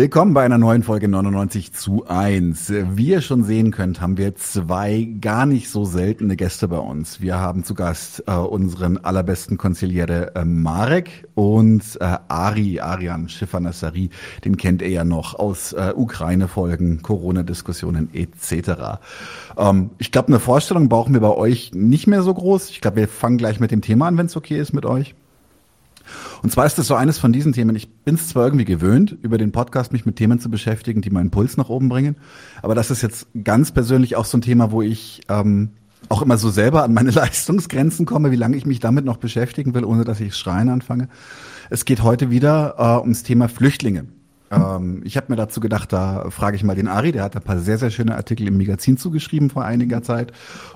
Willkommen bei einer neuen Folge 99 zu 1. Wie ihr schon sehen könnt, haben wir zwei gar nicht so seltene Gäste bei uns. Wir haben zu Gast äh, unseren allerbesten Konziliere äh, Marek und äh, Ari, Arian Schiffer-Nassari. Den kennt ihr ja noch aus äh, Ukraine-Folgen, Corona-Diskussionen etc. Ähm, ich glaube, eine Vorstellung brauchen wir bei euch nicht mehr so groß. Ich glaube, wir fangen gleich mit dem Thema an, wenn es okay ist mit euch. Und zwar ist das so eines von diesen Themen. Ich bin es zwar irgendwie gewöhnt, über den Podcast mich mit Themen zu beschäftigen, die meinen Puls nach oben bringen, aber das ist jetzt ganz persönlich auch so ein Thema, wo ich ähm, auch immer so selber an meine Leistungsgrenzen komme, wie lange ich mich damit noch beschäftigen will, ohne dass ich schreien anfange. Es geht heute wieder äh, ums Thema Flüchtlinge. Ähm, ich habe mir dazu gedacht, da frage ich mal den Ari, der hat ein paar sehr, sehr schöne Artikel im Magazin zugeschrieben vor einiger Zeit.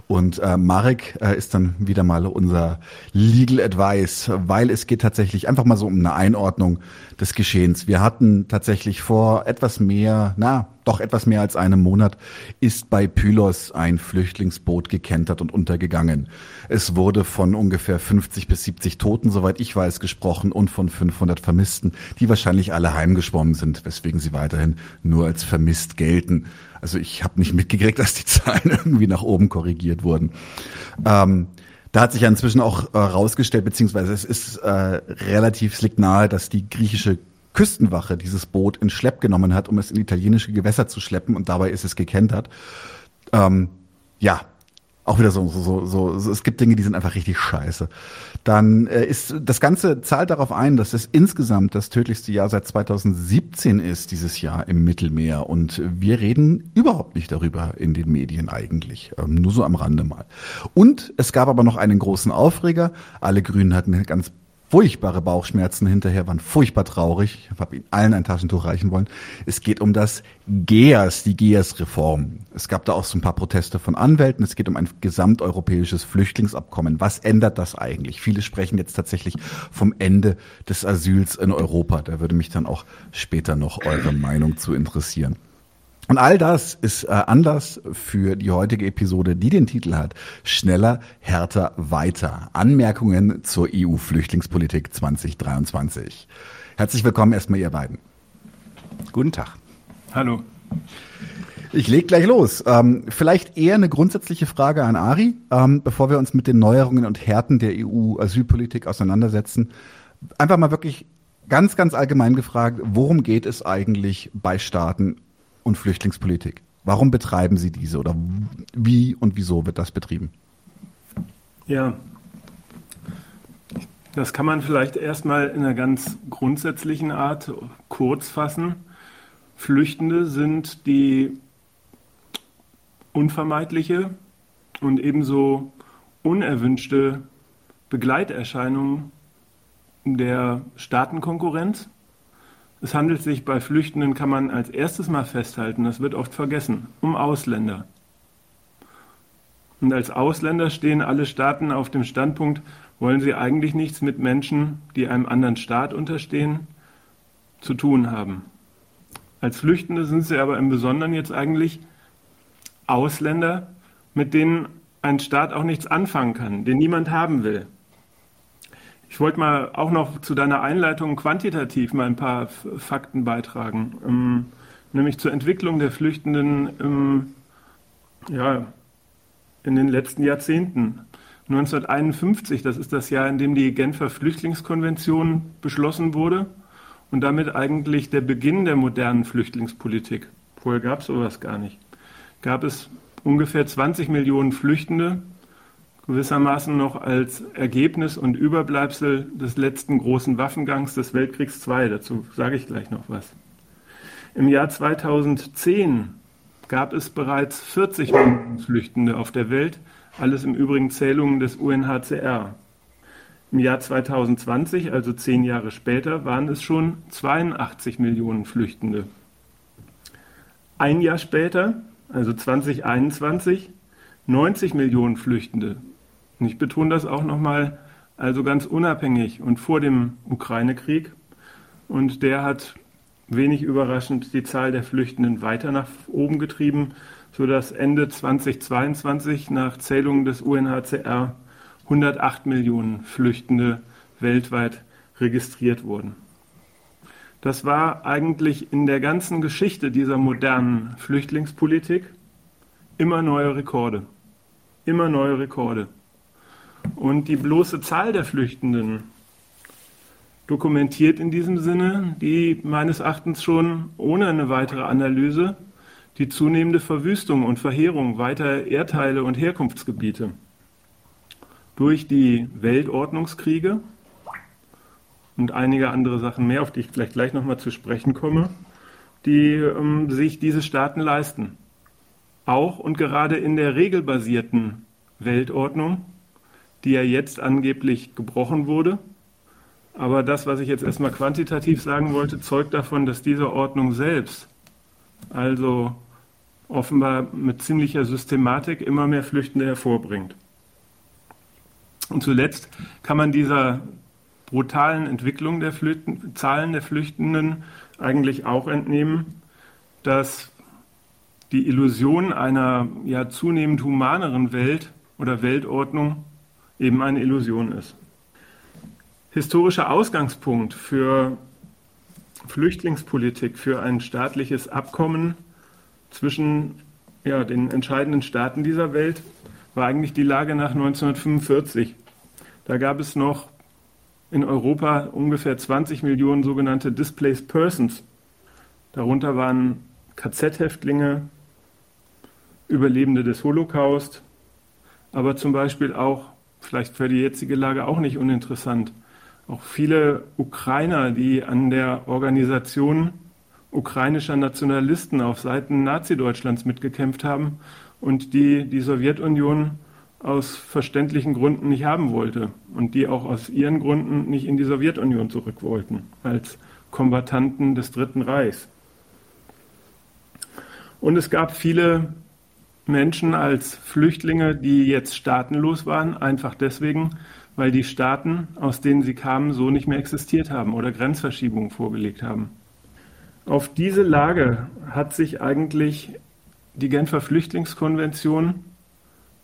Und äh, Marek äh, ist dann wieder mal unser Legal Advice, weil es geht tatsächlich einfach mal so um eine Einordnung des Geschehens. Wir hatten tatsächlich vor etwas mehr, na, doch etwas mehr als einem Monat ist bei Pylos ein Flüchtlingsboot gekentert und untergegangen. Es wurde von ungefähr 50 bis 70 Toten, soweit ich weiß, gesprochen und von 500 Vermissten, die wahrscheinlich alle heimgeschwommen sind, weswegen sie weiterhin nur als vermisst gelten. Also ich habe nicht mitgekriegt, dass die Zahlen irgendwie nach oben korrigiert wurden. Ähm, da hat sich ja inzwischen auch äh, rausgestellt, beziehungsweise es ist äh, relativ slick nahe, dass die griechische Küstenwache dieses Boot in Schlepp genommen hat, um es in italienische Gewässer zu schleppen und dabei ist es gekentert. Ähm, ja, auch wieder so, so, so, so, es gibt Dinge, die sind einfach richtig scheiße. Dann äh, ist das Ganze zahlt darauf ein, dass es insgesamt das tödlichste Jahr seit 2017 ist, dieses Jahr im Mittelmeer. Und wir reden überhaupt nicht darüber in den Medien eigentlich. Ähm, nur so am Rande mal. Und es gab aber noch einen großen Aufreger. Alle Grünen hatten ganz furchtbare Bauchschmerzen hinterher, waren furchtbar traurig. Ich habe ihnen allen ein Taschentuch reichen wollen. Es geht um das GEAS, die GEAS-Reform. Es gab da auch so ein paar Proteste von Anwälten. Es geht um ein gesamteuropäisches Flüchtlingsabkommen. Was ändert das eigentlich? Viele sprechen jetzt tatsächlich vom Ende des Asyls in Europa. Da würde mich dann auch später noch eure Meinung zu interessieren. Und all das ist äh, Anlass für die heutige Episode, die den Titel hat Schneller, härter, weiter. Anmerkungen zur EU-Flüchtlingspolitik 2023. Herzlich willkommen erstmal ihr beiden. Guten Tag. Hallo. Ich leg gleich los. Ähm, vielleicht eher eine grundsätzliche Frage an Ari, ähm, bevor wir uns mit den Neuerungen und Härten der EU-Asylpolitik auseinandersetzen. Einfach mal wirklich ganz, ganz allgemein gefragt, worum geht es eigentlich bei Staaten und Flüchtlingspolitik. Warum betreiben Sie diese oder wie und wieso wird das betrieben? Ja, das kann man vielleicht erstmal in einer ganz grundsätzlichen Art kurz fassen. Flüchtende sind die unvermeidliche und ebenso unerwünschte Begleiterscheinung der Staatenkonkurrenz es handelt sich bei Flüchtenden, kann man als erstes mal festhalten, das wird oft vergessen, um Ausländer. Und als Ausländer stehen alle Staaten auf dem Standpunkt, wollen sie eigentlich nichts mit Menschen, die einem anderen Staat unterstehen, zu tun haben. Als Flüchtende sind sie aber im Besonderen jetzt eigentlich Ausländer, mit denen ein Staat auch nichts anfangen kann, den niemand haben will. Ich wollte mal auch noch zu deiner Einleitung quantitativ mal ein paar Fakten beitragen, ähm, nämlich zur Entwicklung der Flüchtenden im, ja, in den letzten Jahrzehnten. 1951, das ist das Jahr, in dem die Genfer Flüchtlingskonvention beschlossen wurde und damit eigentlich der Beginn der modernen Flüchtlingspolitik. Vorher gab es sowas gar nicht. Gab es ungefähr 20 Millionen Flüchtende gewissermaßen noch als Ergebnis und Überbleibsel des letzten großen Waffengangs des Weltkriegs II. Dazu sage ich gleich noch was. Im Jahr 2010 gab es bereits 40 Millionen Flüchtende auf der Welt, alles im Übrigen Zählungen des UNHCR. Im Jahr 2020, also zehn Jahre später, waren es schon 82 Millionen Flüchtende. Ein Jahr später, also 2021, 90 Millionen Flüchtende. Und ich betone das auch nochmal, also ganz unabhängig und vor dem Ukraine-Krieg. Und der hat wenig überraschend die Zahl der Flüchtenden weiter nach oben getrieben, sodass Ende 2022 nach Zählungen des UNHCR 108 Millionen Flüchtende weltweit registriert wurden. Das war eigentlich in der ganzen Geschichte dieser modernen Flüchtlingspolitik immer neue Rekorde. Immer neue Rekorde. Und die bloße Zahl der Flüchtenden dokumentiert in diesem Sinne, die meines Erachtens schon ohne eine weitere Analyse die zunehmende Verwüstung und Verheerung weiter Erdteile und Herkunftsgebiete durch die Weltordnungskriege und einige andere Sachen mehr, auf die ich vielleicht gleich nochmal zu sprechen komme, die ähm, sich diese Staaten leisten. Auch und gerade in der regelbasierten Weltordnung, die ja jetzt angeblich gebrochen wurde. Aber das, was ich jetzt erstmal quantitativ sagen wollte, zeugt davon, dass diese Ordnung selbst, also offenbar mit ziemlicher Systematik, immer mehr Flüchtende hervorbringt. Und zuletzt kann man dieser brutalen Entwicklung der Flüchten, Zahlen der Flüchtenden eigentlich auch entnehmen, dass die Illusion einer ja zunehmend humaneren Welt oder Weltordnung eben eine Illusion ist. Historischer Ausgangspunkt für Flüchtlingspolitik, für ein staatliches Abkommen zwischen ja, den entscheidenden Staaten dieser Welt war eigentlich die Lage nach 1945. Da gab es noch in Europa ungefähr 20 Millionen sogenannte Displaced Persons. Darunter waren KZ-Häftlinge, Überlebende des Holocaust, aber zum Beispiel auch, vielleicht für die jetzige Lage auch nicht uninteressant, auch viele Ukrainer, die an der Organisation ukrainischer Nationalisten auf Seiten Nazi-Deutschlands mitgekämpft haben und die die Sowjetunion aus verständlichen Gründen nicht haben wollte und die auch aus ihren Gründen nicht in die Sowjetunion zurück wollten, als Kombattanten des Dritten Reichs. Und es gab viele Menschen als Flüchtlinge, die jetzt staatenlos waren, einfach deswegen, weil die Staaten, aus denen sie kamen, so nicht mehr existiert haben oder Grenzverschiebungen vorgelegt haben. Auf diese Lage hat sich eigentlich die Genfer Flüchtlingskonvention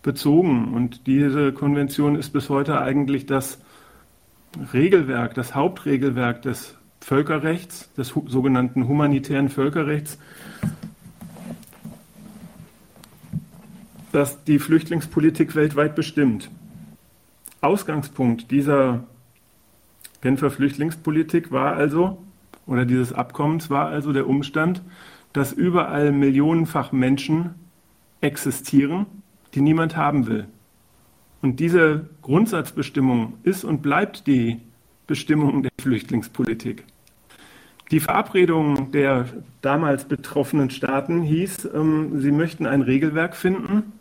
bezogen. Und diese Konvention ist bis heute eigentlich das Regelwerk, das Hauptregelwerk des Völkerrechts, des sogenannten humanitären Völkerrechts, das die Flüchtlingspolitik weltweit bestimmt. Ausgangspunkt dieser Genfer Flüchtlingspolitik war also, oder dieses Abkommens war also der Umstand, dass überall millionenfach Menschen existieren, die niemand haben will. Und diese Grundsatzbestimmung ist und bleibt die Bestimmung der Flüchtlingspolitik. Die Verabredung der damals betroffenen Staaten hieß, ähm, sie möchten ein Regelwerk finden,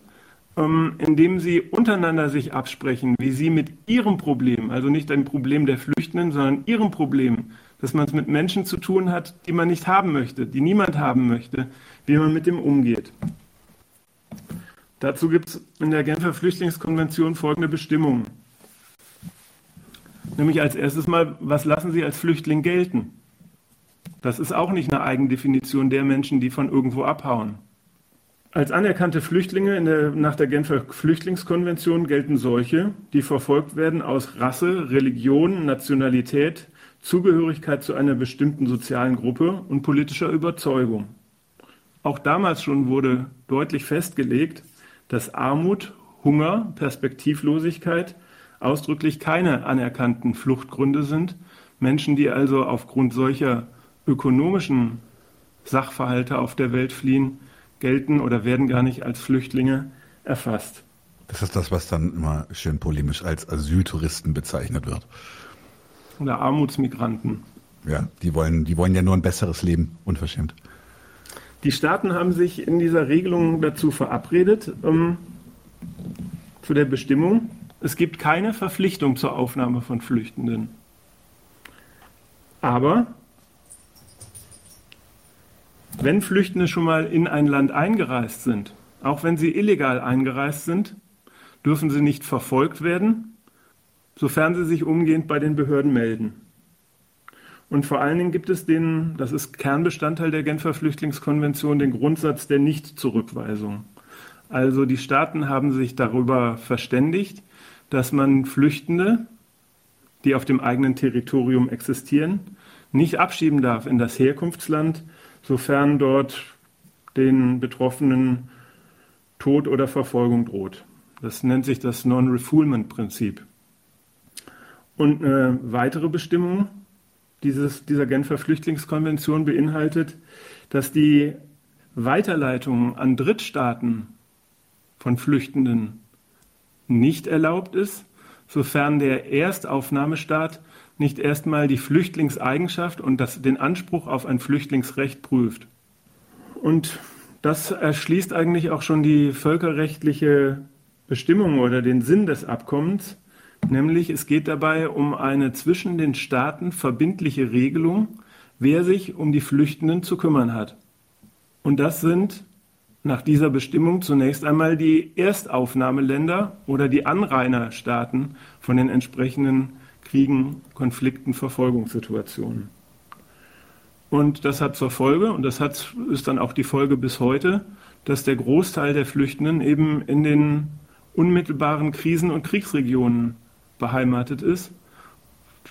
ähm, in dem sie untereinander sich absprechen, wie sie mit ihrem Problem, also nicht ein Problem der Flüchtenden, sondern ihrem Problem, dass man es mit Menschen zu tun hat, die man nicht haben möchte, die niemand haben möchte, wie man mit dem umgeht. Dazu gibt es in der Genfer Flüchtlingskonvention folgende Bestimmungen. Nämlich als erstes mal, was lassen Sie als Flüchtling gelten? Das ist auch nicht eine Eigendefinition der Menschen, die von irgendwo abhauen. Als anerkannte Flüchtlinge der, nach der Genfer Flüchtlingskonvention gelten solche, die verfolgt werden aus Rasse, Religion, Nationalität, Zugehörigkeit zu einer bestimmten sozialen Gruppe und politischer Überzeugung. Auch damals schon wurde deutlich festgelegt, dass Armut, Hunger, Perspektivlosigkeit ausdrücklich keine anerkannten Fluchtgründe sind. Menschen, die also aufgrund solcher ökonomischen Sachverhalte auf der Welt fliehen, gelten oder werden gar nicht als Flüchtlinge erfasst. Das ist das, was dann immer schön polemisch als Asyltouristen bezeichnet wird. Oder Armutsmigranten. Ja, die wollen, die wollen ja nur ein besseres Leben, unverschämt. Die Staaten haben sich in dieser Regelung dazu verabredet, ähm, zu der Bestimmung, es gibt keine Verpflichtung zur Aufnahme von Flüchtenden. Aber wenn Flüchtende schon mal in ein Land eingereist sind, auch wenn sie illegal eingereist sind, dürfen sie nicht verfolgt werden, sofern sie sich umgehend bei den Behörden melden. Und vor allen Dingen gibt es den, das ist Kernbestandteil der Genfer Flüchtlingskonvention, den Grundsatz der Nichtzurückweisung. Also die Staaten haben sich darüber verständigt, dass man Flüchtende, die auf dem eigenen Territorium existieren, nicht abschieben darf in das Herkunftsland, sofern dort den Betroffenen Tod oder Verfolgung droht. Das nennt sich das Non-Refoulement-Prinzip. Und eine weitere Bestimmung dieses, dieser Genfer Flüchtlingskonvention beinhaltet, dass die Weiterleitung an Drittstaaten von Flüchtenden nicht erlaubt ist, sofern der Erstaufnahmestaat nicht erstmal die Flüchtlingseigenschaft und das, den Anspruch auf ein Flüchtlingsrecht prüft. Und das erschließt eigentlich auch schon die völkerrechtliche Bestimmung oder den Sinn des Abkommens, nämlich es geht dabei um eine zwischen den Staaten verbindliche Regelung, wer sich um die Flüchtenden zu kümmern hat. Und das sind nach dieser Bestimmung zunächst einmal die Erstaufnahmeländer oder die Anrainerstaaten von den entsprechenden Kriegen, Konflikten, Verfolgungssituationen. Und das hat zur Folge, und das hat, ist dann auch die Folge bis heute, dass der Großteil der Flüchtenden eben in den unmittelbaren Krisen- und Kriegsregionen beheimatet ist.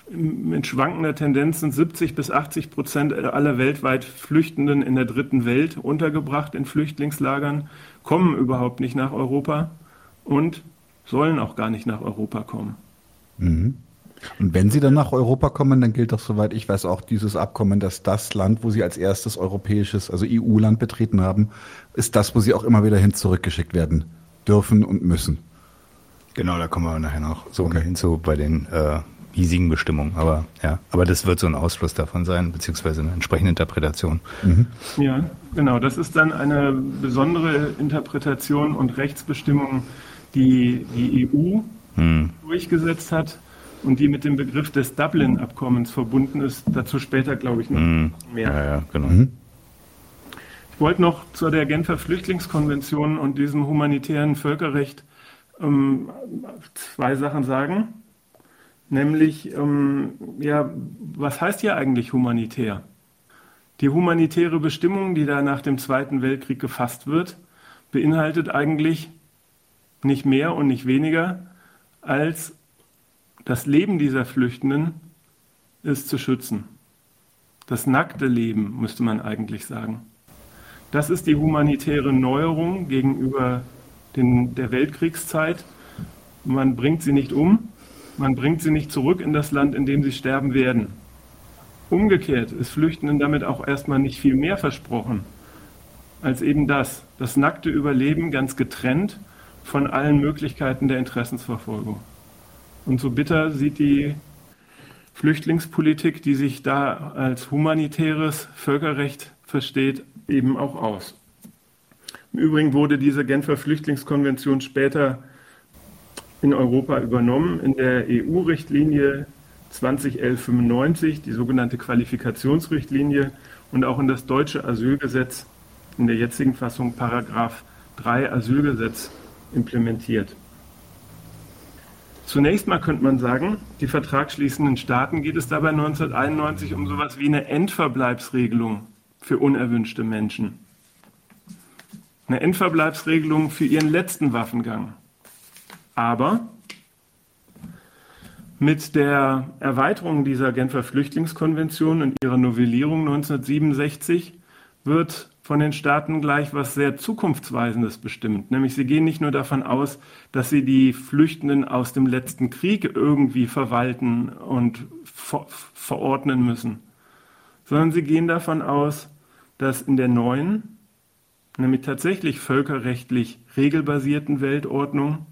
Mit schwankender Tendenz sind 70 bis 80 Prozent aller weltweit Flüchtenden in der dritten Welt untergebracht in Flüchtlingslagern, kommen überhaupt nicht nach Europa und sollen auch gar nicht nach Europa kommen. Mhm. Und wenn sie dann nach Europa kommen, dann gilt doch, soweit ich weiß, auch dieses Abkommen, dass das Land, wo sie als erstes europäisches, also EU-Land betreten haben, ist das, wo sie auch immer wieder hin zurückgeschickt werden dürfen und müssen. Genau, da kommen wir nachher noch so okay. hinzu bei den äh, hiesigen Bestimmungen. Aber ja, aber das wird so ein Ausfluss davon sein, beziehungsweise eine entsprechende Interpretation. Mhm. Ja, genau. Das ist dann eine besondere Interpretation und Rechtsbestimmung, die die EU mhm. durchgesetzt hat und die mit dem Begriff des Dublin-Abkommens verbunden ist. Dazu später, glaube ich, noch mhm. mehr. Ja, ja, genau. Mhm. Ich wollte noch zu der Genfer Flüchtlingskonvention und diesem humanitären Völkerrecht ähm, zwei Sachen sagen. Nämlich, ähm, ja, was heißt hier eigentlich humanitär? Die humanitäre Bestimmung, die da nach dem Zweiten Weltkrieg gefasst wird, beinhaltet eigentlich nicht mehr und nicht weniger als das Leben dieser Flüchtenden ist zu schützen. Das nackte Leben, müsste man eigentlich sagen. Das ist die humanitäre Neuerung gegenüber den, der Weltkriegszeit. Man bringt sie nicht um, man bringt sie nicht zurück in das Land, in dem sie sterben werden. Umgekehrt ist Flüchtenden damit auch erstmal nicht viel mehr versprochen als eben das, das nackte Überleben ganz getrennt von allen Möglichkeiten der Interessensverfolgung. Und so bitter sieht die Flüchtlingspolitik, die sich da als humanitäres Völkerrecht versteht, eben auch aus. Im Übrigen wurde diese Genfer Flüchtlingskonvention später in Europa übernommen in der EU-Richtlinie 2011-95, die sogenannte Qualifikationsrichtlinie und auch in das deutsche Asylgesetz in der jetzigen Fassung Paragraph 3 Asylgesetz implementiert. Zunächst mal könnte man sagen, die vertragsschließenden Staaten geht es dabei 1991 um sowas wie eine Endverbleibsregelung für unerwünschte Menschen. Eine Endverbleibsregelung für ihren letzten Waffengang. Aber mit der Erweiterung dieser Genfer Flüchtlingskonvention und ihrer Novellierung 1967 wird von den Staaten gleich was sehr Zukunftsweisendes bestimmt. Nämlich sie gehen nicht nur davon aus, dass sie die Flüchtenden aus dem letzten Krieg irgendwie verwalten und ver verordnen müssen, sondern sie gehen davon aus, dass in der neuen, nämlich tatsächlich völkerrechtlich regelbasierten Weltordnung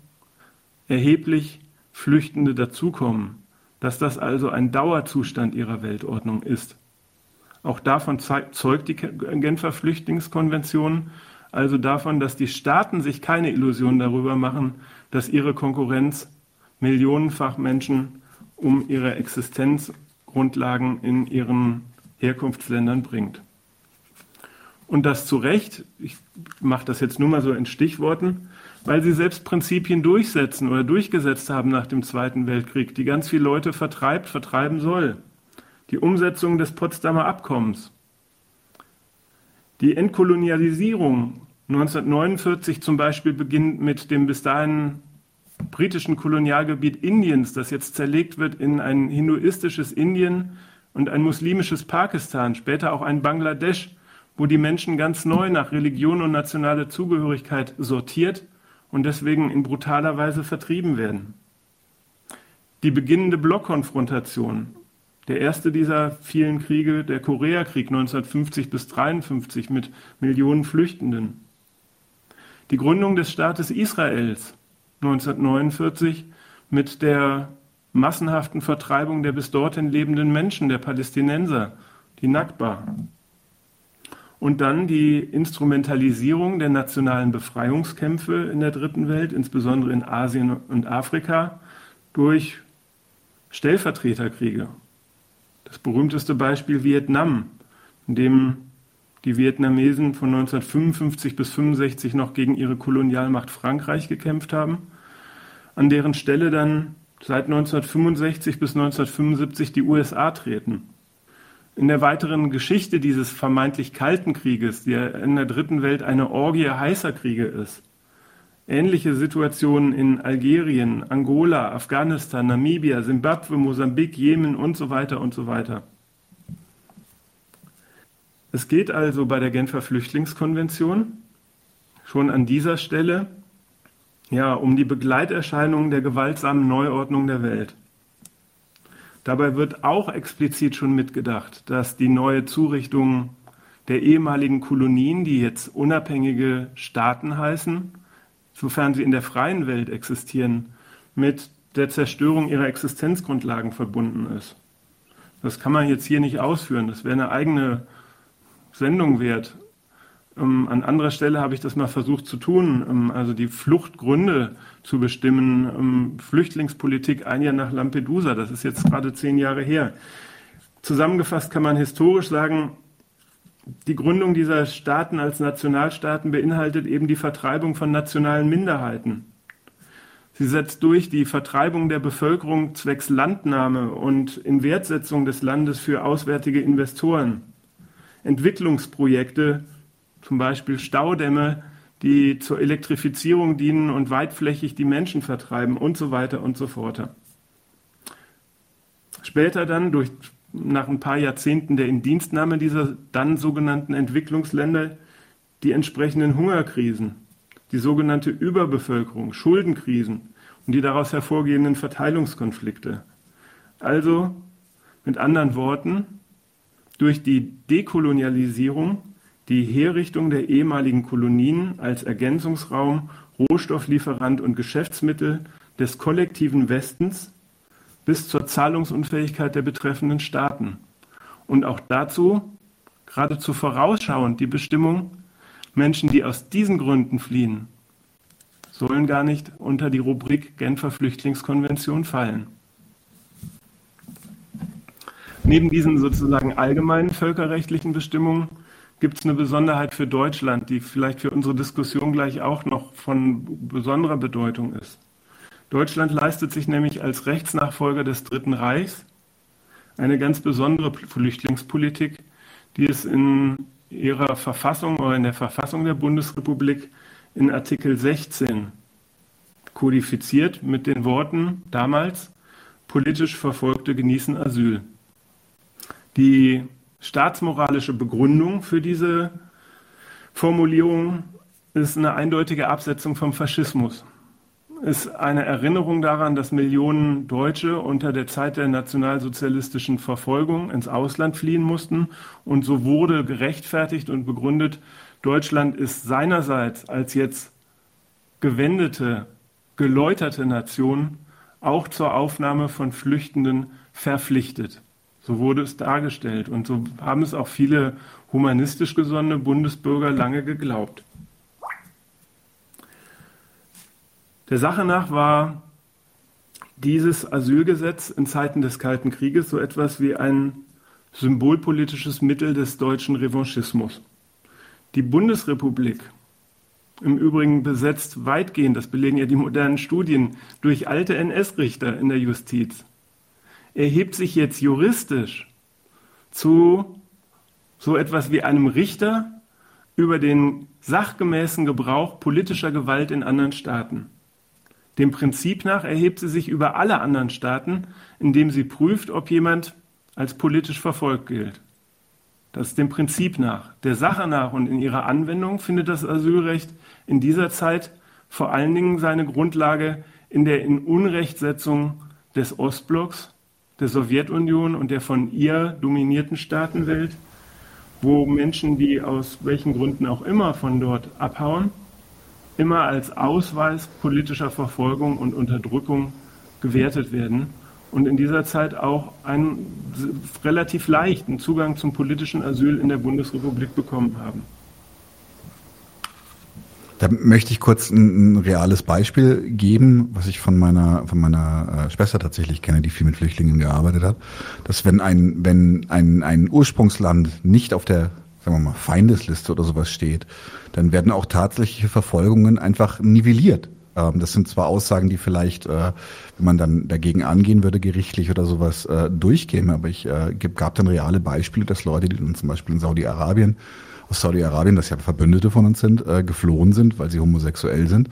erheblich Flüchtende dazukommen, dass das also ein Dauerzustand ihrer Weltordnung ist. Auch davon zeugt die Genfer Flüchtlingskonvention, also davon, dass die Staaten sich keine Illusionen darüber machen, dass ihre Konkurrenz millionenfach Menschen um ihre Existenzgrundlagen in ihren Herkunftsländern bringt. Und das zu Recht, ich mache das jetzt nur mal so in Stichworten, weil sie selbst Prinzipien durchsetzen oder durchgesetzt haben nach dem Zweiten Weltkrieg, die ganz viele Leute vertreibt, vertreiben soll die Umsetzung des Potsdamer Abkommens, die Entkolonialisierung 1949 zum Beispiel beginnt mit dem bis dahin britischen Kolonialgebiet Indiens, das jetzt zerlegt wird in ein hinduistisches Indien und ein muslimisches Pakistan, später auch ein Bangladesch, wo die Menschen ganz neu nach Religion und nationale Zugehörigkeit sortiert und deswegen in brutaler Weise vertrieben werden. Die beginnende Blockkonfrontation, der erste dieser vielen Kriege, der Koreakrieg 1950 bis 1953 mit Millionen Flüchtenden. Die Gründung des Staates Israels 1949 mit der massenhaften Vertreibung der bis dorthin lebenden Menschen, der Palästinenser, die Nakba. Und dann die Instrumentalisierung der nationalen Befreiungskämpfe in der dritten Welt, insbesondere in Asien und Afrika, durch Stellvertreterkriege. Das berühmteste Beispiel Vietnam, in dem die Vietnamesen von 1955 bis 1965 noch gegen ihre Kolonialmacht Frankreich gekämpft haben, an deren Stelle dann seit 1965 bis 1975 die USA treten. In der weiteren Geschichte dieses vermeintlich kalten Krieges, der in der dritten Welt eine Orgie heißer Kriege ist, ähnliche Situationen in Algerien, Angola, Afghanistan, Namibia, Simbabwe, Mosambik, Jemen und so weiter und so weiter. Es geht also bei der Genfer Flüchtlingskonvention schon an dieser Stelle ja, um die Begleiterscheinungen der gewaltsamen Neuordnung der Welt. Dabei wird auch explizit schon mitgedacht, dass die neue Zurichtung der ehemaligen Kolonien, die jetzt unabhängige Staaten heißen, sofern sie in der freien Welt existieren, mit der Zerstörung ihrer Existenzgrundlagen verbunden ist. Das kann man jetzt hier nicht ausführen. Das wäre eine eigene Sendung wert. Ähm, an anderer Stelle habe ich das mal versucht zu tun, ähm, also die Fluchtgründe zu bestimmen. Ähm, Flüchtlingspolitik ein Jahr nach Lampedusa, das ist jetzt gerade zehn Jahre her. Zusammengefasst kann man historisch sagen, die Gründung dieser Staaten als Nationalstaaten beinhaltet eben die Vertreibung von nationalen Minderheiten. Sie setzt durch die Vertreibung der Bevölkerung zwecks Landnahme und Inwertsetzung des Landes für auswärtige Investoren. Entwicklungsprojekte, zum Beispiel Staudämme, die zur Elektrifizierung dienen und weitflächig die Menschen vertreiben und so weiter und so fort. Später dann durch nach ein paar Jahrzehnten der Indienstnahme dieser dann sogenannten Entwicklungsländer die entsprechenden Hungerkrisen, die sogenannte Überbevölkerung, Schuldenkrisen und die daraus hervorgehenden Verteilungskonflikte. Also mit anderen Worten, durch die Dekolonialisierung die Herrichtung der ehemaligen Kolonien als Ergänzungsraum, Rohstofflieferant und Geschäftsmittel des kollektiven Westens bis zur Zahlungsunfähigkeit der betreffenden Staaten. Und auch dazu geradezu vorausschauend die Bestimmung, Menschen, die aus diesen Gründen fliehen, sollen gar nicht unter die Rubrik Genfer Flüchtlingskonvention fallen. Neben diesen sozusagen allgemeinen völkerrechtlichen Bestimmungen gibt es eine Besonderheit für Deutschland, die vielleicht für unsere Diskussion gleich auch noch von besonderer Bedeutung ist. Deutschland leistet sich nämlich als Rechtsnachfolger des Dritten Reichs eine ganz besondere Flüchtlingspolitik, die es in ihrer Verfassung oder in der Verfassung der Bundesrepublik in Artikel 16 kodifiziert mit den Worten damals, politisch Verfolgte genießen Asyl. Die staatsmoralische Begründung für diese Formulierung ist eine eindeutige Absetzung vom Faschismus ist eine Erinnerung daran, dass Millionen Deutsche unter der Zeit der nationalsozialistischen Verfolgung ins Ausland fliehen mussten. Und so wurde gerechtfertigt und begründet, Deutschland ist seinerseits als jetzt gewendete, geläuterte Nation auch zur Aufnahme von Flüchtenden verpflichtet. So wurde es dargestellt. Und so haben es auch viele humanistisch gesonnene Bundesbürger lange geglaubt. Der Sache nach war dieses Asylgesetz in Zeiten des Kalten Krieges so etwas wie ein symbolpolitisches Mittel des deutschen Revanchismus. Die Bundesrepublik, im Übrigen besetzt weitgehend, das belegen ja die modernen Studien, durch alte NS-Richter in der Justiz, erhebt sich jetzt juristisch zu so etwas wie einem Richter über den sachgemäßen Gebrauch politischer Gewalt in anderen Staaten. Dem Prinzip nach erhebt sie sich über alle anderen Staaten, indem sie prüft, ob jemand als politisch verfolgt gilt. Das ist dem Prinzip nach. Der Sache nach und in ihrer Anwendung findet das Asylrecht in dieser Zeit vor allen Dingen seine Grundlage in der Inunrechtsetzung des Ostblocks, der Sowjetunion und der von ihr dominierten Staatenwelt, wo Menschen, die aus welchen Gründen auch immer von dort abhauen, immer als Ausweis politischer Verfolgung und Unterdrückung gewertet werden und in dieser Zeit auch einen relativ leichten Zugang zum politischen Asyl in der Bundesrepublik bekommen haben. Da möchte ich kurz ein, ein, reales Beispiel geben, was ich von meiner von meiner äh, Schwester tatsächlich kenne, die viel mit Flüchtlingen gearbeitet hat, dass wenn ein wenn ein ein Ursprungsland nicht auf der sagen wir mal Feindesliste oder sowas steht, dann werden auch tatsächliche Verfolgungen einfach nivelliert. Ähm, das sind zwar Aussagen, die vielleicht, äh, wenn man dann dagegen angehen würde, gerichtlich oder sowas äh, durchgehen, aber ich äh, gab dann reale Beispiele, dass Leute, die dann zum Beispiel in Saudi-Arabien aus Saudi-Arabien, das ja Verbündete von uns sind, äh, geflohen sind, weil sie homosexuell sind.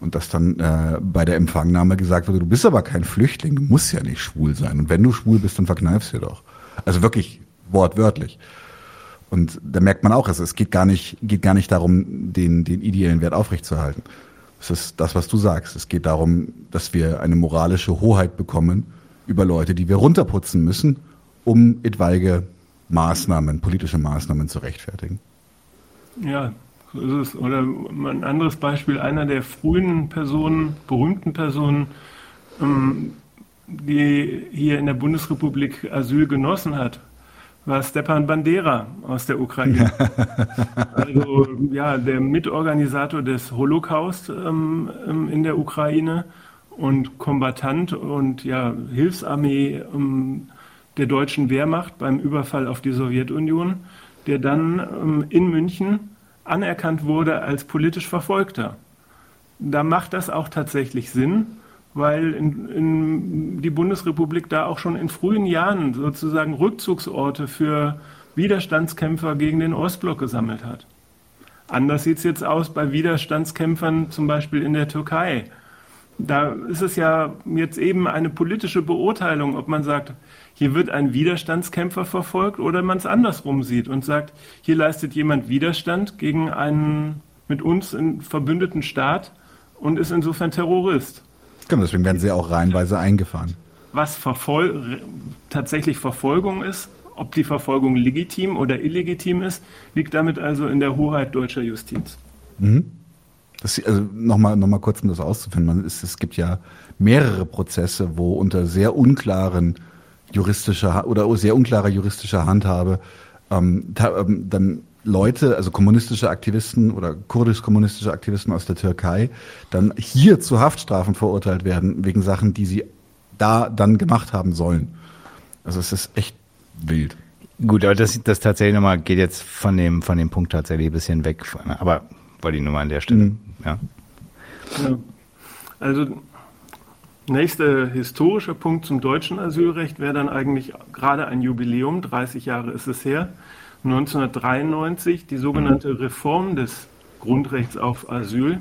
Und dass dann äh, bei der Empfangnahme gesagt wurde, du bist aber kein Flüchtling, du musst ja nicht schwul sein. Und wenn du schwul bist, dann verkneifst du doch. Also wirklich wortwörtlich. Und da merkt man auch, also es geht gar nicht, geht gar nicht darum, den, den ideellen Wert aufrechtzuerhalten. Es ist das, was du sagst. Es geht darum, dass wir eine moralische Hoheit bekommen über Leute, die wir runterputzen müssen, um etwaige Maßnahmen, politische Maßnahmen zu rechtfertigen. Ja, so ist es. Oder ein anderes Beispiel, einer der frühen Personen, berühmten Personen, ähm, die hier in der Bundesrepublik Asyl genossen hat, war Stepan Bandera aus der Ukraine. also ja, der Mitorganisator des Holocaust ähm, ähm, in der Ukraine und Kombatant und ja, Hilfsarmee ähm, der deutschen Wehrmacht beim Überfall auf die Sowjetunion der dann ähm, in München anerkannt wurde als politisch Verfolgter. Da macht das auch tatsächlich Sinn, weil in, in die Bundesrepublik da auch schon in frühen Jahren sozusagen Rückzugsorte für Widerstandskämpfer gegen den Ostblock gesammelt hat. Anders sieht es jetzt aus bei Widerstandskämpfern zum Beispiel in der Türkei. Da ist es ja jetzt eben eine politische Beurteilung, ob man sagt, hier wird ein Widerstandskämpfer verfolgt oder man es andersrum sieht und sagt, hier leistet jemand Widerstand gegen einen mit uns verbündeten Staat und ist insofern Terrorist. Genau, deswegen werden sie auch reihenweise eingefahren. Was Verfol tatsächlich Verfolgung ist, ob die Verfolgung legitim oder illegitim ist, liegt damit also in der Hoheit deutscher Justiz. Mhm. Das, also nochmal noch mal kurz, um das auszufinden. Es, es gibt ja mehrere Prozesse, wo unter sehr unklaren juristischer oder sehr unklarer juristischer Handhabe ähm, ähm, dann Leute, also kommunistische Aktivisten oder kurdisch-kommunistische Aktivisten aus der Türkei, dann hier zu Haftstrafen verurteilt werden wegen Sachen, die sie da dann gemacht haben sollen. Also es ist echt wild. Gut, aber das, das tatsächlich nochmal geht jetzt von dem, von dem Punkt tatsächlich ein bisschen weg. Aber wollte ich nur mal an der Stelle. Mhm. Ja. ja. Also Nächster historischer Punkt zum deutschen Asylrecht wäre dann eigentlich gerade ein Jubiläum, 30 Jahre ist es her, 1993, die sogenannte Reform des Grundrechts auf Asyl,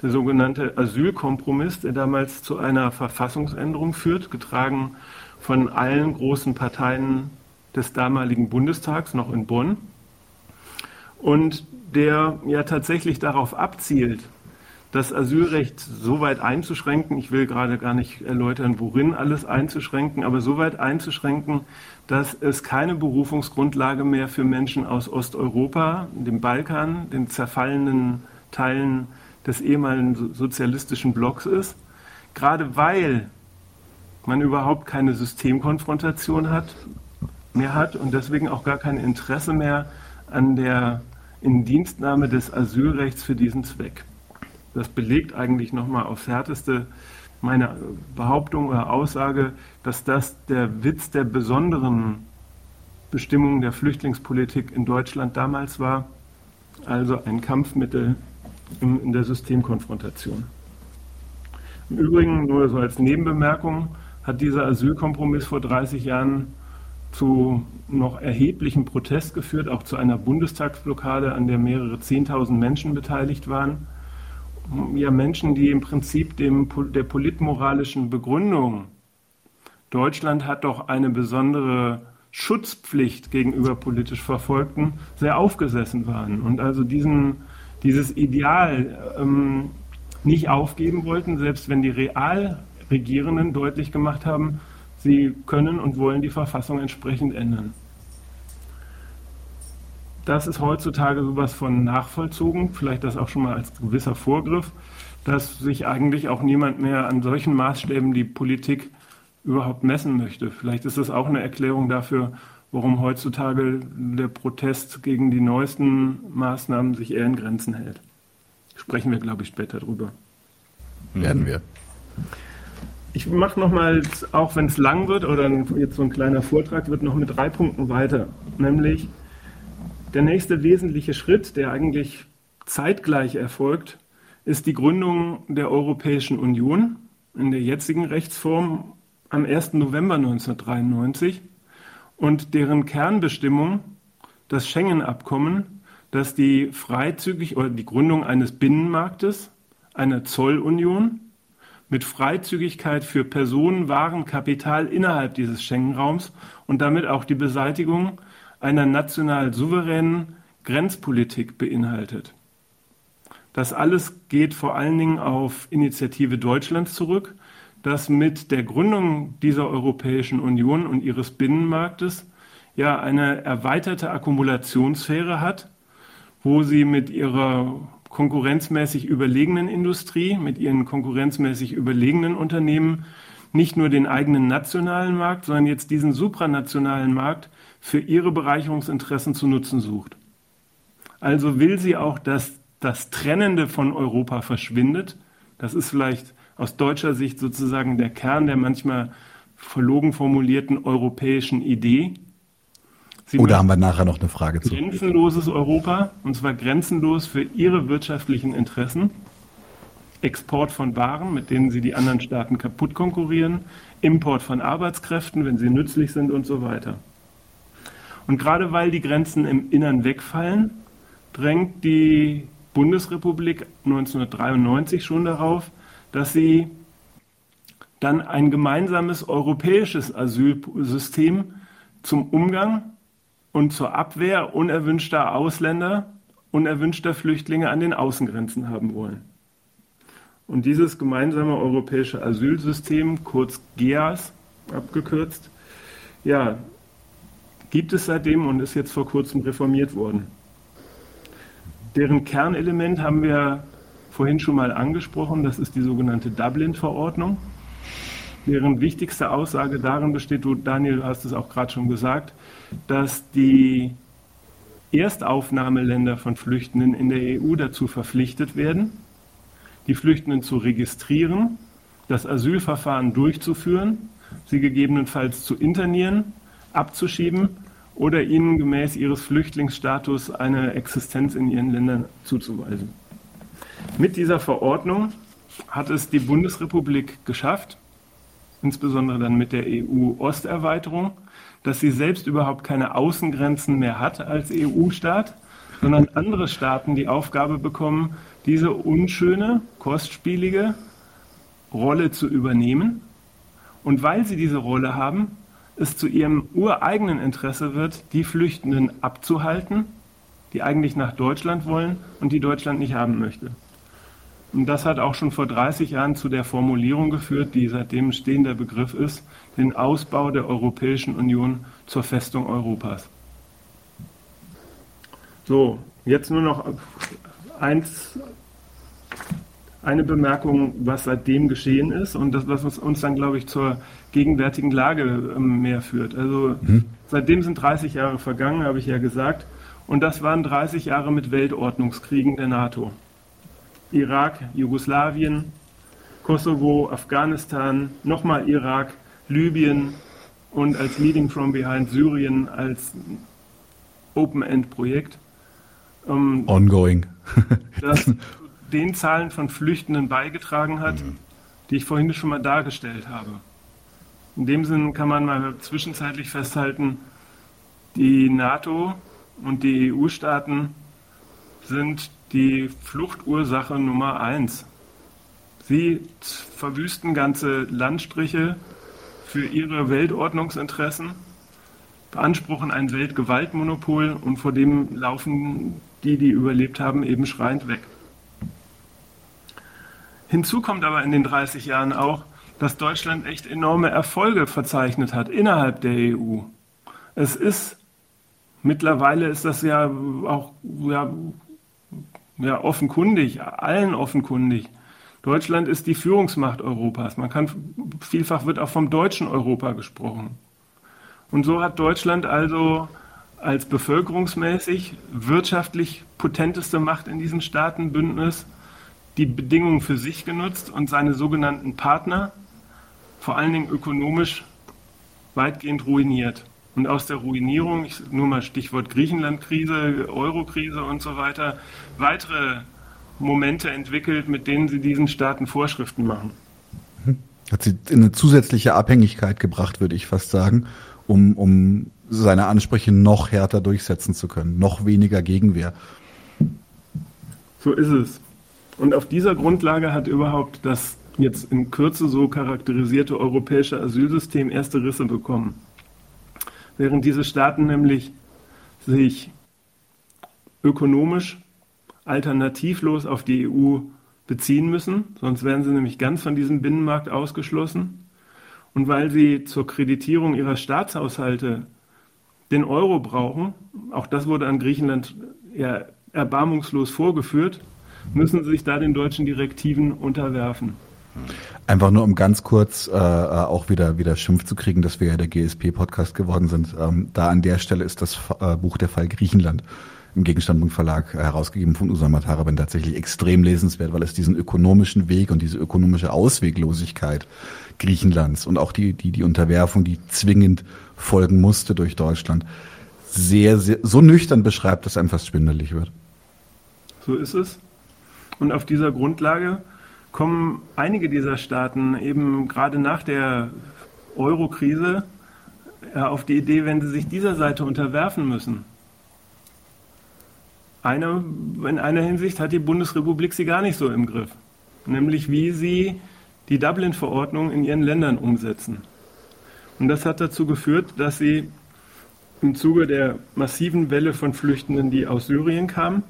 der sogenannte Asylkompromiss, der damals zu einer Verfassungsänderung führt, getragen von allen großen Parteien des damaligen Bundestags, noch in Bonn, und der ja tatsächlich darauf abzielt, das Asylrecht so weit einzuschränken, ich will gerade gar nicht erläutern, worin alles einzuschränken, aber so weit einzuschränken, dass es keine Berufungsgrundlage mehr für Menschen aus Osteuropa, dem Balkan, den zerfallenen Teilen des ehemaligen sozialistischen Blocks ist, gerade weil man überhaupt keine Systemkonfrontation hat, mehr hat und deswegen auch gar kein Interesse mehr an der Indienstnahme des Asylrechts für diesen Zweck. Das belegt eigentlich nochmal aufs Härteste meine Behauptung oder Aussage, dass das der Witz der besonderen Bestimmungen der Flüchtlingspolitik in Deutschland damals war, also ein Kampfmittel in der Systemkonfrontation. Im Übrigen, nur so als Nebenbemerkung, hat dieser Asylkompromiss vor 30 Jahren zu noch erheblichem Protest geführt, auch zu einer Bundestagsblockade, an der mehrere Zehntausend Menschen beteiligt waren ja Menschen, die im Prinzip dem, der politmoralischen Begründung Deutschland hat doch eine besondere Schutzpflicht gegenüber politisch Verfolgten sehr aufgesessen waren und also diesen, dieses Ideal ähm, nicht aufgeben wollten, selbst wenn die Realregierenden deutlich gemacht haben, sie können und wollen die Verfassung entsprechend ändern. Das ist heutzutage sowas von nachvollzogen, vielleicht das auch schon mal als gewisser Vorgriff, dass sich eigentlich auch niemand mehr an solchen Maßstäben die Politik überhaupt messen möchte. Vielleicht ist das auch eine Erklärung dafür, warum heutzutage der Protest gegen die neuesten Maßnahmen sich eher in Grenzen hält. Sprechen wir, glaube ich, später drüber. Werden wir. Ich mache nochmal, auch wenn es lang wird oder jetzt so ein kleiner Vortrag wird, noch mit drei Punkten weiter. Nämlich der nächste wesentliche Schritt, der eigentlich zeitgleich erfolgt, ist die Gründung der Europäischen Union in der jetzigen Rechtsform am 1. November 1993 und deren Kernbestimmung das Schengen-Abkommen, das die freizügig oder die Gründung eines Binnenmarktes, einer Zollunion mit Freizügigkeit für Personen, Waren, Kapital innerhalb dieses Schengen-Raums und damit auch die Beseitigung einer national souveränen Grenzpolitik beinhaltet. Das alles geht vor allen Dingen auf Initiative Deutschlands zurück, das mit der Gründung dieser Europäischen Union und ihres Binnenmarktes ja eine erweiterte Akkumulationssphäre hat, wo sie mit ihrer konkurrenzmäßig überlegenen Industrie, mit ihren konkurrenzmäßig überlegenen Unternehmen nicht nur den eigenen nationalen Markt, sondern jetzt diesen supranationalen Markt für ihre Bereicherungsinteressen zu nutzen sucht. Also will sie auch, dass das Trennende von Europa verschwindet. Das ist vielleicht aus deutscher Sicht sozusagen der Kern der manchmal verlogen formulierten europäischen Idee. Sie Oder haben wir nachher noch eine Frage zu? Grenzenloses Europa, und zwar grenzenlos für ihre wirtschaftlichen Interessen. Export von Waren, mit denen sie die anderen Staaten kaputt konkurrieren, Import von Arbeitskräften, wenn sie nützlich sind und so weiter. Und gerade weil die Grenzen im Innern wegfallen, drängt die Bundesrepublik 1993 schon darauf, dass sie dann ein gemeinsames europäisches Asylsystem zum Umgang und zur Abwehr unerwünschter Ausländer, unerwünschter Flüchtlinge an den Außengrenzen haben wollen. Und dieses gemeinsame europäische Asylsystem, kurz GEAS abgekürzt, ja, gibt es seitdem und ist jetzt vor kurzem reformiert worden. Deren Kernelement haben wir vorhin schon mal angesprochen, das ist die sogenannte Dublin-Verordnung. Deren wichtigste Aussage darin besteht, du Daniel, du hast es auch gerade schon gesagt, dass die Erstaufnahmeländer von Flüchtenden in der EU dazu verpflichtet werden, die Flüchtenden zu registrieren, das Asylverfahren durchzuführen, sie gegebenenfalls zu internieren, abzuschieben oder ihnen gemäß ihres Flüchtlingsstatus eine Existenz in ihren Ländern zuzuweisen. Mit dieser Verordnung hat es die Bundesrepublik geschafft, insbesondere dann mit der EU-Osterweiterung, dass sie selbst überhaupt keine Außengrenzen mehr hat als EU-Staat, sondern andere Staaten die Aufgabe bekommen, diese unschöne, kostspielige Rolle zu übernehmen. Und weil sie diese Rolle haben, es zu ihrem ureigenen Interesse wird, die Flüchtenden abzuhalten, die eigentlich nach Deutschland wollen und die Deutschland nicht haben möchte. Und das hat auch schon vor 30 Jahren zu der Formulierung geführt, die seitdem stehender Begriff ist, den Ausbau der Europäischen Union zur Festung Europas. So, jetzt nur noch eins, eine Bemerkung, was seitdem geschehen ist und das, was uns dann, glaube ich, zur gegenwärtigen Lage ähm, mehr führt. Also mhm. seitdem sind 30 Jahre vergangen, habe ich ja gesagt, und das waren 30 Jahre mit Weltordnungskriegen der NATO. Irak, Jugoslawien, Kosovo, Afghanistan, nochmal Irak, Libyen und als Leading from Behind Syrien als Open-End-Projekt. Ähm, Ongoing. das den Zahlen von Flüchtenden beigetragen hat, mhm. die ich vorhin schon mal dargestellt habe. In dem Sinn kann man mal zwischenzeitlich festhalten, die NATO und die EU-Staaten sind die Fluchtursache Nummer eins. Sie verwüsten ganze Landstriche, für ihre Weltordnungsinteressen, beanspruchen ein Weltgewaltmonopol und vor dem laufen die, die überlebt haben, eben schreiend weg. Hinzu kommt aber in den 30 Jahren auch, dass Deutschland echt enorme Erfolge verzeichnet hat innerhalb der EU. Es ist mittlerweile ist das ja auch ja, ja, offenkundig, allen offenkundig. Deutschland ist die Führungsmacht Europas. Man kann vielfach wird auch vom deutschen Europa gesprochen. Und so hat Deutschland also als bevölkerungsmäßig wirtschaftlich potenteste Macht in diesem Staatenbündnis die Bedingungen für sich genutzt und seine sogenannten Partner vor allen Dingen ökonomisch weitgehend ruiniert. Und aus der Ruinierung, ich, nur mal Stichwort Griechenland-Krise, Euro-Krise und so weiter, weitere Momente entwickelt, mit denen sie diesen Staaten Vorschriften machen. Hat sie in eine zusätzliche Abhängigkeit gebracht, würde ich fast sagen, um, um seine Ansprüche noch härter durchsetzen zu können, noch weniger Gegenwehr. So ist es. Und auf dieser Grundlage hat überhaupt das jetzt in Kürze so charakterisierte europäische Asylsystem erste Risse bekommen. Während diese Staaten nämlich sich ökonomisch alternativlos auf die EU beziehen müssen, sonst werden sie nämlich ganz von diesem Binnenmarkt ausgeschlossen. Und weil sie zur Kreditierung ihrer Staatshaushalte den Euro brauchen, auch das wurde an Griechenland eher erbarmungslos vorgeführt, müssen sich da den deutschen Direktiven unterwerfen. Einfach nur um ganz kurz äh, auch wieder wieder Schimpf zu kriegen, dass wir ja der GSP-Podcast geworden sind. Ähm, da an der Stelle ist das äh, Buch Der Fall Griechenland im Gegenstandpunkt Verlag äh, herausgegeben von Usama Taraben tatsächlich extrem lesenswert, weil es diesen ökonomischen Weg und diese ökonomische Ausweglosigkeit Griechenlands und auch die die die Unterwerfung, die zwingend folgen musste durch Deutschland, sehr sehr so nüchtern beschreibt, dass einem fast schwindelig wird. So ist es. Und auf dieser Grundlage kommen einige dieser Staaten eben gerade nach der Euro-Krise auf die Idee, wenn sie sich dieser Seite unterwerfen müssen. Eine, in einer Hinsicht hat die Bundesrepublik sie gar nicht so im Griff, nämlich wie sie die Dublin-Verordnung in ihren Ländern umsetzen. Und das hat dazu geführt, dass sie im Zuge der massiven Welle von Flüchtenden, die aus Syrien kamen,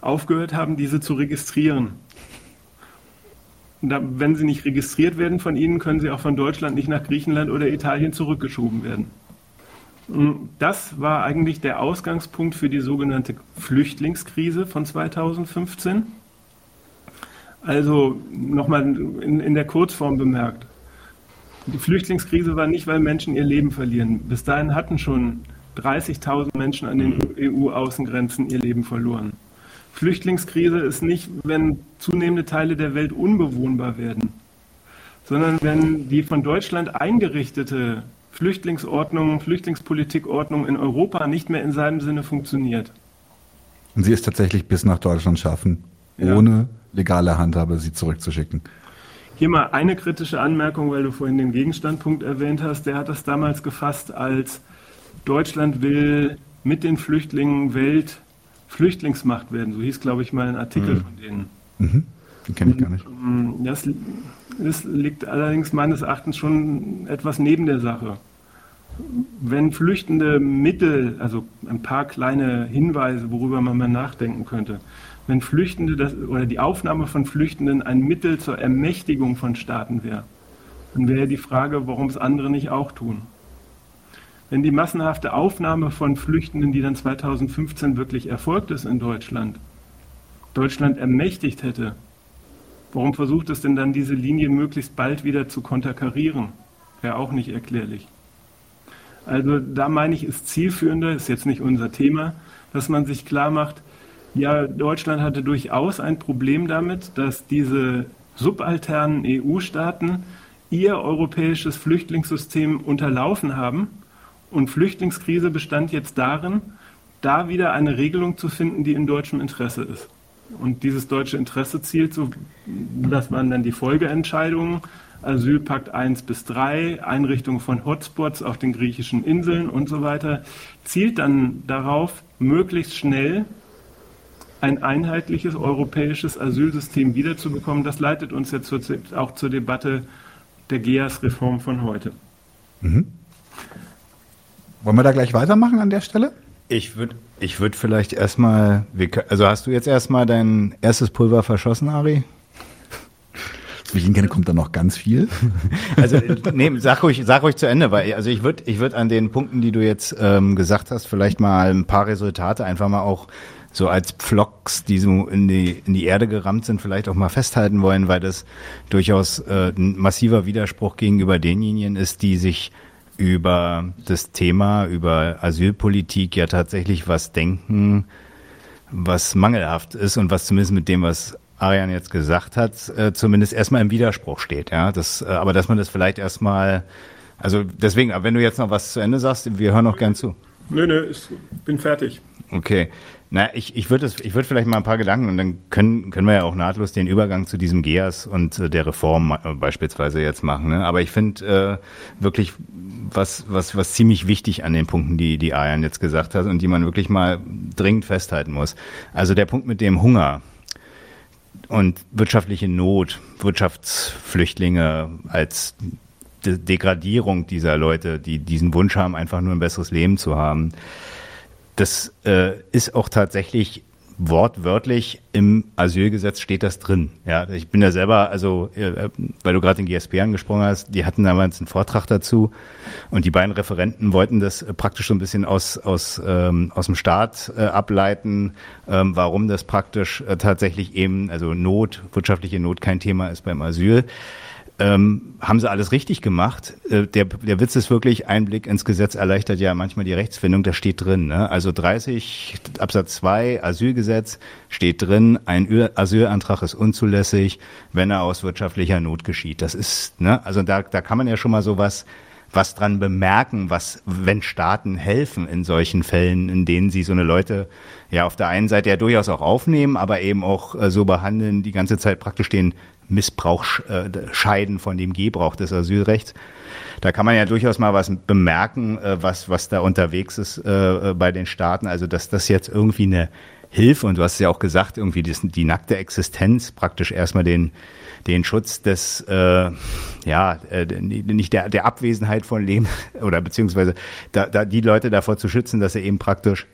aufgehört haben, diese zu registrieren. Da, wenn sie nicht registriert werden von ihnen, können sie auch von Deutschland nicht nach Griechenland oder Italien zurückgeschoben werden. Das war eigentlich der Ausgangspunkt für die sogenannte Flüchtlingskrise von 2015. Also nochmal in, in der Kurzform bemerkt. Die Flüchtlingskrise war nicht, weil Menschen ihr Leben verlieren. Bis dahin hatten schon 30.000 Menschen an den EU-Außengrenzen ihr Leben verloren. Flüchtlingskrise ist nicht, wenn zunehmende Teile der Welt unbewohnbar werden, sondern wenn die von Deutschland eingerichtete Flüchtlingsordnung, Flüchtlingspolitikordnung in Europa nicht mehr in seinem Sinne funktioniert. Und sie es tatsächlich bis nach Deutschland schaffen, ja. ohne legale Handhabe sie zurückzuschicken. Hier mal eine kritische Anmerkung, weil du vorhin den Gegenstandpunkt erwähnt hast. Der hat das damals gefasst als Deutschland will mit den Flüchtlingen Welt Flüchtlingsmacht werden. So hieß, glaube ich, mal ein Artikel mhm. von denen. Mhm. Den kenne ich gar nicht. Mm, das, das liegt allerdings meines Erachtens schon etwas neben der Sache. Wenn flüchtende Mittel, also ein paar kleine Hinweise, worüber man mal nachdenken könnte, wenn Flüchtende das, oder die Aufnahme von Flüchtenden ein Mittel zur Ermächtigung von Staaten wäre, dann wäre die Frage, warum es andere nicht auch tun wenn die massenhafte Aufnahme von Flüchtenden, die dann 2015 wirklich erfolgt ist in Deutschland, Deutschland ermächtigt hätte, warum versucht es denn dann, diese Linie möglichst bald wieder zu konterkarieren? Wäre auch nicht erklärlich. Also da meine ich, ist zielführender, ist jetzt nicht unser Thema, dass man sich klar macht, ja, Deutschland hatte durchaus ein Problem damit, dass diese subalternen EU-Staaten ihr europäisches Flüchtlingssystem unterlaufen haben und Flüchtlingskrise bestand jetzt darin, da wieder eine Regelung zu finden, die in deutschem Interesse ist. Und dieses deutsche Interesse zielt so, das waren dann die Folgeentscheidungen, Asylpakt 1 bis 3, Einrichtung von Hotspots auf den griechischen Inseln und so weiter, zielt dann darauf, möglichst schnell ein einheitliches europäisches Asylsystem wiederzubekommen. Das leitet uns jetzt auch zur Debatte der GEAS-Reform von heute. Mhm. Wollen wir da gleich weitermachen an der Stelle? Ich würde ich würd vielleicht erstmal, also hast du jetzt erstmal dein erstes Pulver verschossen, Ari? wie ich ihn kenne, kommt da noch ganz viel. Also nee, sag ruhig, sag ruhig zu Ende, weil also ich würde ich würd an den Punkten, die du jetzt ähm, gesagt hast, vielleicht mal ein paar Resultate einfach mal auch so als Pflocks, die so in die, in die Erde gerammt sind, vielleicht auch mal festhalten wollen, weil das durchaus äh, ein massiver Widerspruch gegenüber denjenigen ist, die sich über das Thema, über Asylpolitik ja tatsächlich was denken, was mangelhaft ist und was zumindest mit dem, was Arian jetzt gesagt hat, äh, zumindest erstmal im Widerspruch steht. Ja, das, äh, aber dass man das vielleicht erstmal, also deswegen, wenn du jetzt noch was zu Ende sagst, wir hören auch gern zu. Nö, nö, ich bin fertig. Okay. Na, ich, ich würde ich würde vielleicht mal ein paar Gedanken und dann können, können wir ja auch nahtlos den Übergang zu diesem GEAS und äh, der Reform äh, beispielsweise jetzt machen. Ne? Aber ich finde äh, wirklich was, was, was ziemlich wichtig an den Punkten, die, die Ayan jetzt gesagt hat und die man wirklich mal dringend festhalten muss. Also der Punkt mit dem Hunger und wirtschaftliche Not, Wirtschaftsflüchtlinge als De Degradierung dieser Leute, die diesen Wunsch haben, einfach nur ein besseres Leben zu haben das äh, ist auch tatsächlich wortwörtlich im Asylgesetz steht das drin. Ja, ich bin ja selber, also äh, weil du gerade den GSP angesprochen hast, die hatten damals einen Vortrag dazu und die beiden Referenten wollten das praktisch so ein bisschen aus aus ähm, aus dem Staat äh, ableiten, ähm, warum das praktisch äh, tatsächlich eben also Not, wirtschaftliche Not kein Thema ist beim Asyl ähm, haben sie alles richtig gemacht. Äh, der, der Witz ist wirklich, Einblick ins Gesetz erleichtert ja manchmal die Rechtsfindung, da steht drin. Ne? Also 30 Absatz 2 Asylgesetz steht drin, ein Asylantrag ist unzulässig, wenn er aus wirtschaftlicher Not geschieht. Das ist, ne? also da, da kann man ja schon mal sowas was dran bemerken, was, wenn Staaten helfen in solchen Fällen, in denen sie so eine Leute ja auf der einen Seite ja durchaus auch aufnehmen, aber eben auch äh, so behandeln, die ganze Zeit praktisch den Missbrauch äh, scheiden von dem Gebrauch des Asylrechts. Da kann man ja durchaus mal was bemerken, äh, was, was da unterwegs ist äh, äh, bei den Staaten. Also, dass das jetzt irgendwie eine Hilfe, und du hast ja auch gesagt, irgendwie die, die nackte Existenz praktisch erstmal den, den Schutz des, äh, ja, äh, nicht der, der Abwesenheit von Leben oder beziehungsweise da, da die Leute davor zu schützen, dass sie eben praktisch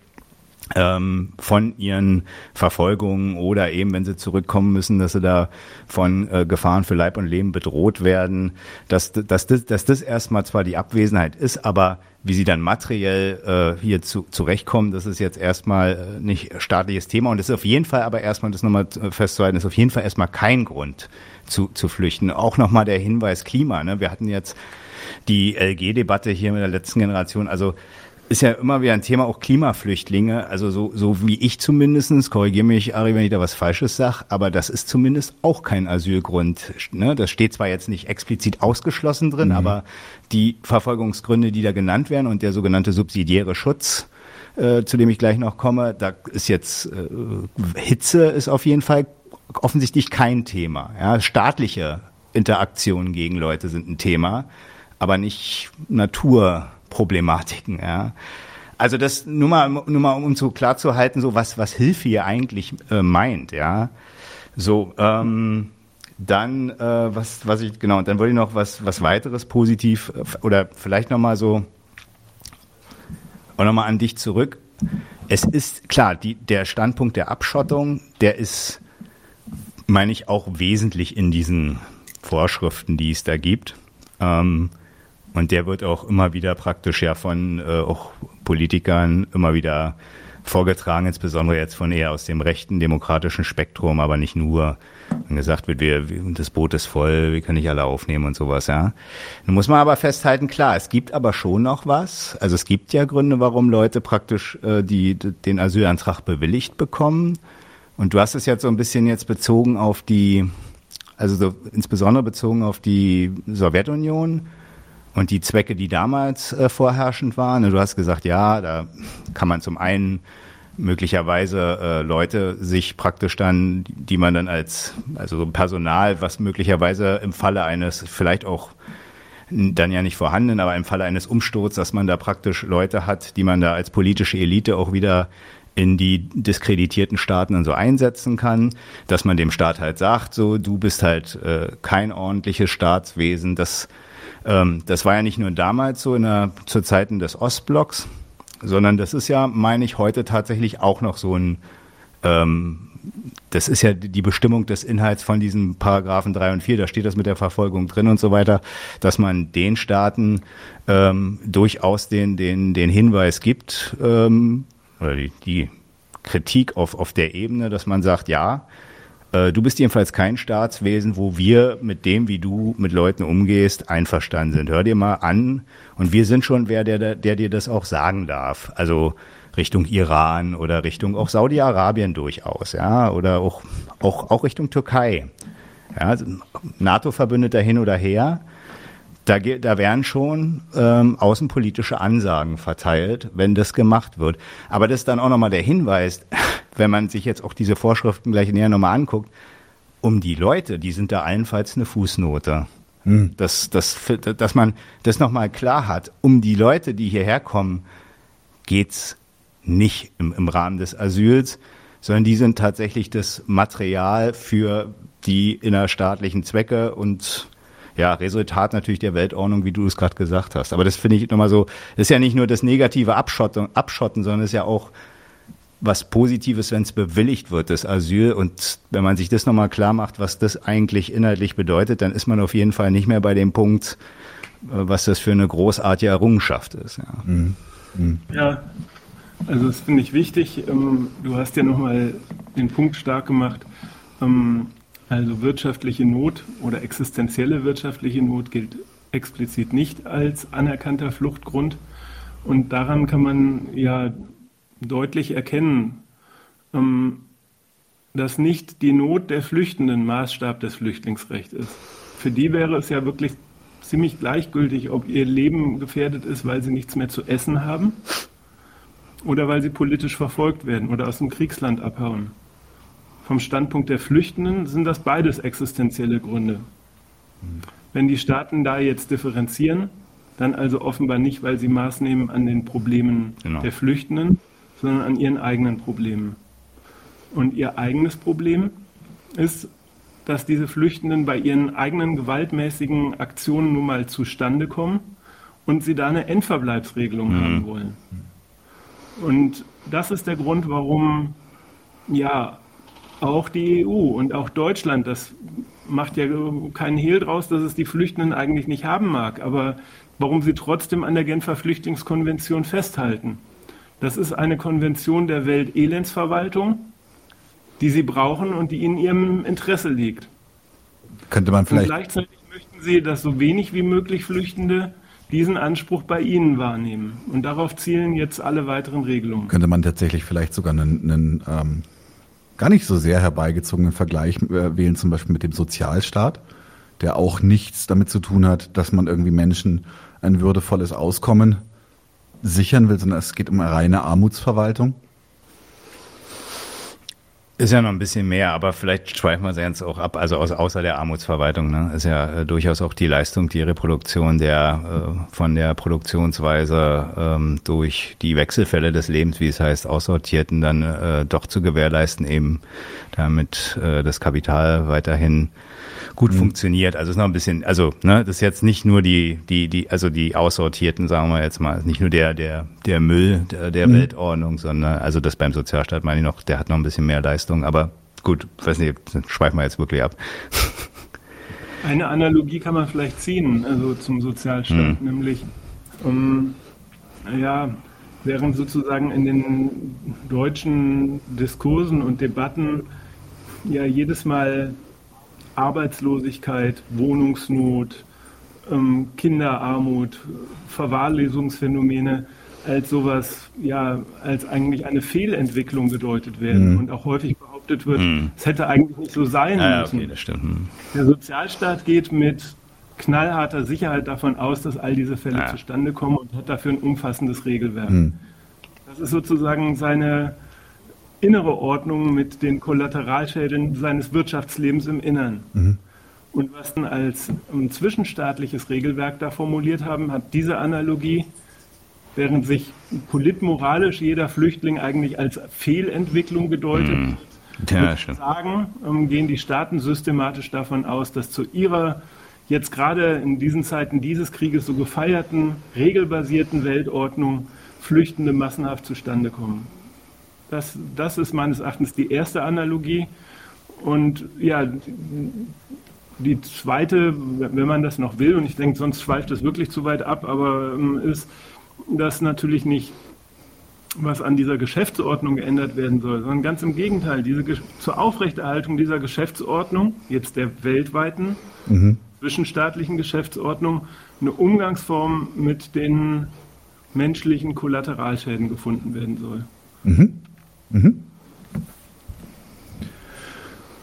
ähm, von ihren Verfolgungen oder eben, wenn sie zurückkommen müssen, dass sie da von äh, Gefahren für Leib und Leben bedroht werden, dass, dass, das, dass das erstmal zwar die Abwesenheit ist, aber wie sie dann materiell äh, hier zu, zurechtkommen, das ist jetzt erstmal äh, nicht staatliches Thema und das ist auf jeden Fall aber erstmal, das nochmal festzuhalten, ist auf jeden Fall erstmal kein Grund zu, zu flüchten. Auch nochmal der Hinweis Klima. Ne? Wir hatten jetzt die LG-Debatte hier mit der letzten Generation, also ist ja immer wieder ein Thema, auch Klimaflüchtlinge. Also so, so wie ich zumindestens, korrigiere mich, Ari, wenn ich da was Falsches sage, aber das ist zumindest auch kein Asylgrund. Ne? Das steht zwar jetzt nicht explizit ausgeschlossen drin, mhm. aber die Verfolgungsgründe, die da genannt werden und der sogenannte subsidiäre Schutz, äh, zu dem ich gleich noch komme, da ist jetzt äh, Hitze ist auf jeden Fall offensichtlich kein Thema. Ja? Staatliche Interaktionen gegen Leute sind ein Thema, aber nicht Natur. Problematiken. Ja. Also das nur mal, nur mal um so klar zu halten, so was was Hilfe hier eigentlich äh, meint. Ja. So ähm, dann äh, was was ich genau. Dann wollte ich noch was was weiteres positiv äh, oder vielleicht noch mal so und noch mal an dich zurück. Es ist klar, die, der Standpunkt der Abschottung, der ist, meine ich, auch wesentlich in diesen Vorschriften, die es da gibt. Ähm, und der wird auch immer wieder praktisch ja von äh, auch Politikern immer wieder vorgetragen, insbesondere jetzt von eher aus dem rechten demokratischen Spektrum, aber nicht nur. Wenn gesagt wird, wir, das Boot ist voll, wir können nicht alle aufnehmen und sowas, ja. Nun muss man aber festhalten, klar, es gibt aber schon noch was. Also es gibt ja Gründe, warum Leute praktisch äh, die, den Asylantrag bewilligt bekommen. Und du hast es jetzt so ein bisschen jetzt bezogen auf die, also so insbesondere bezogen auf die Sowjetunion und die Zwecke, die damals äh, vorherrschend waren, du hast gesagt, ja, da kann man zum einen möglicherweise äh, Leute sich praktisch dann, die man dann als, also Personal, was möglicherweise im Falle eines, vielleicht auch dann ja nicht vorhanden, aber im Falle eines Umsturzes, dass man da praktisch Leute hat, die man da als politische Elite auch wieder in die diskreditierten Staaten und so einsetzen kann, dass man dem Staat halt sagt, so du bist halt äh, kein ordentliches Staatswesen. Das, ähm, das war ja nicht nur damals so in der, zu Zeiten des Ostblocks, sondern das ist ja, meine ich, heute tatsächlich auch noch so ein ähm, das ist ja die Bestimmung des Inhalts von diesen Paragraphen 3 und 4, da steht das mit der Verfolgung drin und so weiter, dass man den Staaten ähm, durchaus den, den, den Hinweis gibt, ähm, oder die, die Kritik auf, auf der Ebene, dass man sagt, ja, äh, du bist jedenfalls kein Staatswesen, wo wir mit dem, wie du mit Leuten umgehst, einverstanden sind. Hör dir mal an. Und wir sind schon wer, der, der dir das auch sagen darf. Also Richtung Iran oder Richtung auch Saudi-Arabien durchaus, ja, oder auch, auch, auch Richtung Türkei. Ja, NATO-Verbündeter hin oder her. Da, da werden schon ähm, außenpolitische Ansagen verteilt, wenn das gemacht wird. Aber das ist dann auch nochmal der Hinweis, wenn man sich jetzt auch diese Vorschriften gleich näher nochmal anguckt, um die Leute, die sind da allenfalls eine Fußnote. Hm. Dass, dass, dass man das nochmal klar hat. Um die Leute, die hierher kommen, geht's nicht im, im Rahmen des Asyls, sondern die sind tatsächlich das Material für die innerstaatlichen Zwecke und ja, Resultat natürlich der Weltordnung, wie du es gerade gesagt hast. Aber das finde ich nochmal so, das ist ja nicht nur das negative Abschotten, Abschotten sondern es ist ja auch was Positives, wenn es bewilligt wird, das Asyl. Und wenn man sich das nochmal klar macht, was das eigentlich inhaltlich bedeutet, dann ist man auf jeden Fall nicht mehr bei dem Punkt, äh, was das für eine großartige Errungenschaft ist. Ja, mhm. Mhm. ja also das finde ich wichtig. Ähm, du hast ja nochmal den Punkt stark gemacht. Ähm, also wirtschaftliche Not oder existenzielle wirtschaftliche Not gilt explizit nicht als anerkannter Fluchtgrund. Und daran kann man ja deutlich erkennen, ähm, dass nicht die Not der Flüchtenden Maßstab des Flüchtlingsrechts ist. Für die wäre es ja wirklich ziemlich gleichgültig, ob ihr Leben gefährdet ist, weil sie nichts mehr zu essen haben oder weil sie politisch verfolgt werden oder aus dem Kriegsland abhauen. Vom Standpunkt der Flüchtenden sind das beides existenzielle Gründe. Wenn die Staaten da jetzt differenzieren, dann also offenbar nicht, weil sie Maß nehmen an den Problemen genau. der Flüchtenden, sondern an ihren eigenen Problemen. Und ihr eigenes Problem ist, dass diese Flüchtenden bei ihren eigenen gewaltmäßigen Aktionen nun mal zustande kommen und sie da eine Endverbleibsregelung mhm. haben wollen. Und das ist der Grund, warum ja auch die EU und auch Deutschland, das macht ja keinen Hehl draus, dass es die Flüchtenden eigentlich nicht haben mag, aber warum sie trotzdem an der Genfer Flüchtlingskonvention festhalten. Das ist eine Konvention der Weltelendsverwaltung, die sie brauchen und die in ihrem Interesse liegt. Könnte man vielleicht. Und gleichzeitig möchten sie, dass so wenig wie möglich Flüchtende diesen Anspruch bei Ihnen wahrnehmen. Und darauf zielen jetzt alle weiteren Regelungen. Könnte man tatsächlich vielleicht sogar einen, einen ähm, gar nicht so sehr herbeigezogenen Vergleich äh, wählen, zum Beispiel mit dem Sozialstaat, der auch nichts damit zu tun hat, dass man irgendwie Menschen ein würdevolles Auskommen sichern will, sondern es geht um eine reine Armutsverwaltung. Ist ja noch ein bisschen mehr, aber vielleicht schweifen wir es jetzt auch ab. Also aus, außer der Armutsverwaltung ne, ist ja äh, durchaus auch die Leistung, die Reproduktion der äh, von der Produktionsweise ähm, durch die Wechselfälle des Lebens, wie es heißt, aussortierten, dann äh, doch zu gewährleisten, eben damit äh, das Kapital weiterhin gut mhm. funktioniert. Also ist noch ein bisschen, also ne, das ist jetzt nicht nur die, die, die, also die aussortierten, sagen wir jetzt mal, nicht nur der, der, der Müll der, der mhm. Weltordnung, sondern also das beim Sozialstaat meine ich noch, der hat noch ein bisschen mehr Leistung, aber gut, weiß nicht, schweifen wir jetzt wirklich ab. Eine Analogie kann man vielleicht ziehen, also zum Sozialstaat, mhm. nämlich um, ja, während sozusagen in den deutschen Diskursen und Debatten ja jedes Mal Arbeitslosigkeit, Wohnungsnot, ähm, Kinderarmut, Verwahrlosungsphänomene als sowas, ja, als eigentlich eine Fehlentwicklung gedeutet werden mhm. und auch häufig behauptet wird, mhm. es hätte eigentlich nicht so sein ja, müssen. Okay, das stimmt. Mhm. Der Sozialstaat geht mit knallharter Sicherheit davon aus, dass all diese Fälle ja. zustande kommen und hat dafür ein umfassendes Regelwerk. Mhm. Das ist sozusagen seine innere Ordnung mit den Kollateralschäden seines Wirtschaftslebens im Innern. Mhm. Und was dann als ein zwischenstaatliches Regelwerk da formuliert haben, hat diese Analogie während sich politmoralisch jeder Flüchtling eigentlich als Fehlentwicklung bedeutet. Mm. Ja, sagen, ähm, gehen die Staaten systematisch davon aus, dass zu ihrer jetzt gerade in diesen Zeiten dieses Krieges so gefeierten, regelbasierten Weltordnung Flüchtende massenhaft zustande kommen. Das, das ist meines Erachtens die erste Analogie. Und ja, die zweite, wenn man das noch will, und ich denke, sonst schweift es wirklich zu weit ab, aber ähm, ist, dass natürlich nicht was an dieser Geschäftsordnung geändert werden soll, sondern ganz im Gegenteil, diese, zur Aufrechterhaltung dieser Geschäftsordnung, jetzt der weltweiten, mhm. zwischenstaatlichen Geschäftsordnung, eine Umgangsform mit den menschlichen Kollateralschäden gefunden werden soll. Mhm. Mhm.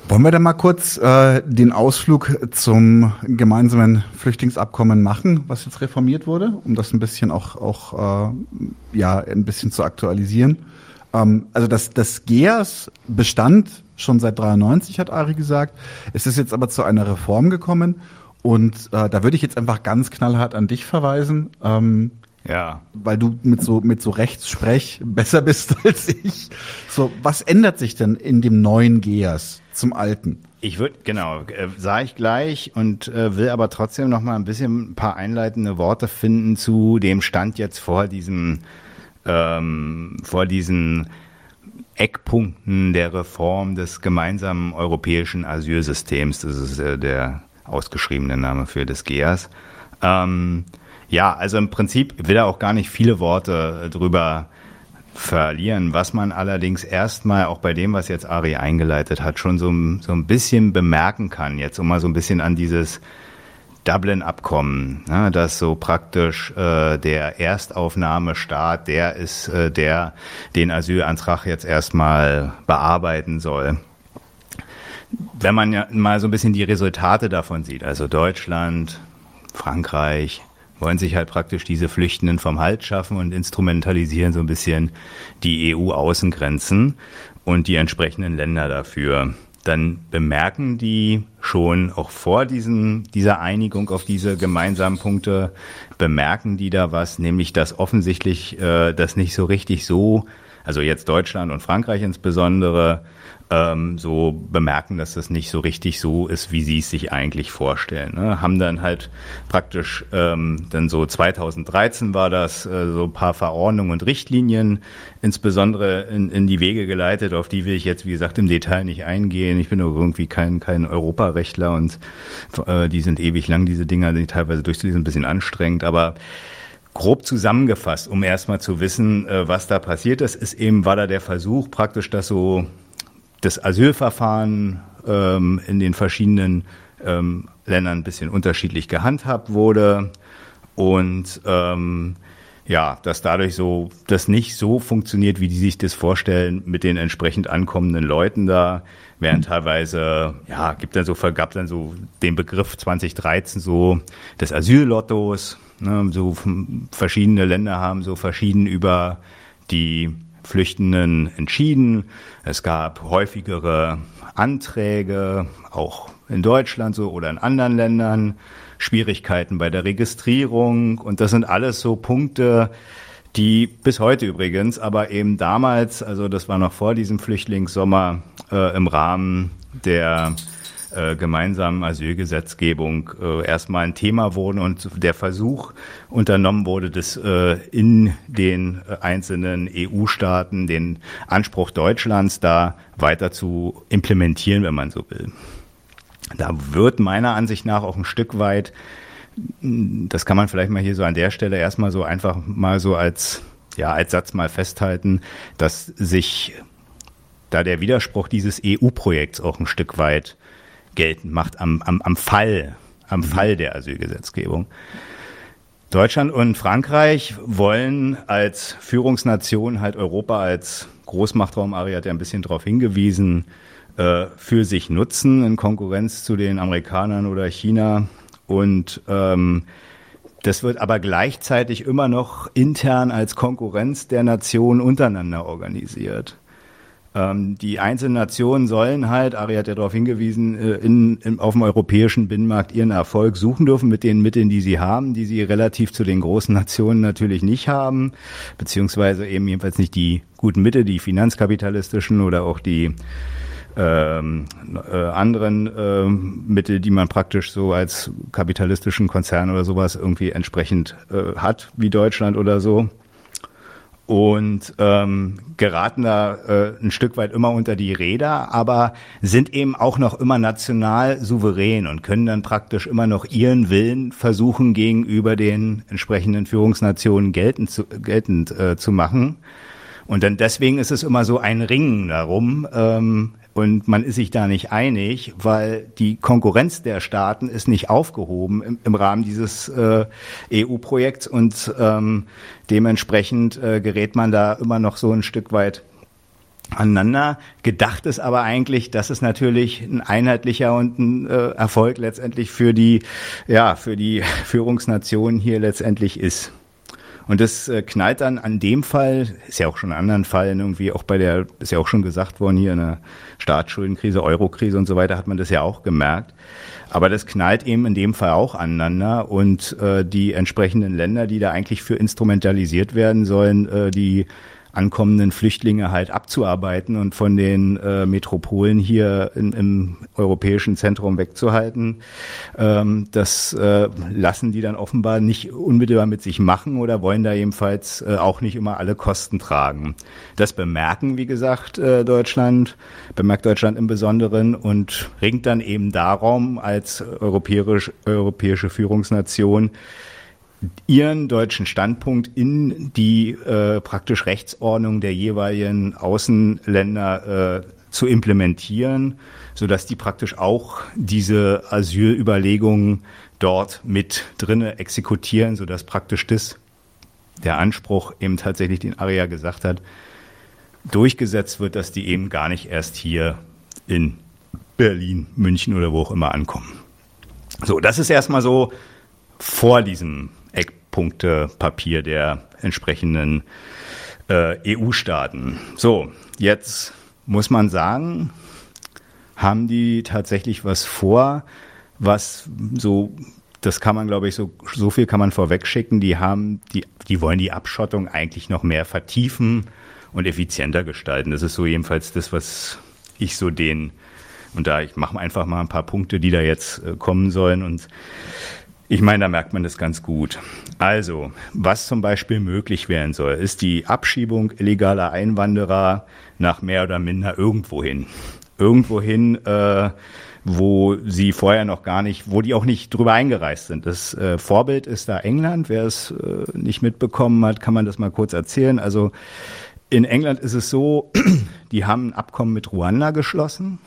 Wollen wir da mal kurz äh, den Ausflug zum gemeinsamen Flüchtlingsabkommen machen, was jetzt reformiert wurde, um das ein bisschen auch, auch äh, ja, ein bisschen zu aktualisieren? Ähm, also das, das GEAS bestand schon seit 93, hat Ari gesagt. Es ist jetzt aber zu einer Reform gekommen und äh, da würde ich jetzt einfach ganz knallhart an dich verweisen. Ähm, ja. Weil du mit so, mit so Rechtssprech besser bist als ich. So, was ändert sich denn in dem neuen GEAS zum alten? Ich würde, genau, äh, sah ich gleich und äh, will aber trotzdem noch mal ein bisschen ein paar einleitende Worte finden zu dem Stand jetzt vor diesem, ähm, vor diesen Eckpunkten der Reform des gemeinsamen europäischen Asylsystems. Das ist äh, der ausgeschriebene Name für das GEAS. Ähm, ja, also im Prinzip will er auch gar nicht viele Worte äh, drüber verlieren. Was man allerdings erstmal auch bei dem, was jetzt Ari eingeleitet hat, schon so, so ein bisschen bemerken kann, jetzt um mal so ein bisschen an dieses Dublin-Abkommen, ne, dass so praktisch äh, der Erstaufnahmestaat, der ist, äh, der den Asylantrag jetzt erstmal bearbeiten soll. Wenn man ja mal so ein bisschen die Resultate davon sieht, also Deutschland, Frankreich, wollen sich halt praktisch diese Flüchtenden vom Halt schaffen und instrumentalisieren so ein bisschen die EU-Außengrenzen und die entsprechenden Länder dafür. Dann bemerken die schon auch vor diesen, dieser Einigung auf diese gemeinsamen Punkte, bemerken die da was, nämlich dass offensichtlich äh, das nicht so richtig so, also jetzt Deutschland und Frankreich insbesondere, ähm, so bemerken, dass das nicht so richtig so ist, wie sie es sich eigentlich vorstellen. Ne? Haben dann halt praktisch ähm, dann so 2013 war das äh, so ein paar Verordnungen und Richtlinien insbesondere in, in die Wege geleitet, auf die will ich jetzt wie gesagt im Detail nicht eingehen. Ich bin auch irgendwie kein kein Europarechtler und äh, die sind ewig lang diese Dinger, die teilweise durchzulesen ein bisschen anstrengend, aber grob zusammengefasst, um erstmal zu wissen, äh, was da passiert ist, ist eben, war da der Versuch, praktisch das so das Asylverfahren ähm, in den verschiedenen ähm, Ländern ein bisschen unterschiedlich gehandhabt wurde. Und ähm, ja, dass dadurch so das nicht so funktioniert, wie die sich das vorstellen mit den entsprechend ankommenden Leuten da, während teilweise ja gibt dann so gab dann so den Begriff 2013 so des Asyllottos, ne, so verschiedene Länder haben so verschieden über die Flüchtenden entschieden. Es gab häufigere Anträge, auch in Deutschland so oder in anderen Ländern, Schwierigkeiten bei der Registrierung und das sind alles so Punkte, die bis heute übrigens, aber eben damals, also das war noch vor diesem Flüchtlingssommer, äh, im Rahmen der äh, gemeinsamen Asylgesetzgebung äh, erstmal ein Thema wurden und der Versuch unternommen wurde, das äh, in den einzelnen EU-Staaten den Anspruch Deutschlands da weiter zu implementieren, wenn man so will. Da wird meiner Ansicht nach auch ein Stück weit, das kann man vielleicht mal hier so an der Stelle erstmal so einfach mal so als, ja, als Satz mal festhalten, dass sich da der Widerspruch dieses EU-Projekts auch ein Stück weit geltend macht am, am, am Fall, am mhm. Fall der Asylgesetzgebung. Deutschland und Frankreich wollen als Führungsnation halt Europa als Großmachtraum, Ari hat ja ein bisschen darauf hingewiesen, äh, für sich nutzen in Konkurrenz zu den Amerikanern oder China. Und ähm, das wird aber gleichzeitig immer noch intern als Konkurrenz der Nationen untereinander organisiert. Ähm, die einzelnen Nationen sollen halt, Ari hat ja darauf hingewiesen, äh, in, in, auf dem europäischen Binnenmarkt ihren Erfolg suchen dürfen mit den Mitteln, die sie haben, die sie relativ zu den großen Nationen natürlich nicht haben, beziehungsweise eben jedenfalls nicht die guten Mittel, die finanzkapitalistischen oder auch die ähm, äh, anderen äh, Mittel, die man praktisch so als kapitalistischen Konzern oder sowas irgendwie entsprechend äh, hat, wie Deutschland oder so und ähm, geraten da äh, ein Stück weit immer unter die Räder, aber sind eben auch noch immer national souverän und können dann praktisch immer noch ihren Willen versuchen gegenüber den entsprechenden Führungsnationen geltend zu, geltend, äh, zu machen. Und dann deswegen ist es immer so ein Ringen darum, ähm, und man ist sich da nicht einig, weil die Konkurrenz der Staaten ist nicht aufgehoben im, im Rahmen dieses äh, EU-Projekts und ähm, dementsprechend äh, gerät man da immer noch so ein Stück weit aneinander. Gedacht ist aber eigentlich, dass es natürlich ein einheitlicher und ein äh, Erfolg letztendlich für die, ja, für die Führungsnation hier letztendlich ist. Und das äh, knallt dann an dem Fall, ist ja auch schon in anderen Fällen irgendwie, auch bei der, ist ja auch schon gesagt worden, hier in der Staatsschuldenkrise, Eurokrise und so weiter, hat man das ja auch gemerkt. Aber das knallt eben in dem Fall auch aneinander und äh, die entsprechenden Länder, die da eigentlich für instrumentalisiert werden sollen, äh, die ankommenden Flüchtlinge halt abzuarbeiten und von den äh, Metropolen hier in, im europäischen Zentrum wegzuhalten. Ähm, das äh, lassen die dann offenbar nicht unmittelbar mit sich machen oder wollen da jedenfalls äh, auch nicht immer alle Kosten tragen. Das bemerken, wie gesagt, äh, Deutschland, bemerkt Deutschland im Besonderen und ringt dann eben darum als europäisch, europäische Führungsnation, ihren deutschen Standpunkt in die äh, praktisch Rechtsordnung der jeweiligen Außenländer äh, zu implementieren, so dass die praktisch auch diese Asylüberlegungen dort mit drinne exekutieren, so dass praktisch das der Anspruch eben tatsächlich, den Aria gesagt hat, durchgesetzt wird, dass die eben gar nicht erst hier in Berlin, München oder wo auch immer ankommen. So, das ist erstmal so vor diesem Eckpunktepapier der entsprechenden äh, EU-Staaten. So, jetzt muss man sagen, haben die tatsächlich was vor, was so, das kann man, glaube ich, so, so viel kann man vorwegschicken, die haben, die, die wollen die Abschottung eigentlich noch mehr vertiefen und effizienter gestalten. Das ist so jedenfalls das, was ich so den, und da ich mache einfach mal ein paar Punkte, die da jetzt äh, kommen sollen und ich meine, da merkt man das ganz gut. Also, was zum Beispiel möglich werden soll, ist die Abschiebung illegaler Einwanderer nach mehr oder minder irgendwohin. Irgendwohin, äh, wo sie vorher noch gar nicht, wo die auch nicht drüber eingereist sind. Das äh, Vorbild ist da England. Wer es äh, nicht mitbekommen hat, kann man das mal kurz erzählen. Also in England ist es so, die haben ein Abkommen mit Ruanda geschlossen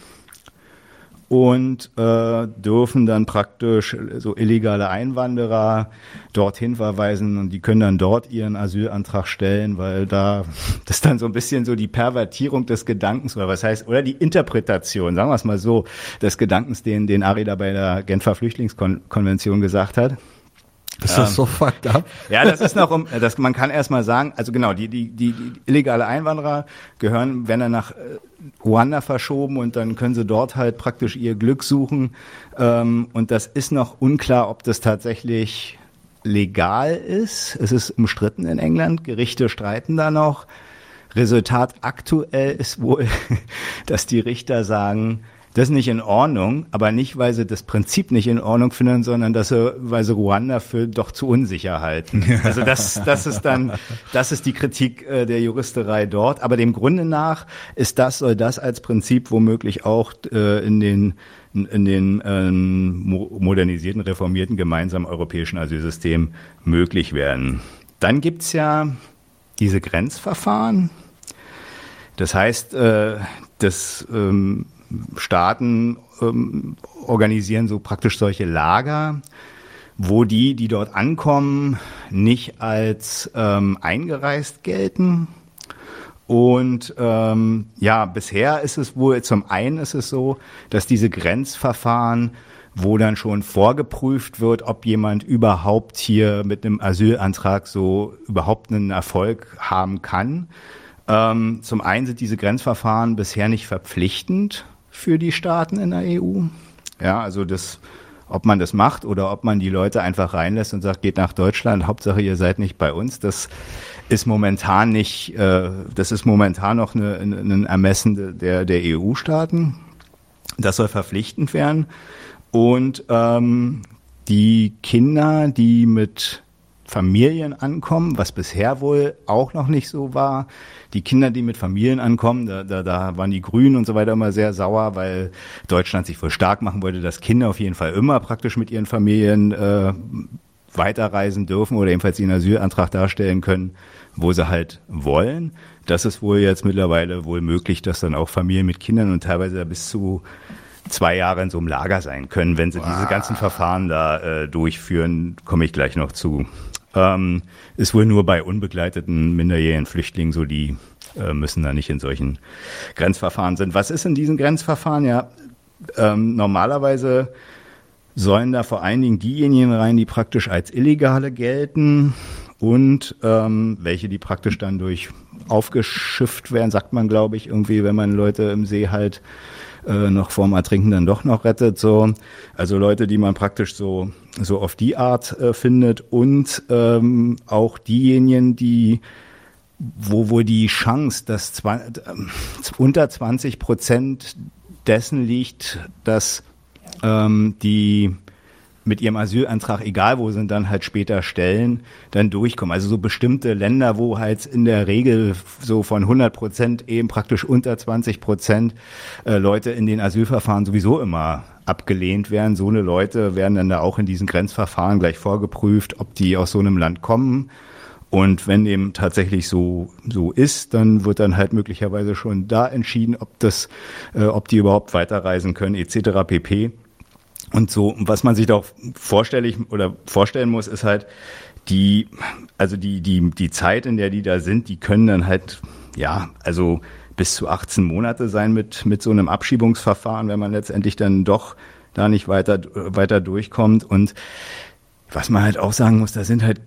und äh, dürfen dann praktisch so illegale Einwanderer dorthin verweisen und die können dann dort ihren Asylantrag stellen, weil da das dann so ein bisschen so die Pervertierung des Gedankens oder was heißt oder die Interpretation, sagen wir es mal so, des Gedankens, den den Ari da bei der Genfer Flüchtlingskonvention gesagt hat. Ist das ähm, so fucked up? Ja, das ist noch um, das, man kann erstmal sagen, also genau, die, die, die, die illegale Einwanderer gehören, wenn er nach äh, Ruanda verschoben und dann können sie dort halt praktisch ihr Glück suchen. Ähm, und das ist noch unklar, ob das tatsächlich legal ist. Es ist umstritten in England. Gerichte streiten da noch. Resultat aktuell ist wohl, dass die Richter sagen, das ist nicht in Ordnung, aber nicht, weil sie das Prinzip nicht in Ordnung finden, sondern dass sie, weil sie Ruanda für doch zu unsicher halten. Also das, das ist dann, das ist die Kritik äh, der Juristerei dort. Aber dem Grunde nach ist das, soll das als Prinzip womöglich auch äh, in den in den ähm, modernisierten, reformierten gemeinsamen europäischen Asylsystem möglich werden. Dann gibt's ja diese Grenzverfahren. Das heißt, äh, das ähm, Staaten ähm, organisieren so praktisch solche Lager, wo die, die dort ankommen, nicht als ähm, eingereist gelten. Und ähm, ja, bisher ist es wohl, zum einen ist es so, dass diese Grenzverfahren, wo dann schon vorgeprüft wird, ob jemand überhaupt hier mit einem Asylantrag so überhaupt einen Erfolg haben kann, Ähm, zum einen sind diese Grenzverfahren bisher nicht verpflichtend für die Staaten in der EU. Ja, also das, ob man das macht oder ob man die Leute einfach reinlässt und sagt, geht nach Deutschland, Hauptsache ihr seid nicht bei uns, das ist momentan nicht, äh, das ist momentan noch eine, ein Ermessen der, der EU-Staaten. Das soll verpflichtend werden. Und ähm, die Kinder, die mit Familien ankommen, was bisher wohl auch noch nicht so war. Die Kinder, die mit Familien ankommen, da, da, da waren die Grünen und so weiter immer sehr sauer, weil Deutschland sich wohl stark machen wollte, dass Kinder auf jeden Fall immer praktisch mit ihren Familien äh, weiterreisen dürfen oder ebenfalls ihren Asylantrag darstellen können, wo sie halt wollen. Das ist wohl jetzt mittlerweile wohl möglich, dass dann auch Familien mit Kindern und teilweise bis zu zwei Jahre in so einem Lager sein können, wenn sie wow. diese ganzen Verfahren da äh, durchführen, komme ich gleich noch zu. Ähm, ist wohl nur bei unbegleiteten minderjährigen Flüchtlingen so, die äh, müssen da nicht in solchen Grenzverfahren sind. Was ist in diesen Grenzverfahren? Ja, ähm, normalerweise sollen da vor allen Dingen diejenigen rein, die praktisch als Illegale gelten und ähm, welche, die praktisch dann durch aufgeschifft werden, sagt man, glaube ich, irgendwie, wenn man Leute im See halt äh, noch vorm Ertrinken dann doch noch rettet. So. Also Leute, die man praktisch so, so auf die Art äh, findet und ähm, auch diejenigen, die wo wohl die Chance, dass zwei, äh, unter 20 Prozent dessen liegt, dass ähm, die mit ihrem Asylantrag, egal wo sie dann halt später stellen, dann durchkommen. Also so bestimmte Länder, wo halt in der Regel so von 100 Prozent eben praktisch unter 20 Prozent äh, Leute in den Asylverfahren sowieso immer abgelehnt werden. So eine Leute werden dann da auch in diesen Grenzverfahren gleich vorgeprüft, ob die aus so einem Land kommen. Und wenn dem tatsächlich so so ist, dann wird dann halt möglicherweise schon da entschieden, ob das, äh, ob die überhaupt weiterreisen können etc. pp. Und so, was man sich doch vorstellig oder vorstellen muss, ist halt die, also die, die, die Zeit, in der die da sind, die können dann halt, ja, also bis zu 18 Monate sein mit, mit so einem Abschiebungsverfahren, wenn man letztendlich dann doch da nicht weiter, weiter durchkommt. Und was man halt auch sagen muss, da sind halt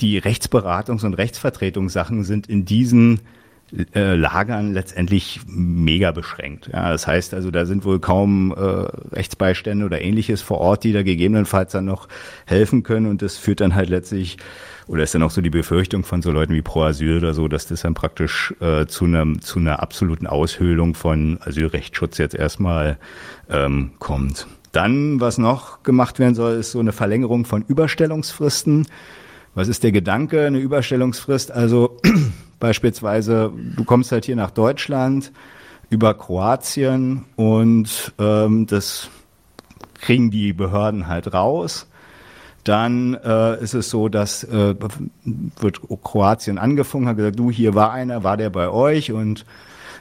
die Rechtsberatungs- und Rechtsvertretungssachen sind in diesen äh, Lagern letztendlich mega beschränkt. Ja, das heißt also, da sind wohl kaum äh, Rechtsbeistände oder ähnliches vor Ort, die da gegebenenfalls dann noch helfen können und das führt dann halt letztlich oder ist dann auch so die Befürchtung von so Leuten wie Pro Asyl oder so, dass das dann praktisch äh, zu einer zu einer absoluten Aushöhlung von Asylrechtsschutz jetzt erstmal ähm, kommt. Dann, was noch gemacht werden soll, ist so eine Verlängerung von Überstellungsfristen. Was ist der Gedanke? Eine Überstellungsfrist, also Beispielsweise, du kommst halt hier nach Deutschland über Kroatien und ähm, das kriegen die Behörden halt raus. Dann äh, ist es so, dass äh, wird Kroatien angefangen, hat gesagt, du, hier war einer, war der bei euch und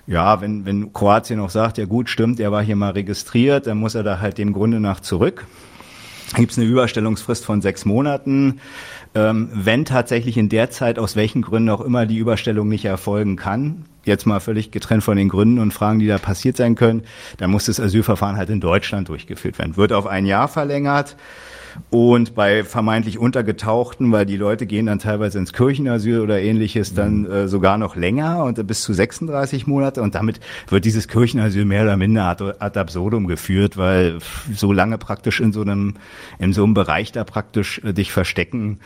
ja, wenn, wenn Kroatien auch sagt, ja gut, stimmt, der war hier mal registriert, dann muss er da halt dem Grunde nach zurück. Gibt es eine Überstellungsfrist von sechs Monaten. Ähm, wenn tatsächlich in der Zeit, aus welchen Gründen auch immer, die Überstellung nicht erfolgen kann, jetzt mal völlig getrennt von den Gründen und Fragen, die da passiert sein können, dann muss das Asylverfahren halt in Deutschland durchgeführt werden. Wird auf ein Jahr verlängert. Und bei vermeintlich Untergetauchten, weil die Leute gehen dann teilweise ins Kirchenasyl oder ähnliches, dann mhm. äh, sogar noch länger und bis zu 36 Monate. Und damit wird dieses Kirchenasyl mehr oder minder ad, ad absurdum geführt, weil so lange praktisch in so einem, in so einem Bereich da praktisch äh, dich verstecken.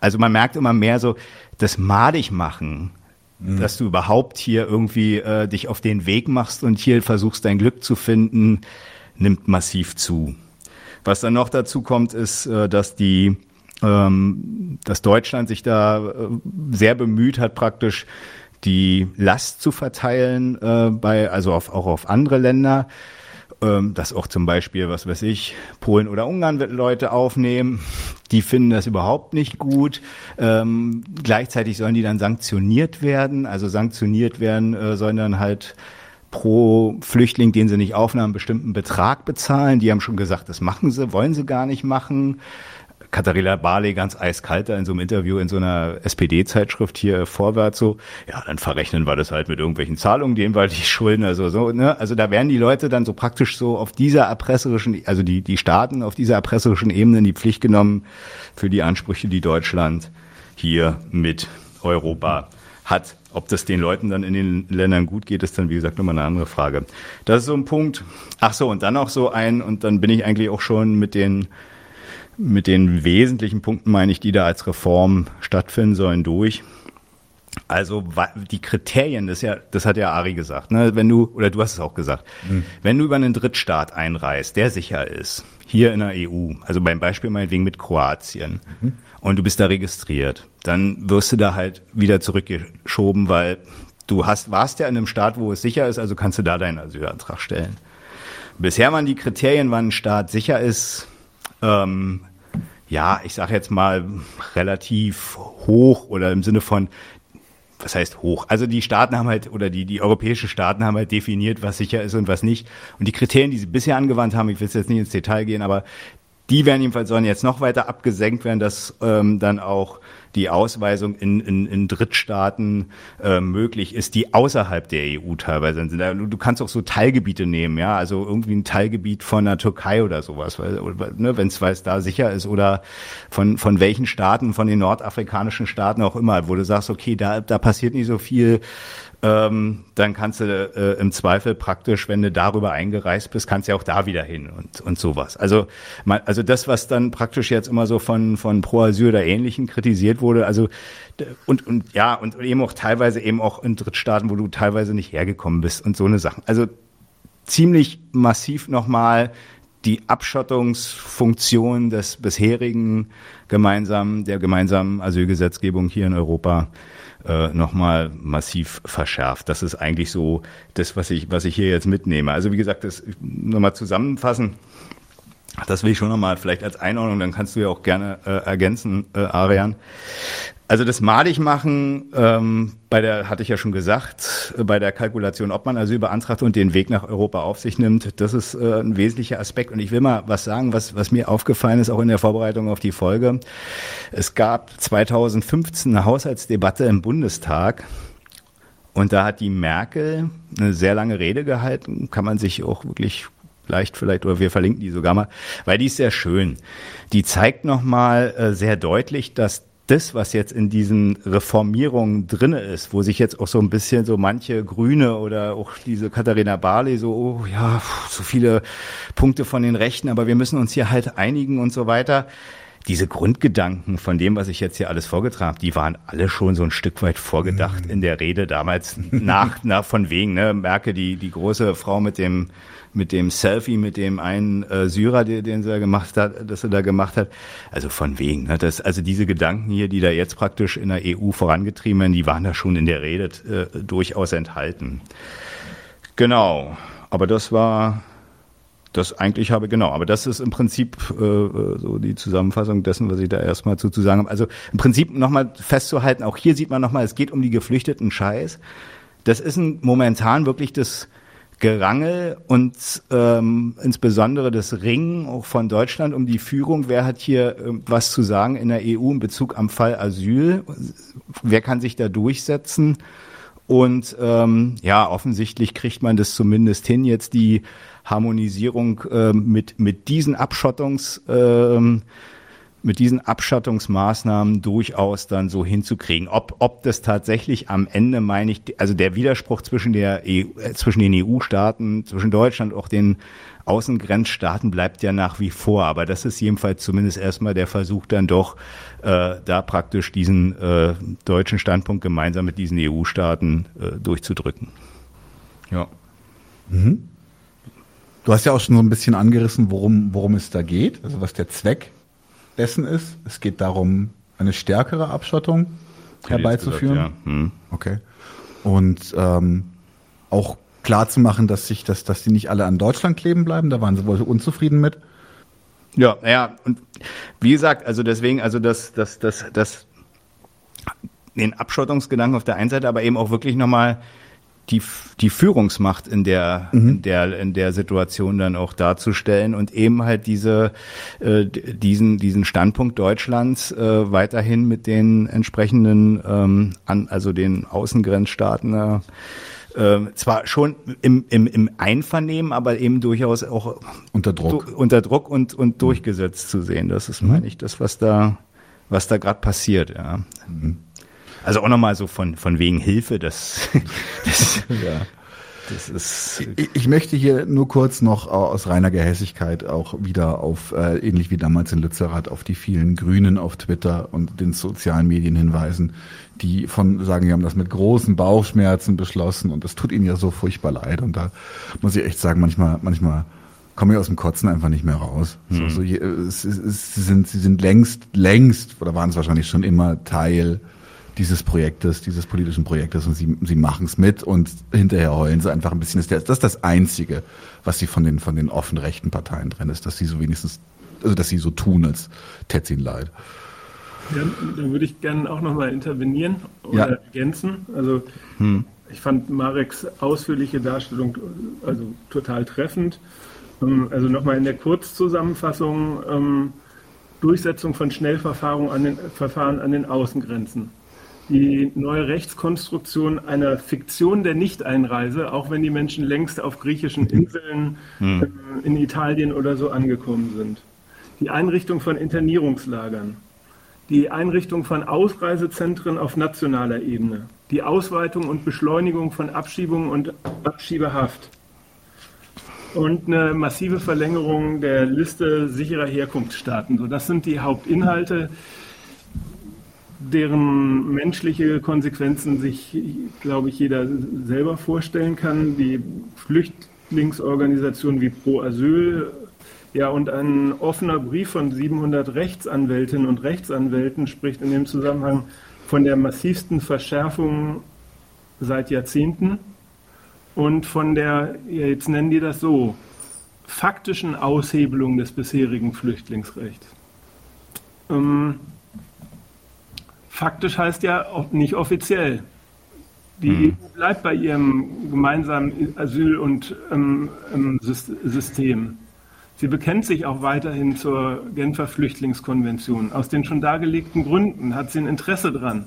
Also man merkt immer mehr so, das madig machen, mhm. dass du überhaupt hier irgendwie äh, dich auf den Weg machst und hier versuchst dein Glück zu finden, nimmt massiv zu. Was dann noch dazu kommt, ist, äh, dass die ähm, dass Deutschland sich da äh, sehr bemüht hat, praktisch die Last zu verteilen, äh, bei, also auf, auch auf andere Länder. Ähm, dass auch zum Beispiel, was weiß ich, Polen oder Ungarn wird Leute aufnehmen. Die finden das überhaupt nicht gut. Ähm, gleichzeitig sollen die dann sanktioniert werden. Also sanktioniert werden äh, sollen dann halt pro Flüchtling, den sie nicht aufnahmen, einen bestimmten Betrag bezahlen. Die haben schon gesagt, das machen sie, wollen sie gar nicht machen. Katharina Barley ganz eiskalt da in so einem Interview in so einer SPD-Zeitschrift hier vorwärts so, ja, dann verrechnen wir das halt mit irgendwelchen Zahlungen, denen wir die schulden, also so, ne? Also da werden die Leute dann so praktisch so auf dieser erpresserischen, also die, die Staaten auf dieser erpresserischen Ebene in die Pflicht genommen für die Ansprüche, die Deutschland hier mit Europa hat. Ob das den Leuten dann in den Ländern gut geht, ist dann, wie gesagt, nochmal eine andere Frage. Das ist so ein Punkt. Ach so, und dann auch so ein, und dann bin ich eigentlich auch schon mit den, mit den wesentlichen Punkten, meine ich, die da als Reform stattfinden sollen, durch. Also die Kriterien, das ja, das hat ja Ari gesagt, ne? Wenn du, oder du hast es auch gesagt, mhm. wenn du über einen Drittstaat einreist, der sicher ist, hier in der EU, also beim Beispiel meinetwegen mit Kroatien, mhm. und du bist da registriert, dann wirst du da halt wieder zurückgeschoben, weil du hast, warst ja in einem Staat, wo es sicher ist, also kannst du da deinen Asylantrag stellen. Bisher waren die Kriterien, wann ein Staat sicher ist, ähm, ja, ich sage jetzt mal relativ hoch oder im Sinne von, was heißt hoch? Also die Staaten haben halt, oder die, die europäischen Staaten haben halt definiert, was sicher ist und was nicht. Und die Kriterien, die sie bisher angewandt haben, ich will jetzt nicht ins Detail gehen, aber die werden jedenfalls sollen jetzt noch weiter abgesenkt werden, dass ähm, dann auch die Ausweisung in, in, in Drittstaaten äh, möglich ist, die außerhalb der EU teilweise sind. Du, kannst auch so Teilgebiete nehmen, ja, also irgendwie ein Teilgebiet von der Türkei oder sowas, weil, ne, wenn es da sicher ist oder von, von welchen Staaten, von den nordafrikanischen Staaten auch immer, wo du sagst, okay, da, da passiert nicht so viel, ähm, dann kannst du äh, im Zweifel praktisch, wenn du darüber eingereist bist, kannst du ja auch da wieder hin und, und sowas. Also, man, also das, was dann praktisch jetzt immer so von, von Pro Asyl oder Ähnlichen kritisiert wurde, also und, und ja, und eben auch teilweise eben auch in Drittstaaten, wo du teilweise nicht hergekommen bist und so eine Sachen. Also ziemlich massiv nochmal die Abschottungsfunktion des bisherigen gemeinsamen, der gemeinsamen Asylgesetzgebung hier in Europa äh, nochmal massiv verschärft. Das ist eigentlich so das, was ich, was ich hier jetzt mitnehme. Also wie gesagt, das nochmal zusammenfassen. Das will ich schon nochmal vielleicht als Einordnung, dann kannst du ja auch gerne äh, ergänzen, äh, Arian. Also das malig machen, ähm, bei der, hatte ich ja schon gesagt, äh, bei der Kalkulation, ob man Asyl beantragt und den Weg nach Europa auf sich nimmt, das ist äh, ein wesentlicher Aspekt. Und ich will mal was sagen, was, was mir aufgefallen ist, auch in der Vorbereitung auf die Folge. Es gab 2015 eine Haushaltsdebatte im Bundestag. Und da hat die Merkel eine sehr lange Rede gehalten, kann man sich auch wirklich leicht vielleicht, oder wir verlinken die sogar mal, weil die ist sehr schön. Die zeigt nochmal äh, sehr deutlich, dass das, was jetzt in diesen Reformierungen drinne ist, wo sich jetzt auch so ein bisschen so manche Grüne oder auch diese Katharina Barley so, oh ja, so viele Punkte von den Rechten, aber wir müssen uns hier halt einigen und so weiter. Diese Grundgedanken von dem, was ich jetzt hier alles vorgetragen habe, die waren alle schon so ein Stück weit vorgedacht mhm. in der Rede damals nach, nach von wegen, ne, Merke, die, die große Frau mit dem, mit dem Selfie, mit dem einen äh, Syrer, den, den da gemacht hat, das er da gemacht hat. Also von wegen. Ne? Das, also diese Gedanken hier, die da jetzt praktisch in der EU vorangetrieben werden, die waren da schon in der Rede äh, durchaus enthalten. Genau. Aber das war das eigentlich habe, genau, aber das ist im Prinzip äh, so die Zusammenfassung dessen, was ich da erstmal zu, zu sagen habe. Also im Prinzip nochmal festzuhalten, auch hier sieht man nochmal, es geht um die geflüchteten Scheiß. Das ist ein, momentan wirklich das Gerangel und ähm, insbesondere das Ringen auch von Deutschland um die Führung. Wer hat hier äh, was zu sagen in der EU in Bezug am Fall Asyl? Wer kann sich da durchsetzen? Und ähm, ja, offensichtlich kriegt man das zumindest hin, jetzt die Harmonisierung äh, mit, mit diesen Abschottungs, äh, mit diesen Abschattungsmaßnahmen durchaus dann so hinzukriegen. Ob, ob das tatsächlich am Ende, meine ich, also der Widerspruch zwischen der EU, äh, zwischen den EU-Staaten, zwischen Deutschland, auch den Außengrenzstaaten bleibt ja nach wie vor. Aber das ist jedenfalls zumindest erstmal der Versuch dann doch, äh, da praktisch diesen äh, deutschen Standpunkt gemeinsam mit diesen EU-Staaten äh, durchzudrücken. Ja. Mhm. Du hast ja auch schon so ein bisschen angerissen, worum, worum es da geht, also was der Zweck dessen ist. Es geht darum, eine stärkere Abschottung herbeizuführen. Gesagt, ja. hm. Okay. Und ähm, auch klar zu machen, dass sich, dass, dass die nicht alle an Deutschland kleben bleiben. Da waren sie wohl unzufrieden mit. Ja, ja, und wie gesagt, also deswegen, also das, das, das, das, den Abschottungsgedanken auf der einen Seite, aber eben auch wirklich nochmal die, die Führungsmacht in der, mhm. in der, in der Situation dann auch darzustellen und eben halt diese, äh, diesen, diesen Standpunkt Deutschlands äh, weiterhin mit den entsprechenden, ähm, an, also den Außengrenzstaaten äh, äh, zwar schon im, im, im Einvernehmen, aber eben durchaus auch unter Druck, du, unter Druck und, und durchgesetzt zu sehen. Das ist, mhm. meine ich, das, was da, was da gerade passiert. Ja. Mhm. Also auch nochmal so von, von wegen Hilfe, das, das ja. Das ist ich, ich, möchte hier nur kurz noch aus reiner Gehässigkeit auch wieder auf, äh, ähnlich wie damals in Lützerath, auf die vielen Grünen auf Twitter und den sozialen Medien hinweisen, die von sagen, wir haben das mit großen Bauchschmerzen beschlossen und das tut ihnen ja so furchtbar leid. Und da muss ich echt sagen, manchmal, manchmal komme ich aus dem Kotzen einfach nicht mehr raus. Mhm. So, so, es, es, es, sie sind, sie sind längst, längst, oder waren es wahrscheinlich schon immer Teil dieses Projektes, dieses politischen Projektes und sie, sie machen es mit und hinterher heulen sie einfach ein bisschen. Das ist das Einzige, was sie von den, von den offen rechten Parteien drin ist, dass sie so wenigstens, also dass sie so tun, als ihnen leid. Ja, dann würde ich gerne auch nochmal intervenieren oder ja. ergänzen. Also hm. ich fand Mareks ausführliche Darstellung also total treffend. Ähm, also nochmal in der Kurzzusammenfassung ähm, Durchsetzung von Schnellverfahren an den, Verfahren an den Außengrenzen die neue Rechtskonstruktion einer Fiktion der Nichteinreise, auch wenn die Menschen längst auf griechischen Inseln hm. äh, in Italien oder so angekommen sind. Die Einrichtung von Internierungslagern, die Einrichtung von Ausreisezentren auf nationaler Ebene, die Ausweitung und Beschleunigung von Abschiebungen und Abschiebehaft und eine massive Verlängerung der Liste sicherer Herkunftsstaaten. So, das sind die Hauptinhalte deren menschliche Konsequenzen sich, glaube ich, jeder selber vorstellen kann. Die Flüchtlingsorganisationen wie Pro Asyl, ja, und ein offener Brief von 700 Rechtsanwältinnen und Rechtsanwälten spricht in dem Zusammenhang von der massivsten Verschärfung seit Jahrzehnten und von der, ja, jetzt nennen die das so, faktischen Aushebelung des bisherigen Flüchtlingsrechts. Ähm, faktisch heißt ja nicht offiziell. Die mhm. EU bleibt bei ihrem gemeinsamen Asyl- und ähm, ähm System. Sie bekennt sich auch weiterhin zur Genfer Flüchtlingskonvention. Aus den schon dargelegten Gründen hat sie ein Interesse dran.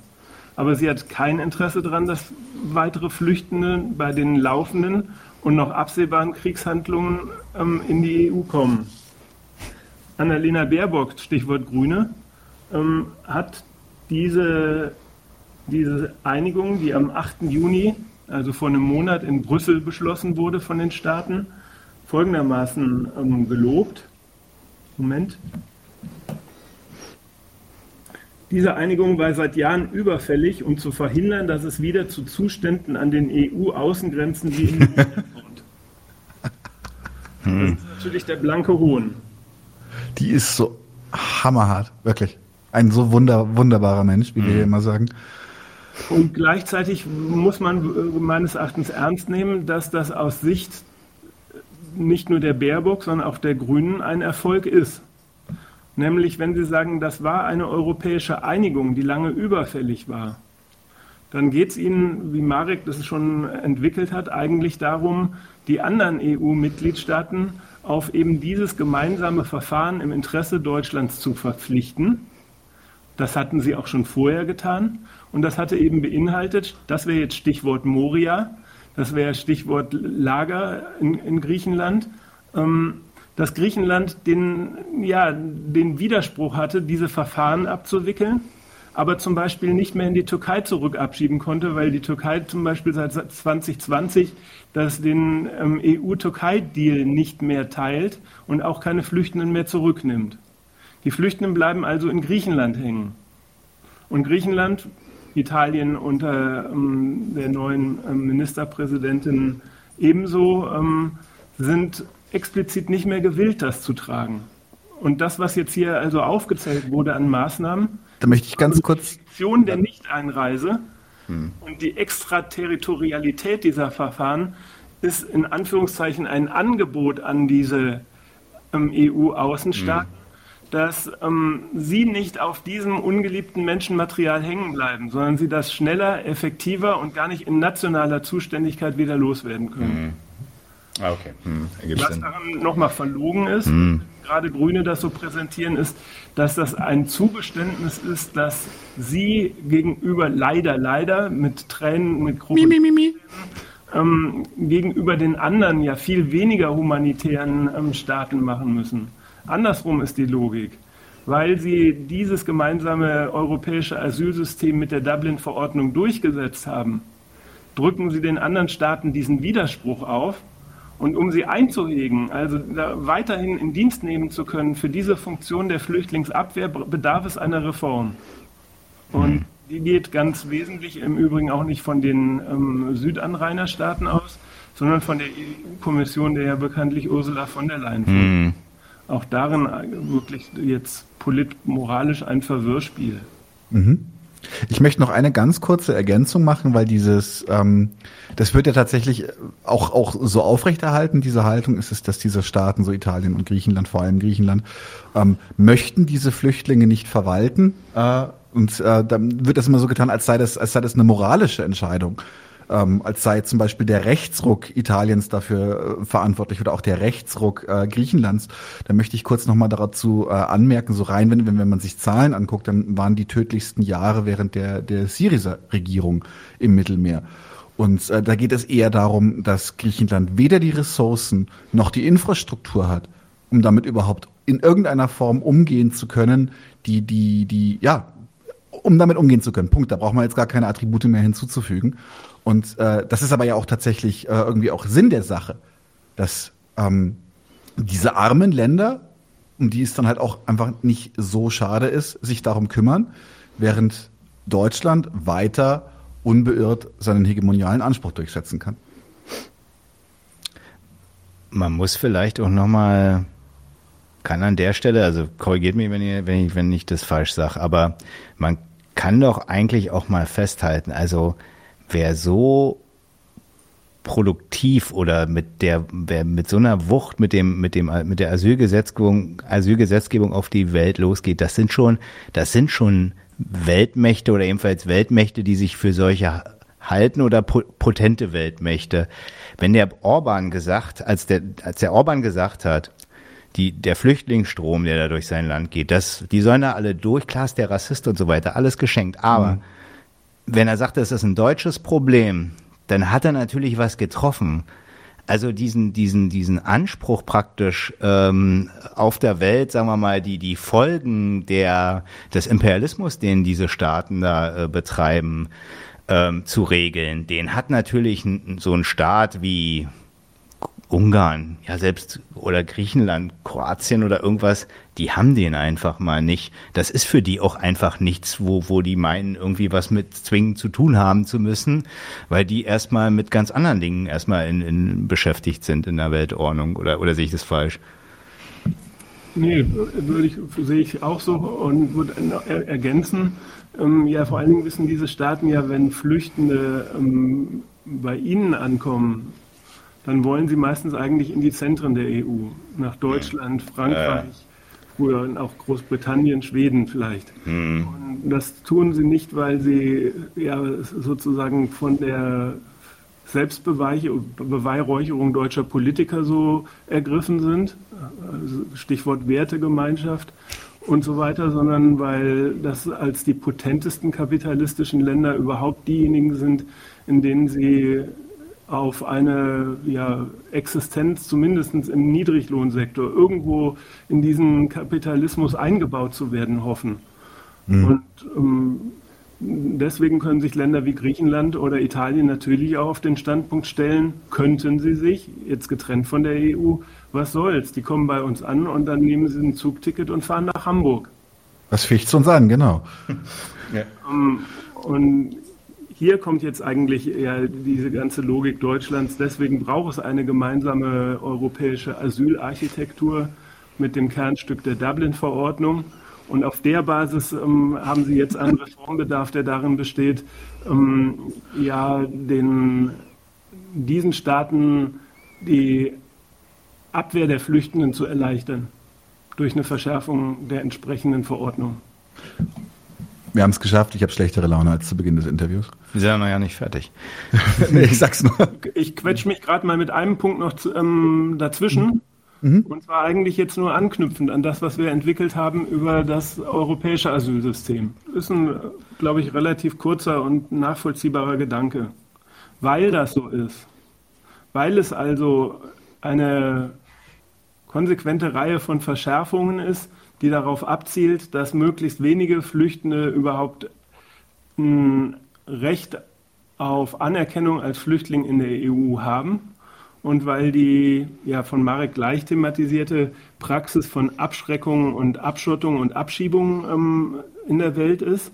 Aber sie hat kein Interesse daran, dass weitere Flüchtende bei den laufenden und noch absehbaren Kriegshandlungen ähm, in die EU kommen. Annalena Baerbock, Stichwort Grüne, ähm, hat diese, diese Einigung, die am 8. Juni, also vor einem Monat in Brüssel beschlossen wurde von den Staaten, folgendermaßen ähm, gelobt. Moment. Diese Einigung war seit Jahren überfällig, um zu verhindern, dass es wieder zu Zuständen an den EU-Außengrenzen wie in kommt. Das ist natürlich der blanke Hohn. Die ist so hammerhart, wirklich. Ein so wunder, wunderbarer Mensch, wie mhm. wir immer sagen. Und gleichzeitig muss man äh, meines Erachtens ernst nehmen, dass das aus Sicht nicht nur der Baerbock, sondern auch der Grünen ein Erfolg ist. Nämlich, wenn Sie sagen, das war eine europäische Einigung, die lange überfällig war, dann geht es Ihnen, wie Marek das schon entwickelt hat, eigentlich darum, die anderen EU-Mitgliedstaaten auf eben dieses gemeinsame Verfahren im Interesse Deutschlands zu verpflichten das hatten sie auch schon vorher getan. Und das hatte eben beinhaltet, das wäre jetzt Stichwort Moria, das wäre Stichwort Lager in, in Griechenland, ähm, dass Griechenland den, ja, den Widerspruch hatte, diese Verfahren abzuwickeln, aber zum Beispiel nicht mehr in die Türkei zurück abschieben konnte, weil die Türkei zum Beispiel seit 2020 das den ähm, EU-Türkei-Deal nicht mehr teilt und auch keine Flüchtenden mehr zurücknimmt. Die Flüchtenden bleiben also in Griechenland hängen. Und Griechenland, Italien unter ähm, der neuen ähm, Ministerpräsidentin ebenso, ähm, sind explizit nicht mehr gewillt, das zu tragen. Und das, was jetzt hier also aufgezählt wurde an Maßnahmen, da möchte ich ganz kurz. Die Fiktion der Nichteinreise hm. und die Extraterritorialität dieser Verfahren ist in Anführungszeichen ein Angebot an diese ähm, EU-Außenstaaten, dass ähm, sie nicht auf diesem ungeliebten Menschenmaterial hängen bleiben, sondern sie das schneller, effektiver und gar nicht in nationaler Zuständigkeit wieder loswerden können. Mhm. Ah, okay. Mhm. Was daran nochmal verlogen ist, mhm. gerade Grüne das so präsentieren, ist, dass das ein Zugeständnis ist, dass sie gegenüber leider, leider mit Tränen, mit großen ähm, gegenüber den anderen ja viel weniger humanitären ähm, Staaten machen müssen. Andersrum ist die Logik. weil sie dieses gemeinsame europäische Asylsystem mit der Dublin-Verordnung durchgesetzt haben, drücken sie den anderen Staaten diesen Widerspruch auf. Und um sie einzuhegen, also weiterhin in Dienst nehmen zu können für diese Funktion der Flüchtlingsabwehr, bedarf es einer Reform. Und mhm. die geht ganz wesentlich im Übrigen auch nicht von den ähm, Südanrainerstaaten aus, sondern von der EU-Kommission, der ja bekanntlich Ursula von der Leyen führt. Auch darin wirklich jetzt politmoralisch ein Verwirrspiel. Mhm. Ich möchte noch eine ganz kurze Ergänzung machen, weil dieses, ähm, das wird ja tatsächlich auch, auch so aufrechterhalten, diese Haltung ist es, dass diese Staaten, so Italien und Griechenland, vor allem Griechenland, ähm, möchten diese Flüchtlinge nicht verwalten. Äh, und äh, dann wird das immer so getan, als sei das, als sei das eine moralische Entscheidung ähm, als sei zum Beispiel der Rechtsruck Italiens dafür äh, verantwortlich oder auch der Rechtsruck äh, Griechenlands. Da möchte ich kurz nochmal dazu äh, anmerken, so rein, wenn, wenn, wenn man sich Zahlen anguckt, dann waren die tödlichsten Jahre während der, der Syriza-Regierung im Mittelmeer. Und äh, da geht es eher darum, dass Griechenland weder die Ressourcen noch die Infrastruktur hat, um damit überhaupt in irgendeiner Form umgehen zu können, die, die, die, ja, um damit umgehen zu können. Punkt. Da braucht man jetzt gar keine Attribute mehr hinzuzufügen. Und äh, das ist aber ja auch tatsächlich äh, irgendwie auch Sinn der Sache, dass ähm, diese armen Länder, um die es dann halt auch einfach nicht so schade ist, sich darum kümmern, während Deutschland weiter unbeirrt seinen hegemonialen Anspruch durchsetzen kann. Man muss vielleicht auch noch mal kann an der Stelle, also korrigiert mich, wenn, ihr, wenn, ich, wenn ich das falsch sage, aber man kann doch eigentlich auch mal festhalten, also wer so produktiv oder mit der wer mit so einer Wucht mit dem mit dem mit der Asylgesetzgebung Asylgesetzgebung auf die Welt losgeht, das sind schon das sind schon Weltmächte oder ebenfalls Weltmächte, die sich für solche halten oder potente Weltmächte. Wenn der Orban gesagt, als der als der Orban gesagt hat, die, der Flüchtlingsstrom, der da durch sein Land geht, das, die sollen da alle durch, klar ist der Rassist und so weiter, alles geschenkt. Aber mhm wenn er sagt, das ist ein deutsches Problem, dann hat er natürlich was getroffen. Also diesen, diesen, diesen Anspruch praktisch ähm, auf der Welt, sagen wir mal, die, die Folgen der, des Imperialismus, den diese Staaten da äh, betreiben, ähm, zu regeln, den hat natürlich so ein Staat wie Ungarn, ja selbst oder Griechenland, Kroatien oder irgendwas, die haben den einfach mal nicht. Das ist für die auch einfach nichts, wo, wo die meinen, irgendwie was mit zwingend zu tun haben zu müssen, weil die erstmal mit ganz anderen Dingen erstmal in, in beschäftigt sind in der Weltordnung. Oder, oder sehe ich das falsch? Nee, würde ich, sehe ich auch so und würde ergänzen. Ähm, ja, vor allen Dingen wissen diese Staaten ja, wenn Flüchtende ähm, bei ihnen ankommen, dann wollen sie meistens eigentlich in die Zentren der EU, nach Deutschland, Frankreich, früher auch Großbritannien, Schweden vielleicht. Mhm. Und das tun sie nicht, weil sie ja sozusagen von der Selbstbeweihräucherung deutscher Politiker so ergriffen sind, also Stichwort Wertegemeinschaft und so weiter, sondern weil das als die potentesten kapitalistischen Länder überhaupt diejenigen sind, in denen sie auf eine ja, Existenz, zumindest im Niedriglohnsektor, irgendwo in diesen Kapitalismus eingebaut zu werden hoffen. Mhm. Und ähm, deswegen können sich Länder wie Griechenland oder Italien natürlich auch auf den Standpunkt stellen, könnten sie sich, jetzt getrennt von der EU, was soll's, die kommen bei uns an und dann nehmen sie ein Zugticket und fahren nach Hamburg. Was ficht uns an, genau. ja. ähm, und hier kommt jetzt eigentlich ja diese ganze Logik Deutschlands. Deswegen braucht es eine gemeinsame europäische Asylarchitektur mit dem Kernstück der Dublin-Verordnung. Und auf der Basis ähm, haben Sie jetzt einen Reformbedarf, der darin besteht, ähm, ja, den, diesen Staaten die Abwehr der Flüchtenden zu erleichtern durch eine Verschärfung der entsprechenden Verordnung. Wir haben es geschafft. Ich habe schlechtere Laune als zu Beginn des Interviews. Wir sind ja nicht fertig. nee, ich sag's nur. Ich quetsche mich gerade mal mit einem Punkt noch zu, ähm, dazwischen. Mhm. Und zwar eigentlich jetzt nur anknüpfend an das, was wir entwickelt haben über das europäische Asylsystem. Das ist ein, glaube ich, relativ kurzer und nachvollziehbarer Gedanke. Weil das so ist, weil es also eine konsequente Reihe von Verschärfungen ist, die darauf abzielt, dass möglichst wenige Flüchtende überhaupt ein Recht auf Anerkennung als Flüchtling in der EU haben und weil die ja von Marek gleich thematisierte Praxis von Abschreckung und Abschottung und Abschiebung ähm, in der Welt ist,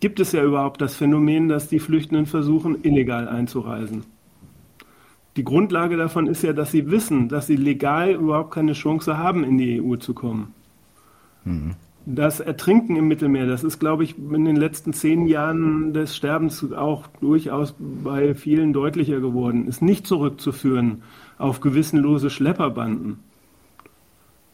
gibt es ja überhaupt das Phänomen, dass die Flüchtenden versuchen, illegal einzureisen. Die Grundlage davon ist ja, dass sie wissen, dass sie legal überhaupt keine Chance haben, in die EU zu kommen. Das Ertrinken im Mittelmeer, das ist, glaube ich, in den letzten zehn Jahren des Sterbens auch durchaus bei vielen deutlicher geworden, ist nicht zurückzuführen auf gewissenlose Schlepperbanden.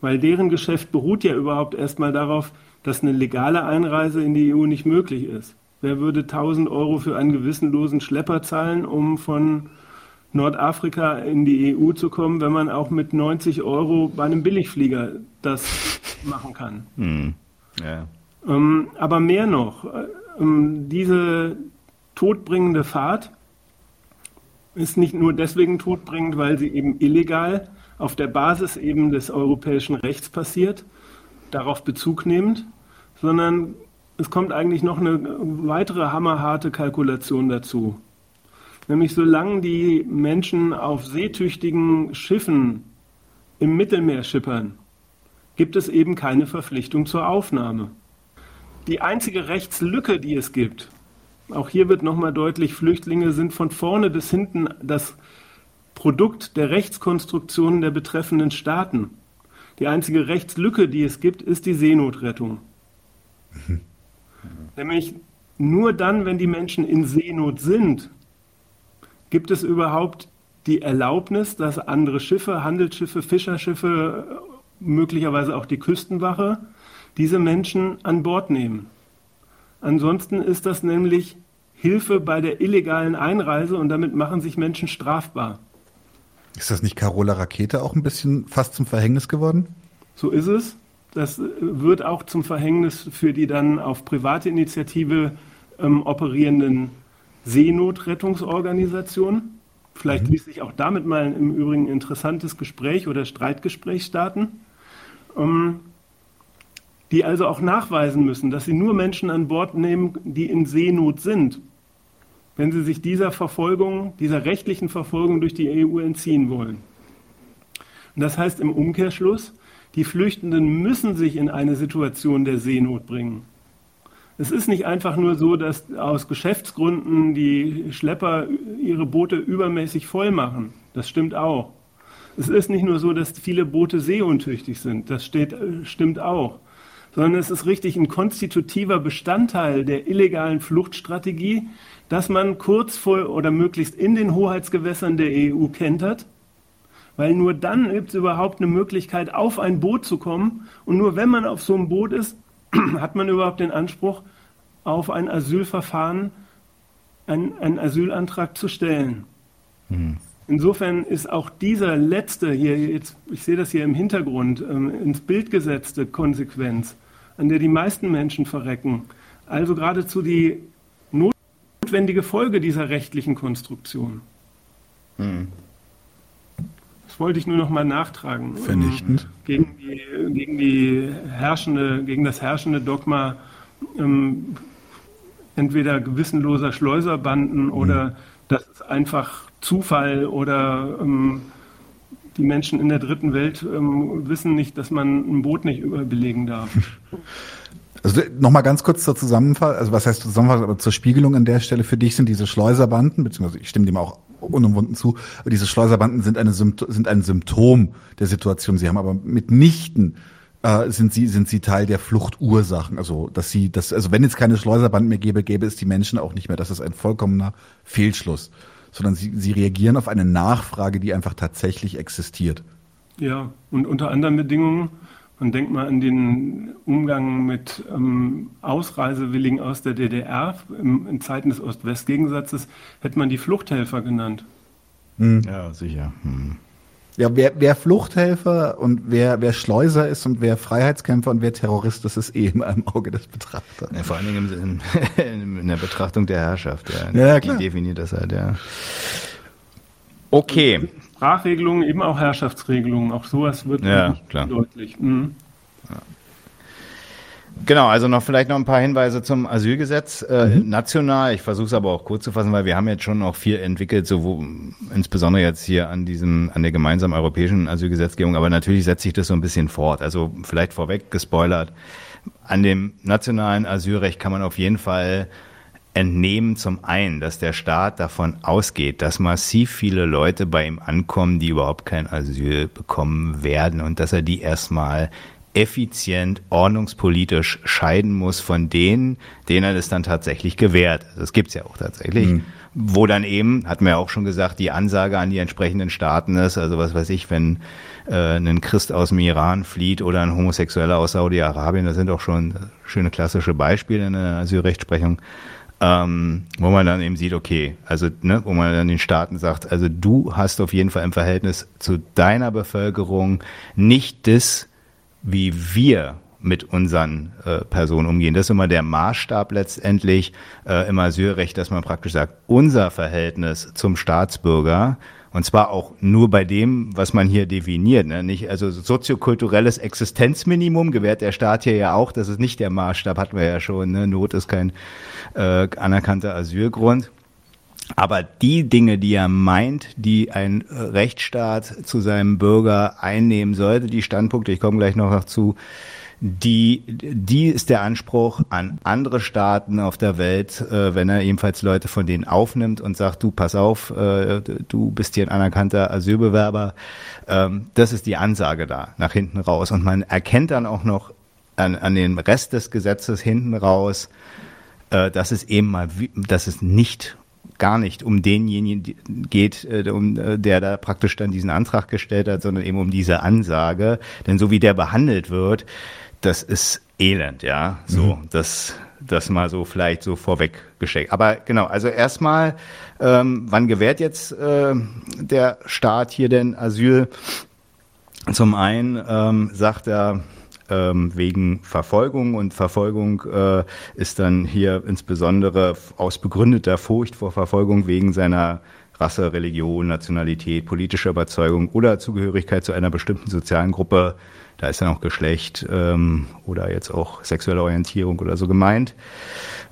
Weil deren Geschäft beruht ja überhaupt erstmal darauf, dass eine legale Einreise in die EU nicht möglich ist. Wer würde 1000 Euro für einen gewissenlosen Schlepper zahlen, um von Nordafrika in die EU zu kommen, wenn man auch mit 90 Euro bei einem Billigflieger das machen kann? Hm. Ja. Ähm, aber mehr noch, ähm, diese todbringende Fahrt ist nicht nur deswegen todbringend, weil sie eben illegal auf der Basis eben des europäischen Rechts passiert, darauf Bezug nehmend, sondern es kommt eigentlich noch eine weitere hammerharte Kalkulation dazu. Nämlich solange die Menschen auf seetüchtigen Schiffen im Mittelmeer schippern, gibt es eben keine Verpflichtung zur Aufnahme. Die einzige Rechtslücke, die es gibt, auch hier wird nochmal deutlich, Flüchtlinge sind von vorne bis hinten das Produkt der Rechtskonstruktionen der betreffenden Staaten. Die einzige Rechtslücke, die es gibt, ist die Seenotrettung. Mhm. Nämlich nur dann, wenn die Menschen in Seenot sind, gibt es überhaupt die Erlaubnis, dass andere Schiffe, Handelsschiffe, Fischerschiffe möglicherweise auch die Küstenwache, diese Menschen an Bord nehmen. Ansonsten ist das nämlich Hilfe bei der illegalen Einreise und damit machen sich Menschen strafbar. Ist das nicht Carola Rakete auch ein bisschen fast zum Verhängnis geworden? So ist es. Das wird auch zum Verhängnis für die dann auf private Initiative ähm, operierenden Seenotrettungsorganisationen. Vielleicht mhm. ließ sich auch damit mal im Übrigen ein interessantes Gespräch oder Streitgespräch starten. Ähm, die also auch nachweisen müssen, dass sie nur Menschen an Bord nehmen, die in Seenot sind, wenn sie sich dieser Verfolgung, dieser rechtlichen Verfolgung durch die EU entziehen wollen. Und das heißt im Umkehrschluss, die Flüchtenden müssen sich in eine Situation der Seenot bringen. Es ist nicht einfach nur so, dass aus Geschäftsgründen die Schlepper ihre Boote übermäßig voll machen. Das stimmt auch. Es ist nicht nur so, dass viele Boote seeuntüchtig sind, das steht, stimmt auch, sondern es ist richtig ein konstitutiver Bestandteil der illegalen Fluchtstrategie, dass man kurz vor oder möglichst in den Hoheitsgewässern der EU kentert, weil nur dann gibt es überhaupt eine Möglichkeit, auf ein Boot zu kommen und nur wenn man auf so einem Boot ist, hat man überhaupt den Anspruch, auf ein Asylverfahren, einen, einen Asylantrag zu stellen. Mhm. Insofern ist auch dieser letzte hier, jetzt, ich sehe das hier im Hintergrund, ähm, ins Bild gesetzte Konsequenz, an der die meisten Menschen verrecken, also geradezu die notwendige Folge dieser rechtlichen Konstruktion. Hm. Das wollte ich nur noch mal nachtragen. Vernichtend. Gegen die, gegen die herrschende, gegen das herrschende Dogma ähm, entweder gewissenloser Schleuserbanden hm. oder das ist einfach Zufall oder ähm, die Menschen in der dritten Welt ähm, wissen nicht, dass man ein Boot nicht überbelegen darf. Also nochmal ganz kurz zur Zusammenfassung, also was heißt Zusammenfassung, aber zur Spiegelung an der Stelle für dich sind diese Schleuserbanden, beziehungsweise ich stimme dem auch unumwunden zu, aber diese Schleuserbanden sind, eine sind ein Symptom der Situation. Sie haben aber mitnichten äh, sind sie sind sie Teil der Fluchtursachen. Also dass sie das also wenn es keine Schleuserbanden mehr gäbe, gäbe es die Menschen auch nicht mehr. Das ist ein vollkommener Fehlschluss sondern sie, sie reagieren auf eine Nachfrage, die einfach tatsächlich existiert. Ja, und unter anderen Bedingungen, man denkt mal an den Umgang mit ähm, Ausreisewilligen aus der DDR. Im, in Zeiten des Ost-West-Gegensatzes hätte man die Fluchthelfer genannt. Hm. Ja, sicher. Hm. Ja, wer, wer Fluchthelfer und wer, wer Schleuser ist und wer Freiheitskämpfer und wer Terrorist, das ist eh immer im Auge des Betrachters. Ja, vor allen Dingen in, in, der Betrachtung der Herrschaft. Ja, ja klar. Die definiert das halt, ja. Okay. Sprachregelungen, eben auch Herrschaftsregelungen, auch sowas wird ja, klar. deutlich. Mhm. Ja. Genau, also noch vielleicht noch ein paar Hinweise zum Asylgesetz äh, mhm. national. Ich versuche es aber auch kurz zu fassen, weil wir haben jetzt schon auch viel entwickelt, so wo, insbesondere jetzt hier an diesem an der gemeinsamen europäischen Asylgesetzgebung. Aber natürlich setzt sich das so ein bisschen fort. Also vielleicht vorweg gespoilert. An dem nationalen Asylrecht kann man auf jeden Fall entnehmen zum einen, dass der Staat davon ausgeht, dass massiv viele Leute bei ihm ankommen, die überhaupt kein Asyl bekommen werden und dass er die erstmal effizient, ordnungspolitisch scheiden muss von denen, denen das dann tatsächlich gewährt. Das gibt's ja auch tatsächlich. Mhm. Wo dann eben, hatten wir ja auch schon gesagt, die Ansage an die entsprechenden Staaten ist, also was weiß ich, wenn äh, ein Christ aus dem Iran flieht oder ein Homosexueller aus Saudi-Arabien, das sind auch schon schöne klassische Beispiele in der Asylrechtsprechung, ähm, wo man dann eben sieht, okay, also ne, wo man dann den Staaten sagt, also du hast auf jeden Fall im Verhältnis zu deiner Bevölkerung nicht das, wie wir mit unseren äh, Personen umgehen. Das ist immer der Maßstab letztendlich äh, im Asylrecht, dass man praktisch sagt, unser Verhältnis zum Staatsbürger und zwar auch nur bei dem, was man hier definiert. Ne? Nicht, also soziokulturelles Existenzminimum gewährt der Staat hier ja auch. Das ist nicht der Maßstab, hatten wir ja schon. Ne? Not ist kein äh, anerkannter Asylgrund. Aber die Dinge, die er meint, die ein Rechtsstaat zu seinem Bürger einnehmen sollte, die Standpunkte, ich komme gleich noch dazu, die, die ist der Anspruch an andere Staaten auf der Welt, äh, wenn er ebenfalls Leute von denen aufnimmt und sagt, du pass auf, äh, du bist hier ein anerkannter Asylbewerber. Ähm, das ist die Ansage da nach hinten raus. Und man erkennt dann auch noch an, an den Rest des Gesetzes hinten raus, äh, dass es eben mal, dass es nicht gar nicht um denjenigen geht, äh, um, äh, der da praktisch dann diesen Antrag gestellt hat, sondern eben um diese Ansage. Denn so wie der behandelt wird, das ist elend, ja. So, mhm. das, das mal so vielleicht so vorweg gesteckt. Aber genau, also erstmal, ähm, wann gewährt jetzt äh, der Staat hier denn Asyl? Zum einen ähm, sagt er, ähm, wegen Verfolgung und Verfolgung äh, ist dann hier insbesondere aus begründeter Furcht vor Verfolgung wegen seiner Rasse, Religion, Nationalität, politischer Überzeugung oder Zugehörigkeit zu einer bestimmten sozialen Gruppe, da ist dann auch Geschlecht ähm, oder jetzt auch sexuelle Orientierung oder so gemeint.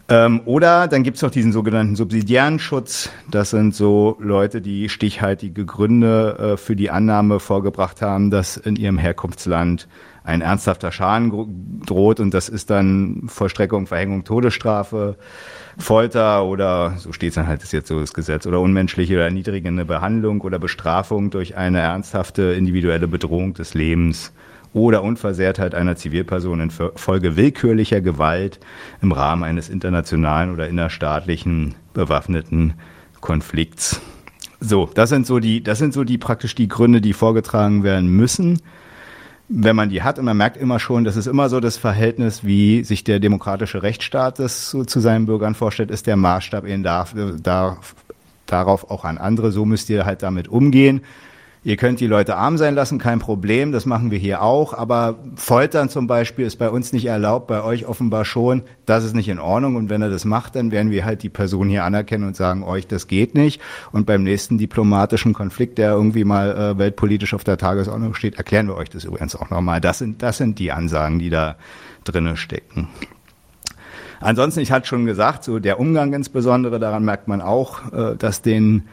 Ähm, oder dann gibt's noch diesen sogenannten subsidiären Schutz. Das sind so Leute, die stichhaltige Gründe äh, für die Annahme vorgebracht haben, dass in ihrem Herkunftsland ein ernsthafter Schaden droht und das ist dann Vollstreckung, Verhängung, Todesstrafe, Folter oder, so steht es dann halt, ist jetzt so das Gesetz, oder unmenschliche oder erniedrigende Behandlung oder Bestrafung durch eine ernsthafte individuelle Bedrohung des Lebens oder Unversehrtheit einer Zivilperson infolge willkürlicher Gewalt im Rahmen eines internationalen oder innerstaatlichen bewaffneten Konflikts. So, das sind so die, das sind so die praktisch die Gründe, die vorgetragen werden müssen wenn man die hat und man merkt immer schon, das ist immer so das Verhältnis, wie sich der demokratische Rechtsstaat das so zu seinen Bürgern vorstellt, ist der Maßstab eben darf, darf, darauf auch an andere. So müsst ihr halt damit umgehen. Ihr könnt die Leute arm sein lassen, kein Problem, das machen wir hier auch. Aber Foltern zum Beispiel ist bei uns nicht erlaubt, bei euch offenbar schon. Das ist nicht in Ordnung. Und wenn er das macht, dann werden wir halt die Person hier anerkennen und sagen, euch, das geht nicht. Und beim nächsten diplomatischen Konflikt, der irgendwie mal äh, weltpolitisch auf der Tagesordnung steht, erklären wir euch das übrigens auch nochmal. Das sind, das sind die Ansagen, die da drinnen stecken. Ansonsten, ich hatte schon gesagt, so der Umgang insbesondere, daran merkt man auch, äh, dass den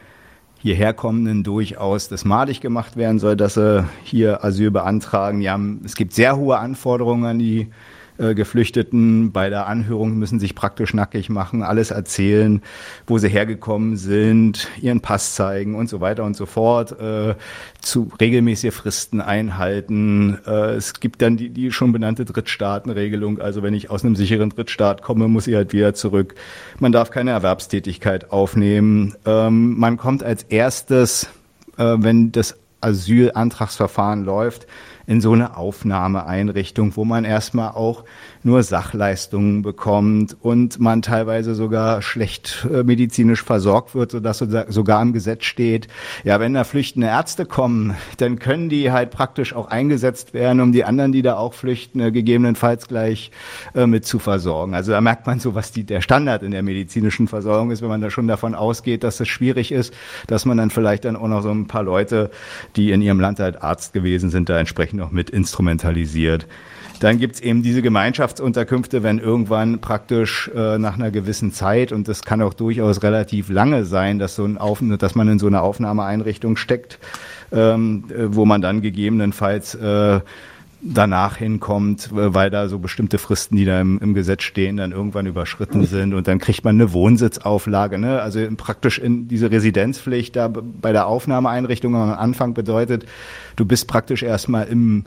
hierher kommenden durchaus das malig gemacht werden soll, dass sie hier Asyl beantragen. Die haben, es gibt sehr hohe Anforderungen an die äh, Geflüchteten bei der Anhörung müssen sich praktisch nackig machen, alles erzählen, wo sie hergekommen sind, ihren Pass zeigen und so weiter und so fort, äh, zu regelmäßige Fristen einhalten. Äh, es gibt dann die, die schon benannte Drittstaatenregelung, also wenn ich aus einem sicheren Drittstaat komme, muss ich halt wieder zurück. Man darf keine Erwerbstätigkeit aufnehmen. Ähm, man kommt als erstes, äh, wenn das Asylantragsverfahren läuft, in so eine Aufnahmeeinrichtung, wo man erstmal auch nur Sachleistungen bekommt und man teilweise sogar schlecht äh, medizinisch versorgt wird, sodass sogar im Gesetz steht, ja, wenn da flüchtende Ärzte kommen, dann können die halt praktisch auch eingesetzt werden, um die anderen, die da auch flüchten, äh, gegebenenfalls gleich äh, mit zu versorgen. Also da merkt man so, was die, der Standard in der medizinischen Versorgung ist, wenn man da schon davon ausgeht, dass es schwierig ist, dass man dann vielleicht dann auch noch so ein paar Leute, die in ihrem Land halt Arzt gewesen sind, da entsprechend noch mit instrumentalisiert. Dann gibt's eben diese Gemeinschaftsunterkünfte, wenn irgendwann praktisch äh, nach einer gewissen Zeit, und das kann auch durchaus relativ lange sein, dass, so ein Auf dass man in so einer Aufnahmeeinrichtung steckt, ähm, äh, wo man dann gegebenenfalls äh, danach hinkommt, weil da so bestimmte Fristen, die da im, im, Gesetz stehen, dann irgendwann überschritten sind und dann kriegt man eine Wohnsitzauflage. Ne? Also praktisch in diese Residenzpflicht da bei der Aufnahmeeinrichtung am Anfang bedeutet, du bist praktisch erstmal im